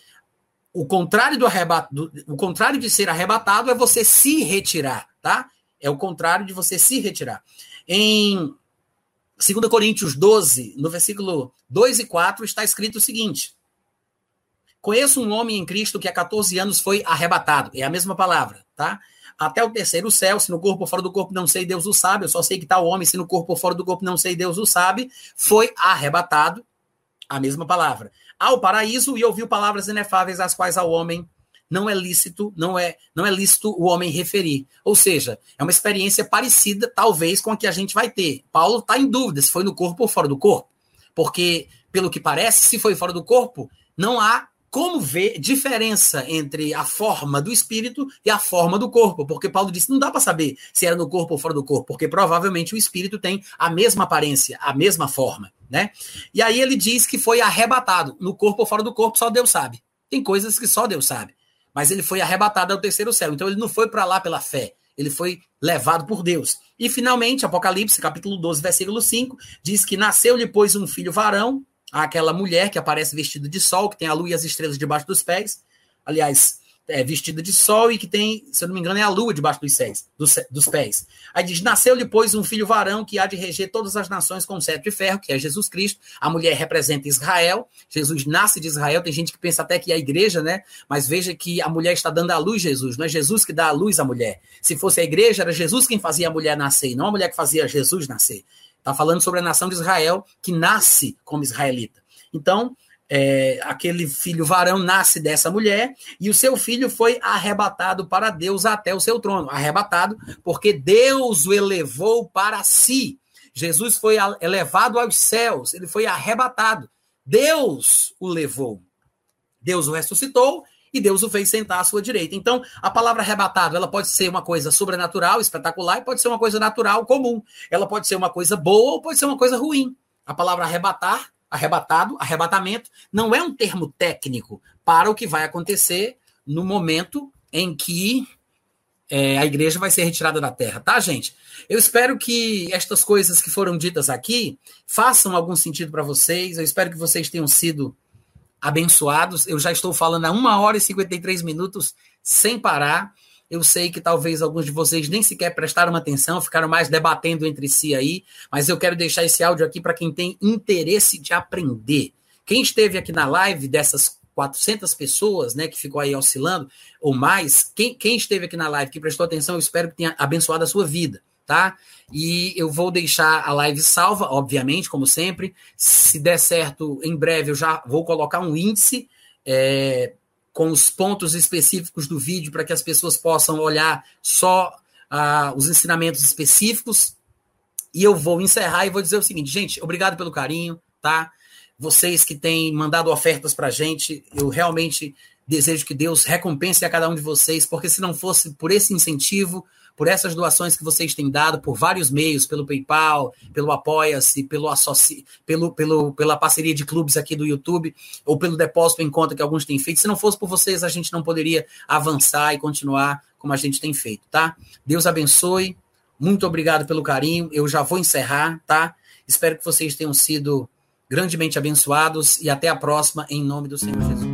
O contrário do arrebato, o contrário de ser arrebatado é você se retirar, tá? É o contrário de você se retirar. Em 2 Coríntios 12, no versículo 2 e 4, está escrito o seguinte: Conheço um homem em Cristo que há 14 anos foi arrebatado. É a mesma palavra, tá? Até o terceiro céu, se no corpo ou fora do corpo não sei, Deus o sabe, eu só sei que está o homem, se no corpo ou fora do corpo não sei, Deus o sabe, foi arrebatado, a mesma palavra, ao paraíso e ouviu palavras inefáveis, as quais ao homem não é lícito, não é, não é lícito o homem referir. Ou seja, é uma experiência parecida, talvez, com a que a gente vai ter. Paulo está em dúvida se foi no corpo ou fora do corpo. Porque, pelo que parece, se foi fora do corpo, não há como ver diferença entre a forma do espírito e a forma do corpo, porque Paulo disse não dá para saber se era no corpo ou fora do corpo, porque provavelmente o espírito tem a mesma aparência, a mesma forma, né? E aí ele diz que foi arrebatado, no corpo ou fora do corpo, só Deus sabe. Tem coisas que só Deus sabe. Mas ele foi arrebatado ao terceiro céu, então ele não foi para lá pela fé, ele foi levado por Deus. E finalmente, Apocalipse, capítulo 12, versículo 5, diz que nasceu-lhe, pois, um filho varão, aquela mulher que aparece vestida de sol, que tem a lua e as estrelas debaixo dos pés. Aliás, é vestida de sol e que tem, se eu não me engano, é a lua debaixo dos, pés, dos, dos pés. Aí diz: Nasceu depois um filho varão que há de reger todas as nações com cetro de ferro, que é Jesus Cristo. A mulher representa Israel. Jesus nasce de Israel. Tem gente que pensa até que é a igreja, né? Mas veja que a mulher está dando à luz Jesus. Não é Jesus que dá à luz à mulher. Se fosse a igreja, era Jesus quem fazia a mulher nascer, não a mulher que fazia Jesus nascer. Está falando sobre a nação de Israel que nasce como israelita. Então, é, aquele filho varão nasce dessa mulher e o seu filho foi arrebatado para Deus até o seu trono. Arrebatado porque Deus o elevou para si. Jesus foi elevado aos céus, ele foi arrebatado. Deus o levou. Deus o ressuscitou e Deus o fez sentar à sua direita. Então, a palavra arrebatado, ela pode ser uma coisa sobrenatural, espetacular, e pode ser uma coisa natural, comum. Ela pode ser uma coisa boa ou pode ser uma coisa ruim. A palavra arrebatar, arrebatado, arrebatamento, não é um termo técnico para o que vai acontecer no momento em que é, a igreja vai ser retirada da terra, tá, gente? Eu espero que estas coisas que foram ditas aqui façam algum sentido para vocês. Eu espero que vocês tenham sido abençoados. Eu já estou falando há uma hora e 53 minutos sem parar. Eu sei que talvez alguns de vocês nem sequer prestaram atenção, ficaram mais debatendo entre si aí, mas eu quero deixar esse áudio aqui para quem tem interesse de aprender. Quem esteve aqui na live dessas 400 pessoas, né, que ficou aí oscilando, ou mais, quem, quem esteve aqui na live que prestou atenção, eu espero que tenha abençoado a sua vida tá? E eu vou deixar a live salva, obviamente, como sempre. Se der certo, em breve eu já vou colocar um índice é, com os pontos específicos do vídeo para que as pessoas possam olhar só ah, os ensinamentos específicos. E eu vou encerrar e vou dizer o seguinte, gente, obrigado pelo carinho, tá? Vocês que têm mandado ofertas para gente, eu realmente desejo que Deus recompense a cada um de vocês, porque se não fosse por esse incentivo, por essas doações que vocês têm dado por vários meios, pelo PayPal, pelo Apoia-se, pelo associ... pelo, pelo, pela parceria de clubes aqui do YouTube, ou pelo depósito em conta que alguns têm feito. Se não fosse por vocês, a gente não poderia avançar e continuar como a gente tem feito, tá? Deus abençoe. Muito obrigado pelo carinho. Eu já vou encerrar, tá? Espero que vocês tenham sido grandemente abençoados e até a próxima, em nome do Senhor Jesus.